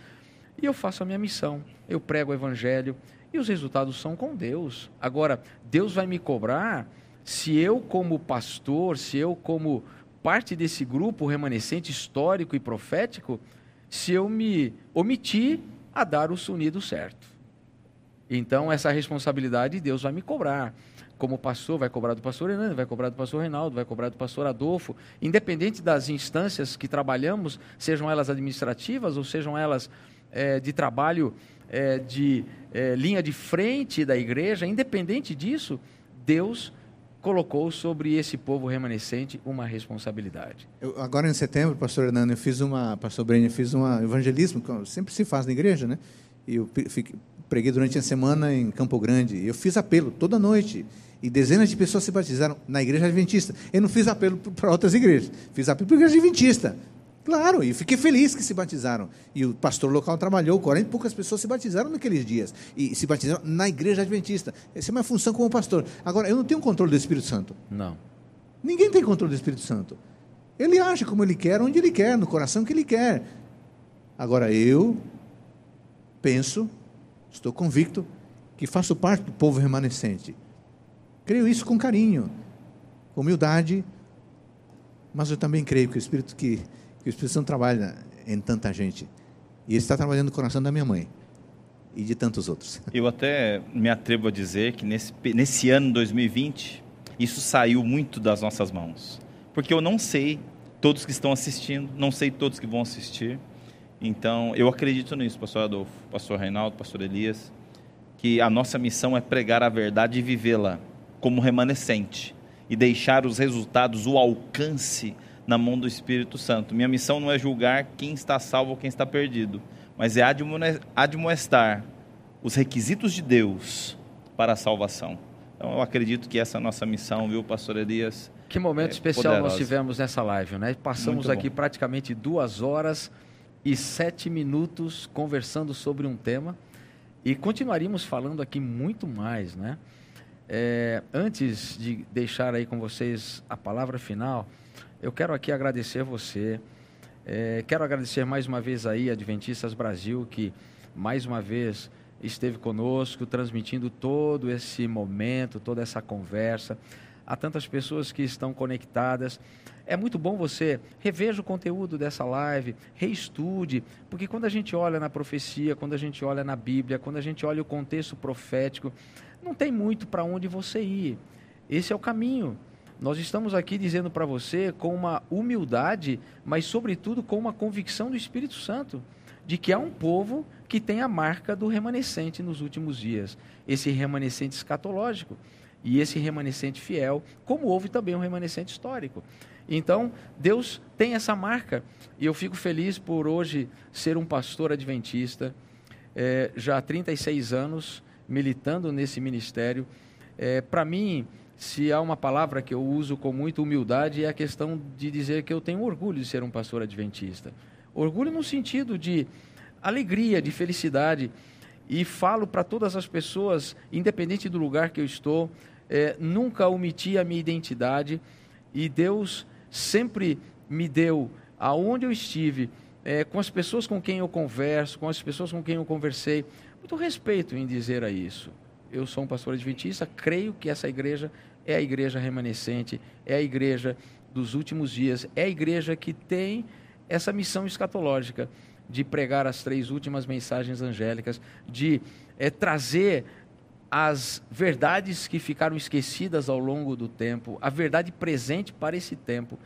e eu faço a minha missão. Eu prego o evangelho, e os resultados são com Deus. Agora, Deus vai me cobrar se eu, como pastor, se eu, como parte desse grupo remanescente histórico e profético, se eu me omitir a dar o sonido certo. Então, essa responsabilidade Deus vai me cobrar. Como pastor, vai cobrar do pastor Hernando, vai cobrar do pastor Reinaldo, vai cobrar do pastor Adolfo, independente das instâncias que trabalhamos, sejam elas administrativas ou sejam elas é, de trabalho é, de é, linha de frente da igreja, independente disso, Deus colocou sobre esse povo remanescente uma responsabilidade. Eu, agora em setembro, pastor Hernando, eu fiz uma, pastor Breno, eu fiz um evangelismo, que sempre se faz na igreja, né? E eu fiquei, preguei durante a semana em Campo Grande. Eu fiz apelo toda noite. E dezenas de pessoas se batizaram na igreja adventista. Eu não fiz apelo para outras igrejas. Fiz apelo para a igreja adventista. Claro, e fiquei feliz que se batizaram. E o pastor local trabalhou, 40 e poucas pessoas se batizaram naqueles dias. E se batizaram na igreja adventista. Essa é uma função como pastor. Agora, eu não tenho controle do Espírito Santo. Não. Ninguém tem controle do Espírito Santo. Ele age como ele quer, onde ele quer, no coração que ele quer. Agora, eu penso, estou convicto, que faço parte do povo remanescente. Creio isso com carinho, humildade, mas eu também creio que o Espírito que que o Espírito Santo trabalha em tanta gente. E está trabalhando no coração da minha mãe e de tantos outros. Eu até me atrevo a dizer que nesse, nesse ano 2020, isso saiu muito das nossas mãos. Porque eu não sei todos que estão assistindo, não sei todos que vão assistir. Então, eu acredito nisso, pastor Adolfo, pastor Reinaldo, pastor Elias, que a nossa missão é pregar a verdade e vivê-la como remanescente e deixar os resultados, o alcance na mão do Espírito Santo. Minha missão não é julgar quem está salvo ou quem está perdido, mas é admoestar os requisitos de Deus para a salvação. Então, eu acredito que essa é a nossa missão, viu, pastor Elias? Que momento é, especial poderosa. nós tivemos nessa live, né? Passamos aqui praticamente duas horas e sete minutos conversando sobre um tema e continuaríamos falando aqui muito mais, né? É, antes de deixar aí com vocês a palavra final, eu quero aqui agradecer você. É, quero agradecer mais uma vez aí Adventistas Brasil, que mais uma vez esteve conosco, transmitindo todo esse momento, toda essa conversa. Há tantas pessoas que estão conectadas. É muito bom você reveja o conteúdo dessa live, reestude, porque quando a gente olha na profecia, quando a gente olha na Bíblia, quando a gente olha o contexto profético, não tem muito para onde você ir. Esse é o caminho. Nós estamos aqui dizendo para você com uma humildade, mas sobretudo com uma convicção do Espírito Santo, de que há um povo que tem a marca do remanescente nos últimos dias, esse remanescente escatológico e esse remanescente fiel, como houve também um remanescente histórico. Então, Deus tem essa marca e eu fico feliz por hoje ser um pastor adventista, é, já há 36 anos militando nesse ministério. É, para mim, se há uma palavra que eu uso com muita humildade, é a questão de dizer que eu tenho orgulho de ser um pastor adventista. Orgulho no sentido de alegria, de felicidade. E falo para todas as pessoas, independente do lugar que eu estou, é, nunca omiti a minha identidade e Deus sempre me deu, aonde eu estive, é, com as pessoas com quem eu converso, com as pessoas com quem eu conversei, muito respeito em dizer a isso. Eu sou um pastor adventista, creio que essa igreja é a igreja remanescente, é a igreja dos últimos dias, é a igreja que tem essa missão escatológica de pregar as três últimas mensagens angélicas, de é, trazer as verdades que ficaram esquecidas ao longo do tempo, a verdade presente para esse tempo.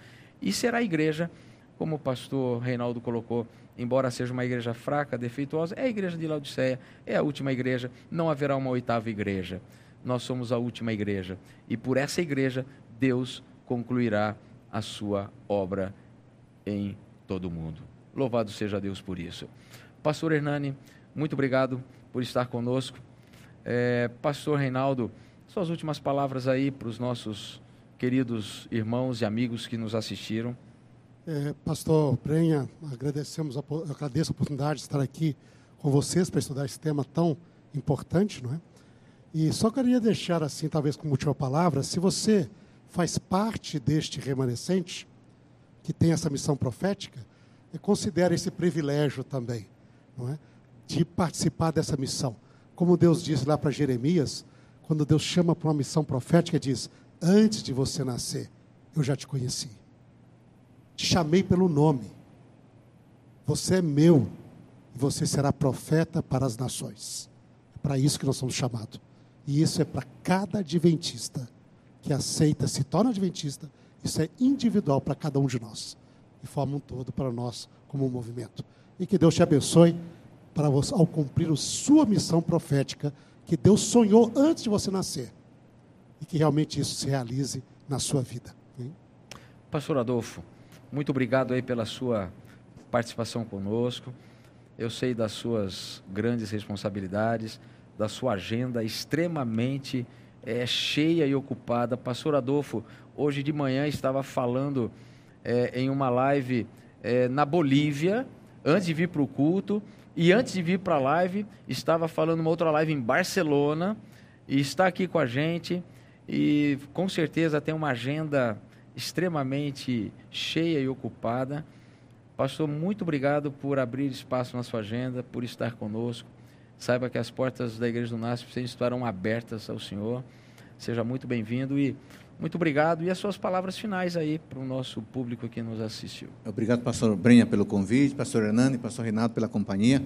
E será a igreja, como o pastor Reinaldo colocou, embora seja uma igreja fraca, defeituosa, é a igreja de Laodiceia, é a última igreja, não haverá uma oitava igreja nós somos a última igreja. E por essa igreja, Deus concluirá a sua obra em todo o mundo. Louvado seja Deus por isso. Pastor Hernani, muito obrigado por estar conosco. É, Pastor Reinaldo, suas últimas palavras aí para os nossos queridos irmãos e amigos que nos assistiram. É, Pastor Brenha, agradecemos a, agradeço a oportunidade de estar aqui com vocês para estudar esse tema tão importante, não é? E só queria deixar assim, talvez como última palavra, se você faz parte deste remanescente, que tem essa missão profética, considere esse privilégio também, não é? de participar dessa missão. Como Deus diz lá para Jeremias, quando Deus chama para uma missão profética, diz: Antes de você nascer, eu já te conheci. Te chamei pelo nome. Você é meu e você será profeta para as nações. É para isso que nós somos chamados. E isso é para cada adventista que aceita, se torna adventista, isso é individual para cada um de nós. E forma um todo para nós como um movimento. E que Deus te abençoe para você, ao cumprir a sua missão profética que Deus sonhou antes de você nascer. E que realmente isso se realize na sua vida. Hein? Pastor Adolfo, muito obrigado aí pela sua participação conosco. Eu sei das suas grandes responsabilidades da sua agenda extremamente é, cheia e ocupada. Pastor Adolfo, hoje de manhã estava falando é, em uma live é, na Bolívia, antes de vir para o culto, e antes de vir para a live, estava falando uma outra live em Barcelona, e está aqui com a gente, e com certeza tem uma agenda extremamente cheia e ocupada. Pastor, muito obrigado por abrir espaço na sua agenda, por estar conosco. Saiba que as portas da Igreja do sempre estarão abertas ao Senhor. Seja muito bem-vindo e muito obrigado. E as suas palavras finais aí para o nosso público que nos assistiu. Obrigado, pastor Brenha, pelo convite, pastor Hernani, pastor Renato, pela companhia.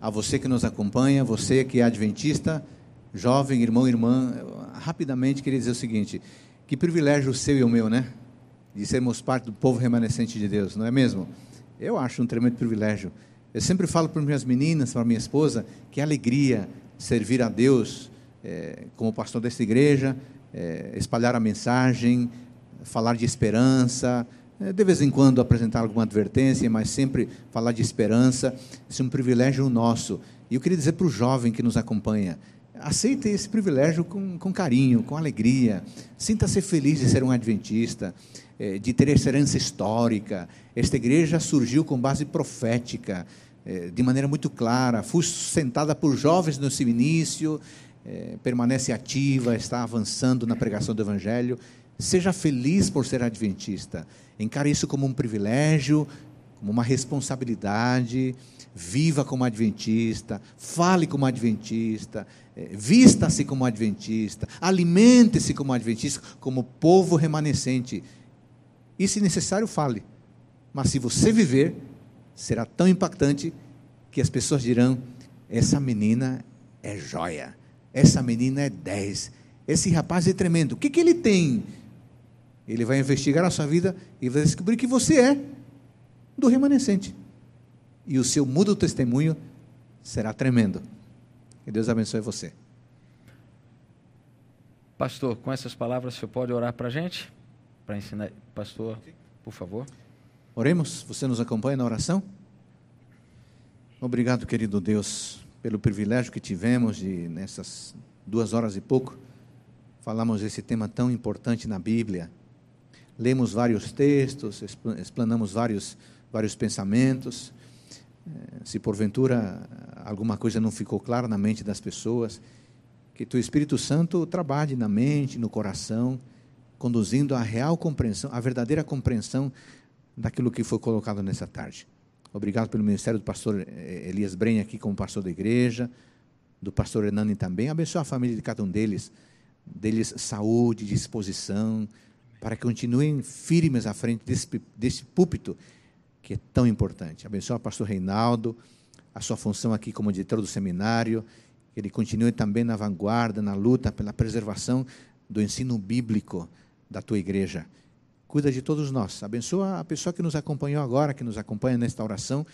A você que nos acompanha, você que é adventista, jovem, irmão, irmã, rapidamente queria dizer o seguinte: que privilégio seu e o meu, né? De sermos parte do povo remanescente de Deus, não é mesmo? Eu acho um tremendo privilégio Eu sempre falo para minhas meninas, para minha esposa, que alegria servir a Deus é, como pastor desta igreja, é, espalhar a mensagem, falar de esperança, é, de vez em quando apresentar alguma advertência, mas sempre falar de esperança. Isso é um privilégio nosso. E eu queria dizer para o jovem que nos acompanha: aceite esse privilégio com, com carinho, com alegria. Sinta-se feliz de ser um adventista, é, de ter herança histórica. Esta igreja surgiu com base profética, é, de maneira muito clara, foi sustentada por jovens no seu início, é, permanece ativa, está avançando na pregação do Evangelho. Seja feliz por ser adventista. Encare isso como um privilégio, como uma responsabilidade. Viva como adventista, fale como adventista, é, vista-se como adventista, alimente-se como adventista, como povo remanescente. E, se necessário, fale. Mas se você viver, será tão impactante que as pessoas dirão: essa menina é joia. Essa menina é 10. Esse rapaz é tremendo. O que, que ele tem? Ele vai investigar a sua vida e vai descobrir que você é do remanescente. E o seu mudo testemunho será tremendo. Que Deus abençoe você. Pastor, com essas palavras, você pode orar para a gente? Para ensinar. Pastor, por favor. Oremos. Você nos acompanha na oração? Obrigado, querido Deus, pelo privilégio que tivemos de, nessas duas horas e pouco, falamos esse tema tão importante na Bíblia. Lemos vários textos, explanamos vários, vários pensamentos. Eh, se porventura alguma coisa não ficou clara na mente das pessoas, que o Espírito Santo trabalhe na mente, no coração, conduzindo a real compreensão, a verdadeira compreensão daquilo que foi colocado nessa tarde. Obrigado pelo ministério do pastor eh, Elias Bren aqui como pastor da igreja, do pastor Hernani também. Abençoe a família de cada um deles, deles saúde, disposição, para que continuem firmes à frente desse, desse púlpito que é tão importante. Abençoe o pastor Reinaldo, a sua função aqui como diretor do seminário, que ele continue também na vanguarda, na luta pela preservação do ensino bíblico da tua igreja cuida de todos nós. Abençoa a pessoa que nos acompanhou agora, que nos acompanha nesta oração.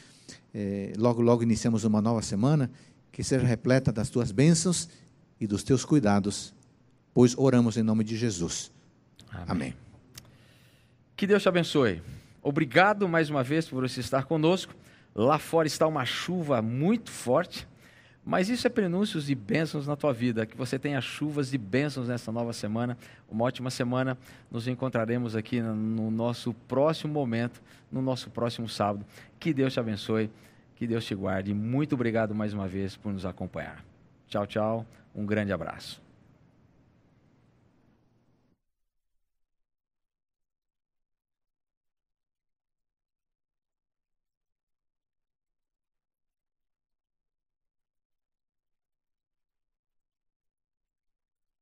É, logo, logo iniciamos uma nova semana, que seja repleta das tuas bênçãos e dos teus cuidados, pois oramos em nome de Jesus. Amém. Amém. Que Deus te abençoe. Obrigado mais uma vez por você estar conosco. Lá fora está uma chuva muito forte. Mas isso é prenúncios de bênçãos na tua vida, que você tenha chuvas de bênçãos nessa nova semana, uma ótima semana. Nos encontraremos aqui no nosso próximo momento, no nosso próximo sábado. Que Deus te abençoe, que Deus te guarde. Muito obrigado mais uma vez por nos acompanhar. Tchau, tchau. Um grande abraço.